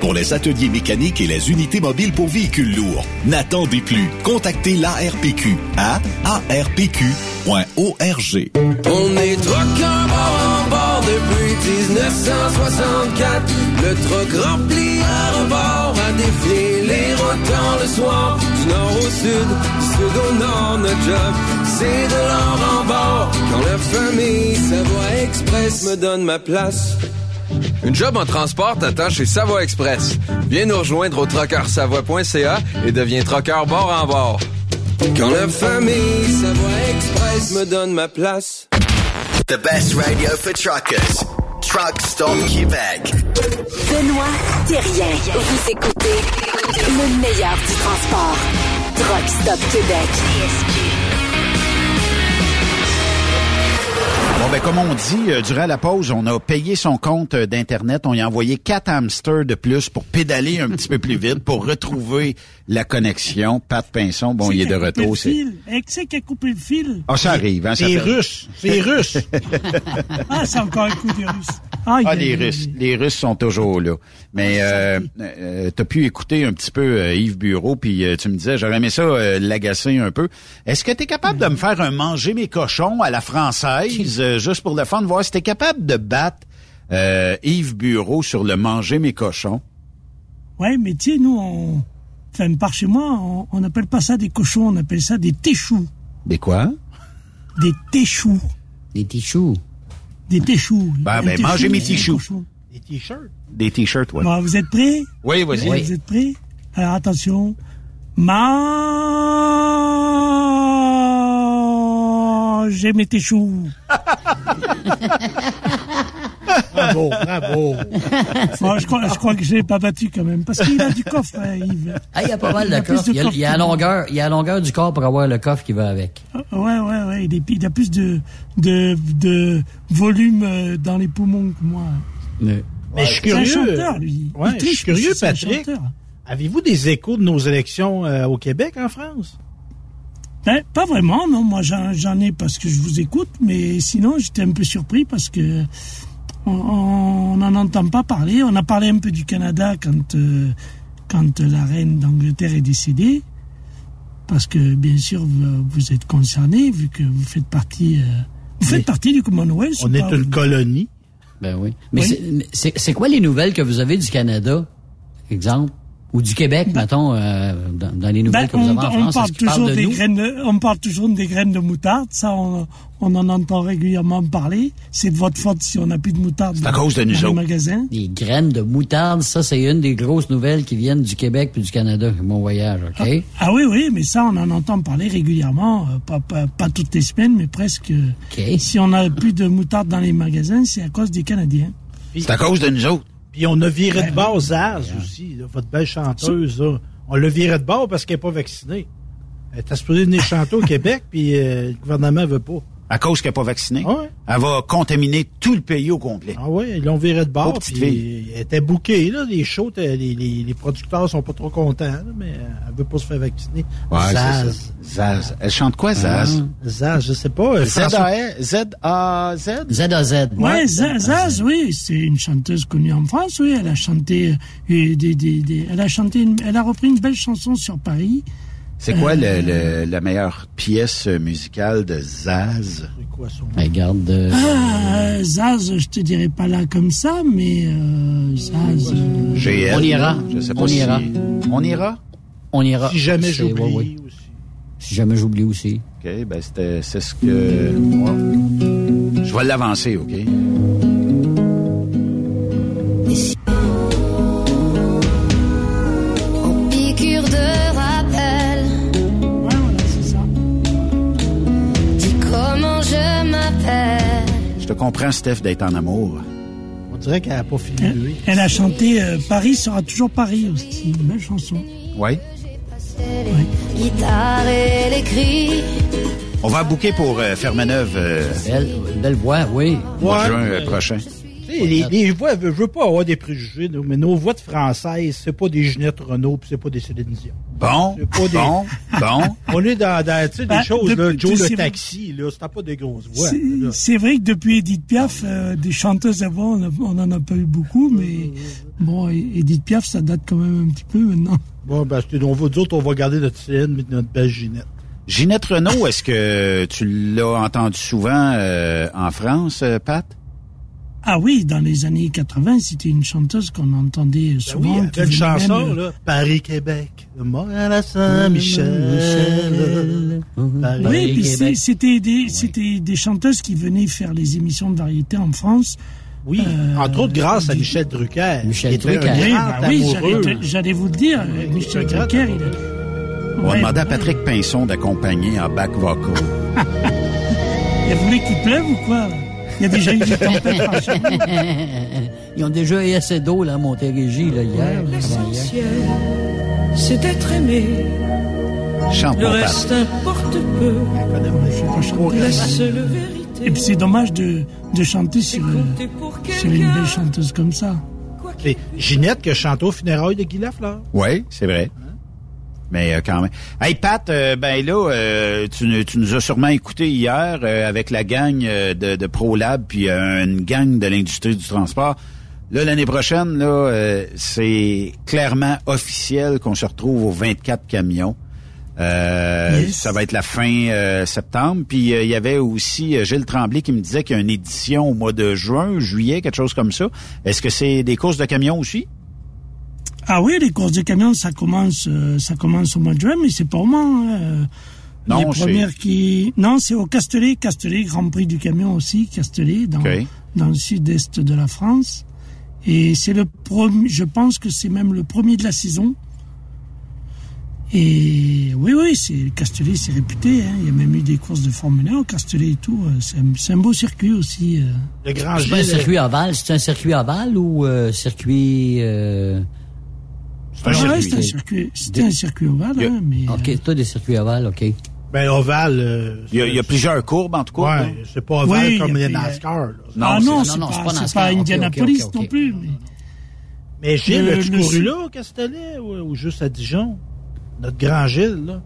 pour les ateliers mécaniques et les unités mobiles pour véhicules lourds. N'attendez plus. Contactez l'ARPQ à arpq.org. On est truckers bord en bord depuis 1964. Le truck rempli à rebord a défié les rotants le soir. Du nord au sud, du sud au nord, notre job, c'est de l'or en bord. Quand la famille Savoie Express me donne ma place. Une job en transport t'attend chez Savoie Express. Viens nous rejoindre au trockeursavoie.ca et deviens trockeur bord en bord. Quand la famille Savoie Express me donne ma place. The best radio for truckers. Truck Stop Québec. Benoît Thérien. Vous écoutez le meilleur du transport. Truck Stop Québec. Bon, ben, comme on dit, euh, durant la pause, on a payé son compte euh, d'Internet. On y a envoyé quatre hamsters de plus pour pédaler un petit peu plus vite, pour retrouver la connexion. Pat Pinson, bon, il est de retour. C'est fil. Eh, qui c'est qui a coupé le fil? Ah, ça arrive. Hein, ça C'est fait- russe. C'est russe. Ah, c'est encore un coup des Russes. Ah, les Russes. Les Russes sont toujours là. Mais euh, euh, t'as pu écouter un petit peu euh, Yves Bureau, puis euh, tu me disais, j'aurais aimé ça euh, l'agacer un peu. Est-ce que tu es capable de me faire un manger mes cochons à la française, euh, juste pour le fun, voir si t'es capable de battre euh, Yves Bureau sur le manger mes cochons? Ouais, mais tu sais, nous, on... Enfin, par chez moi, on- on n'appelle pas ça des cochons, on appelle ça des téchous. Des quoi? Des téchous. Des tichous. Des téchous. Ben, ben, téchou, mangez mes cochon. Des t-shirts. Des t-shirts, ouais. Bon, vous êtes prêts? Oui, vas-y. Vous êtes prêts? Alors, attention. Mangez mes téchous. Bravo, bravo. Bon, je, crois, je crois que je l'ai pas battu quand même, parce qu'il a du coffre, hein, Yves. Ah, il y a pas mal Il de Il y a, coffre il y a la longueur, il y a la longueur du corps pour avoir le coffre qui va avec. Ouais, ouais, ouais. Il, il a plus de, de, de volume euh, dans les poumons que moi. Mais je suis un curieux. chanteur, lui. Ouais, Il je suis curieux, un Patrick. Avez-vous des échos de nos élections euh, au Québec, en France? Ben, pas vraiment, non. Moi, j'en ai parce que je vous écoute, mais sinon, j'étais un peu surpris parce que on- n'en entend pas parler. On a parlé un peu du Canada quand, euh, quand la reine d'Angleterre est décédée, parce que bien sûr, vous, vous êtes concerné vu que vous faites partie, euh, vous faites partie du Commonwealth. On est pas, une vous? colonie. Ben oui. Mais Oui. c'est quoi les nouvelles que vous avez du Canada, exemple? Ou du Québec, mettons, euh, dans, dans les nouvelles Ben, que vous on, avez on France? parle toujours de des nous? graines de, on parle toujours des graines de moutarde. Ça, on, on en entend régulièrement parler. C'est de votre faute si on n'a plus de moutarde. C'est à cause de dans nous les autres. magasins. Des graines de moutarde, ça, c'est une des grosses nouvelles qui viennent du Québec puis du Canada, mon voyage, OK? Ah oui, oui, mais ça, on en entend parler régulièrement, euh, pas, pas, pas toutes les semaines, mais presque. Si on n'a plus de moutarde dans les magasins, c'est à cause des Canadiens. C'est à cause de nous autres. Puis on a viré de bord Zaz aussi, là, votre belle chanteuse. Là. On l'a viré de bord parce qu'elle n'est pas vaccinée. Elle était supposée venir chanter au Québec, puis euh, le gouvernement veut pas. À cause qu'elle n'est pas vaccinée. Ah ouais. Elle va contaminer tout le pays au complet. Ah oui, ils l'ont viré de bord. Puis. Elle était bouquée, là. Les shows, les, les, les producteurs sont pas trop contents, là, mais elle veut pas se faire vacciner. Ouais, Zaz. Zaz. Elle chante quoi, Zaz? Ah, Zaz, je sais pas. Z-A-Z? Z-A-Z. Ouais, Zaz, Zaz, oui, c'est une chanteuse connue en France, oui. Elle a chanté, euh, des, des, des- elle a chanté, une- elle a repris une belle chanson sur Paris. C'est quoi le, le- la meilleure pièce musicale de Zaz? Regarde. euh, Ah, Zaz, je te dirais pas là comme ça, mais euh, Zaz. euh, GL. On ira. Je sais pas On si- ira. On ira? On ira. Si jamais C'est- j'oublie ouais, ouais. Si jamais j'oublie aussi. OK, ben c'était c'est ce que... ouais. Je vais l'avancer, OK? Comprends, Steph, d'être en amour. On dirait qu'elle n'a pas fini de lui. Elle a chanté euh, Paris sera toujours Paris aussi, une belle chanson. Oui? Guitare et les cris. On va booker pour euh, Fermeneuve euh, Belle, belle voix, oui. Ouais, juin euh, prochain. Les, les voix, je veux pas avoir des préjugés, mais nos voix de françaises, c'est pas des Ginette Renault, puis c'est pas des Céline Dion. Bon, pas des- bon, bon. On est dans, des Ben, choses, là, Joe le taxi, là, c'était pas des grosses voix. C'est- vrai que depuis Edith Piaf, euh, des chanteuses avant, on, a- on en a pas eu beaucoup, mais bon, Edith Piaf, ça date quand même un petit peu maintenant. Bon, ben, c'est- on va, autres, on va garder notre Céline, mais notre belle Ginette. Ginette Renault, est-ce que tu l'as entendu souvent euh, en France, euh, Pat? Ah oui, dans les années 80, c'était une chanteuse qu'on entendait souvent. Ben oui, une venait chanson, même, là. Paris-Québec, de Montréal à Saint-Michel. Paris- Oui, puis c'était des, chanteuses qui venaient faire les émissions de variété en France. Oui, Euh, entre autres grâce à Michel Drucker. Michel qui Drucker. un Oui, amoureux. j'allais- vous le dire. euh, Michel Drucker, il a- On va Ouais, demander à Patrick Pinson d'accompagner en back vocal. Il voulait qu'il pleuve ou quoi? Il y a déjà eu des nous. Ils ont déjà eu assez d'eau, là, à Montérégie, là, hier. L'essentiel, c'est d'être aimé. Chante, Le reste importe peu. Vérité. Et puis c'est dommage de, de chanter sur, sur une belle chanteuse comme ça. C'est Ginette qui a chanté au funérailles de Guy Lafleur. Oui, c'est vrai. Mais euh, quand même. Hey Pat, euh, ben là, euh, tu, nous- tu nous as sûrement écouté hier avec la gang de, de ProLab puis une gang de l'industrie du transport. Là, l'année prochaine, là, c'est clairement officiel qu'on se retrouve aux 24 camions. Euh, Yes. Ça va être la fin septembre. Puis il y avait aussi Gilles Tremblay qui me disait qu'il y a une édition au mois de juin, juillet, quelque chose comme ça. Est-ce que c'est des courses de camions aussi? Ah oui, les courses de camions, ça commence, euh, ça commence au mois de juin, mais c'est pas au Mans. hein, euh, Non, les c'est- premières qui, non, c'est au Castellet, Castellet, Grand Prix du camion aussi, Castellet, dans, dans le sud-est de la France. Et c'est le premier, je pense que c'est même le premier de la saison. Et oui, oui, c'est Castellet, c'est réputé. Hein. Il y a même eu des courses de Formule 1 au Castellet et tout. euh, C'est un, beau circuit aussi. euh. Le grand C'est pas un circuit ovale, c'est un circuit ovale ou euh, circuit... Euh... Ah ouais, c'est un circuit, c'était un circuit ovale, hein, mais OK, toi des circuits ovales, OK. Ben, ovale. euh, Il y, a, il y a plusieurs courbes, en tout cas. Ouais, c'est pas ovale Oui, comme les NASCAR. là. ah non, c'est- c'est non, non, pas, c'est pas c'est NASCAR. pas Indianapolis non plus. Mais... Mais Gilles, Le- as-tu couru là, au Castellet, ou, ou juste à Dijon? Notre grand Gilles, là.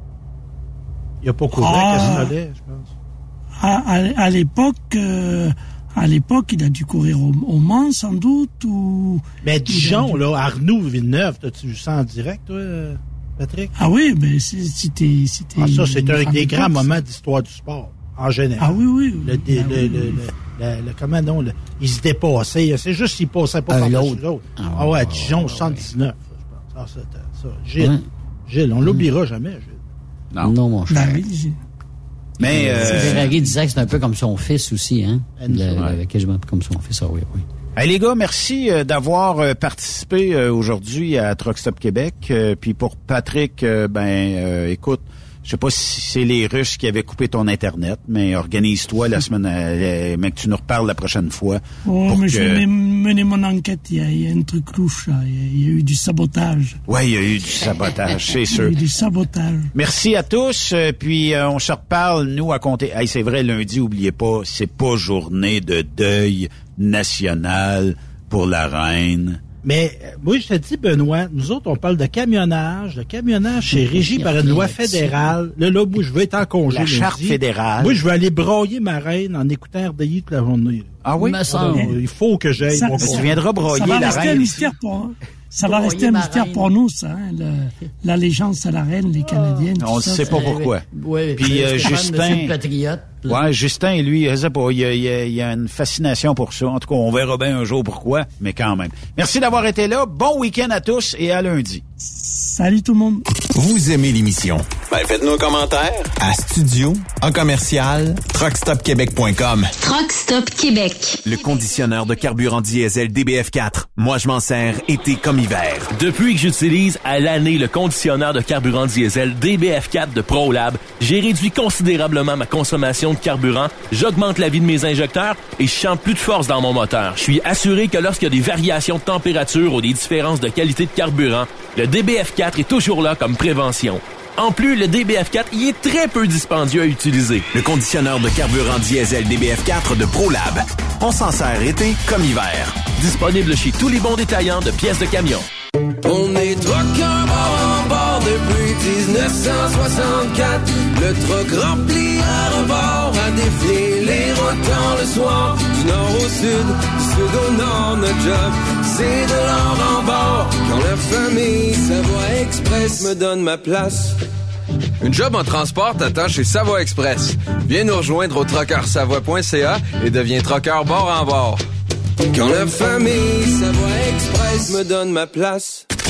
Il a pas couru Ah. à Castellet, je pense. À, à- à l'époque, euh, à l'époque, il a dû courir au, au Mans sans doute ou. Mais Dijon, là, Arnoux, Villeneuve, t'as-tu vu ça en direct, toi, euh, Patrick? Ah oui, mais c'est- c'était, c'était. Ah, ça, c'est un des grands moments d'histoire du sport, en général. Ah oui, oui. Le, dé- le, le, le, le- le- comment non, le- ils se dépassaient. C'est juste qu'ils passaient pas Un par-dessus l'autre. l'autre. Ah, ouais, à Dijon, 79, je pense. Ah, c'était ça. Gilles. Gilles, on l'oubliera jamais, Gilles. Non. Non, mon cher. Ben oui, j'ai- Mais euh, Ferrari disait que c'est un peu comme son fils aussi, hein? Enzo, Le- quasiment comme son fils, ah oui, oui. hey, les gars, merci euh, d'avoir euh, participé euh, aujourd'hui à Truck Stop Québec. Euh, puis pour Patrick, euh, ben euh, écoute, je sais pas si c'est les Russes qui avaient coupé ton internet, mais organise-toi la semaine, euh, mais que tu nous reparles la prochaine fois. Oh, pour mais que- je vais mener mon enquête. Il y, a, il y a un truc louche, là. Il y a, eu du sabotage. Ouais, il y a eu du sabotage, c'est Il y a sûr. eu du sabotage. Merci à tous, euh, puis euh, on se reparle, nous, à compter. Hey, c'est vrai, lundi, oubliez pas, c'est pas journée de deuil national pour la reine. Mais euh, moi, je te dis, Benoît, nous autres, on parle de camionnage. Le camionnage, c'est régi par une loi fédérale. Là, là, moi, je veux être en congé. La lundi. charte fédérale. Moi, je veux aller broyer ma reine en écoutant RDI toute la journée. Ah oui? Ah, non, il faut que j'aille. Ça- mon ça-. Tu viendras Ça broyer va la rester un reine. mystère pour. Ça va rester un mystère reine. pour nous, ça. hein, L'allégeance à la reine, les Canadiens. On ne ça, sait ça- pas pourquoi. Oui, Puis euh, Justin, patriote. Ouais, Justin, lui, je sais pas, il y, a, il y a- il y a une fascination pour ça. En tout cas, on verra bien un jour pourquoi, mais quand même. Merci d'avoir été là. Bon week-end à tous et à lundi. Salut tout le monde. Vous aimez l'émission? Ben, faites-nous un commentaire à studio, en commercial, truckstopquebec.com. Truck Stop Québec. Le conditionneur de carburant diesel DBF4. Moi, je m'en sers été comme hiver. Depuis que j'utilise à l'année le conditionneur de carburant diesel DBF4 de ProLab, j'ai réduit considérablement ma consommation de carburant, j'augmente la vie de mes injecteurs et je sens plus de force dans mon moteur. Je suis assuré que lorsqu'il y a des variations de température ou des différences de qualité de carburant, le DBF4 est toujours là comme prévention. En plus, le DBF4 y est très peu dispendieux à utiliser. Le conditionneur de carburant diesel DBF4 de ProLab. On s'en sert été comme hiver. Disponible chez tous les bons détaillants de pièces de camion. On est 1964. Le truck rempli à rebord a défié les routes le soir. Du nord au sud, du sud au nord, notre job, c'est de l'or en bord. Quand la famille Savoie Express me donne ma place. Une job en transport t'attend chez Savoie Express. Viens nous rejoindre au trockeursavoie.ca et deviens trockeur bord en bord. Quand la famille Savoie Express me donne ma place.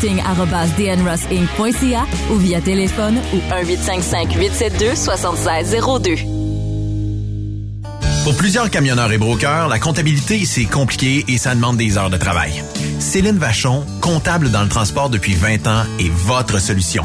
recruiting.dnrossinc.ca ou via téléphone ou 1-855-872-7602. Pour plusieurs camionneurs et brokers, la comptabilité, c'est compliqué et ça demande des heures de travail. Céline Vachon, comptable dans le transport depuis 20 ans, est votre solution.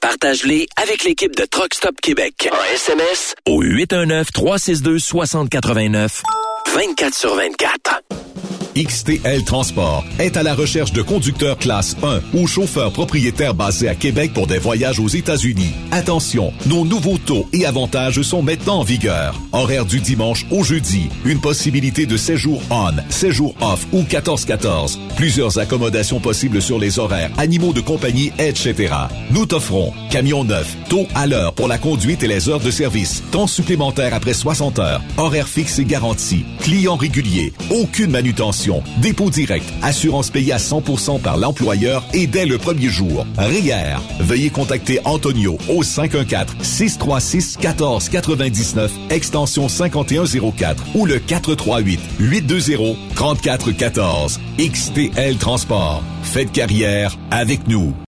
Partage-les avec l'équipe de Truck Stop Québec. En SMS au 819-362-6089. 24 sur 24. XTL Transport est à la recherche de conducteurs classe 1 ou chauffeurs propriétaires basés à Québec pour des voyages aux États-Unis. Attention, nos nouveaux taux et avantages sont maintenant en vigueur. Horaire du dimanche au jeudi, une possibilité de séjour on, séjour off ou 14-14. Plusieurs accommodations possibles sur les horaires, animaux de compagnie, etc. Nous t'offrons camion neuf, taux à l'heure pour la conduite et les heures de service, temps supplémentaire après 60 heures, horaire fixe et garanti, client régulier, aucune manutention, dépôt direct, assurance payée à 100% par l'employeur et dès le premier jour. RIER. Veuillez contacter Antonio au 514-636-1499, extension 5104 ou le 438-820-3414. XTL Transport. Faites carrière avec nous.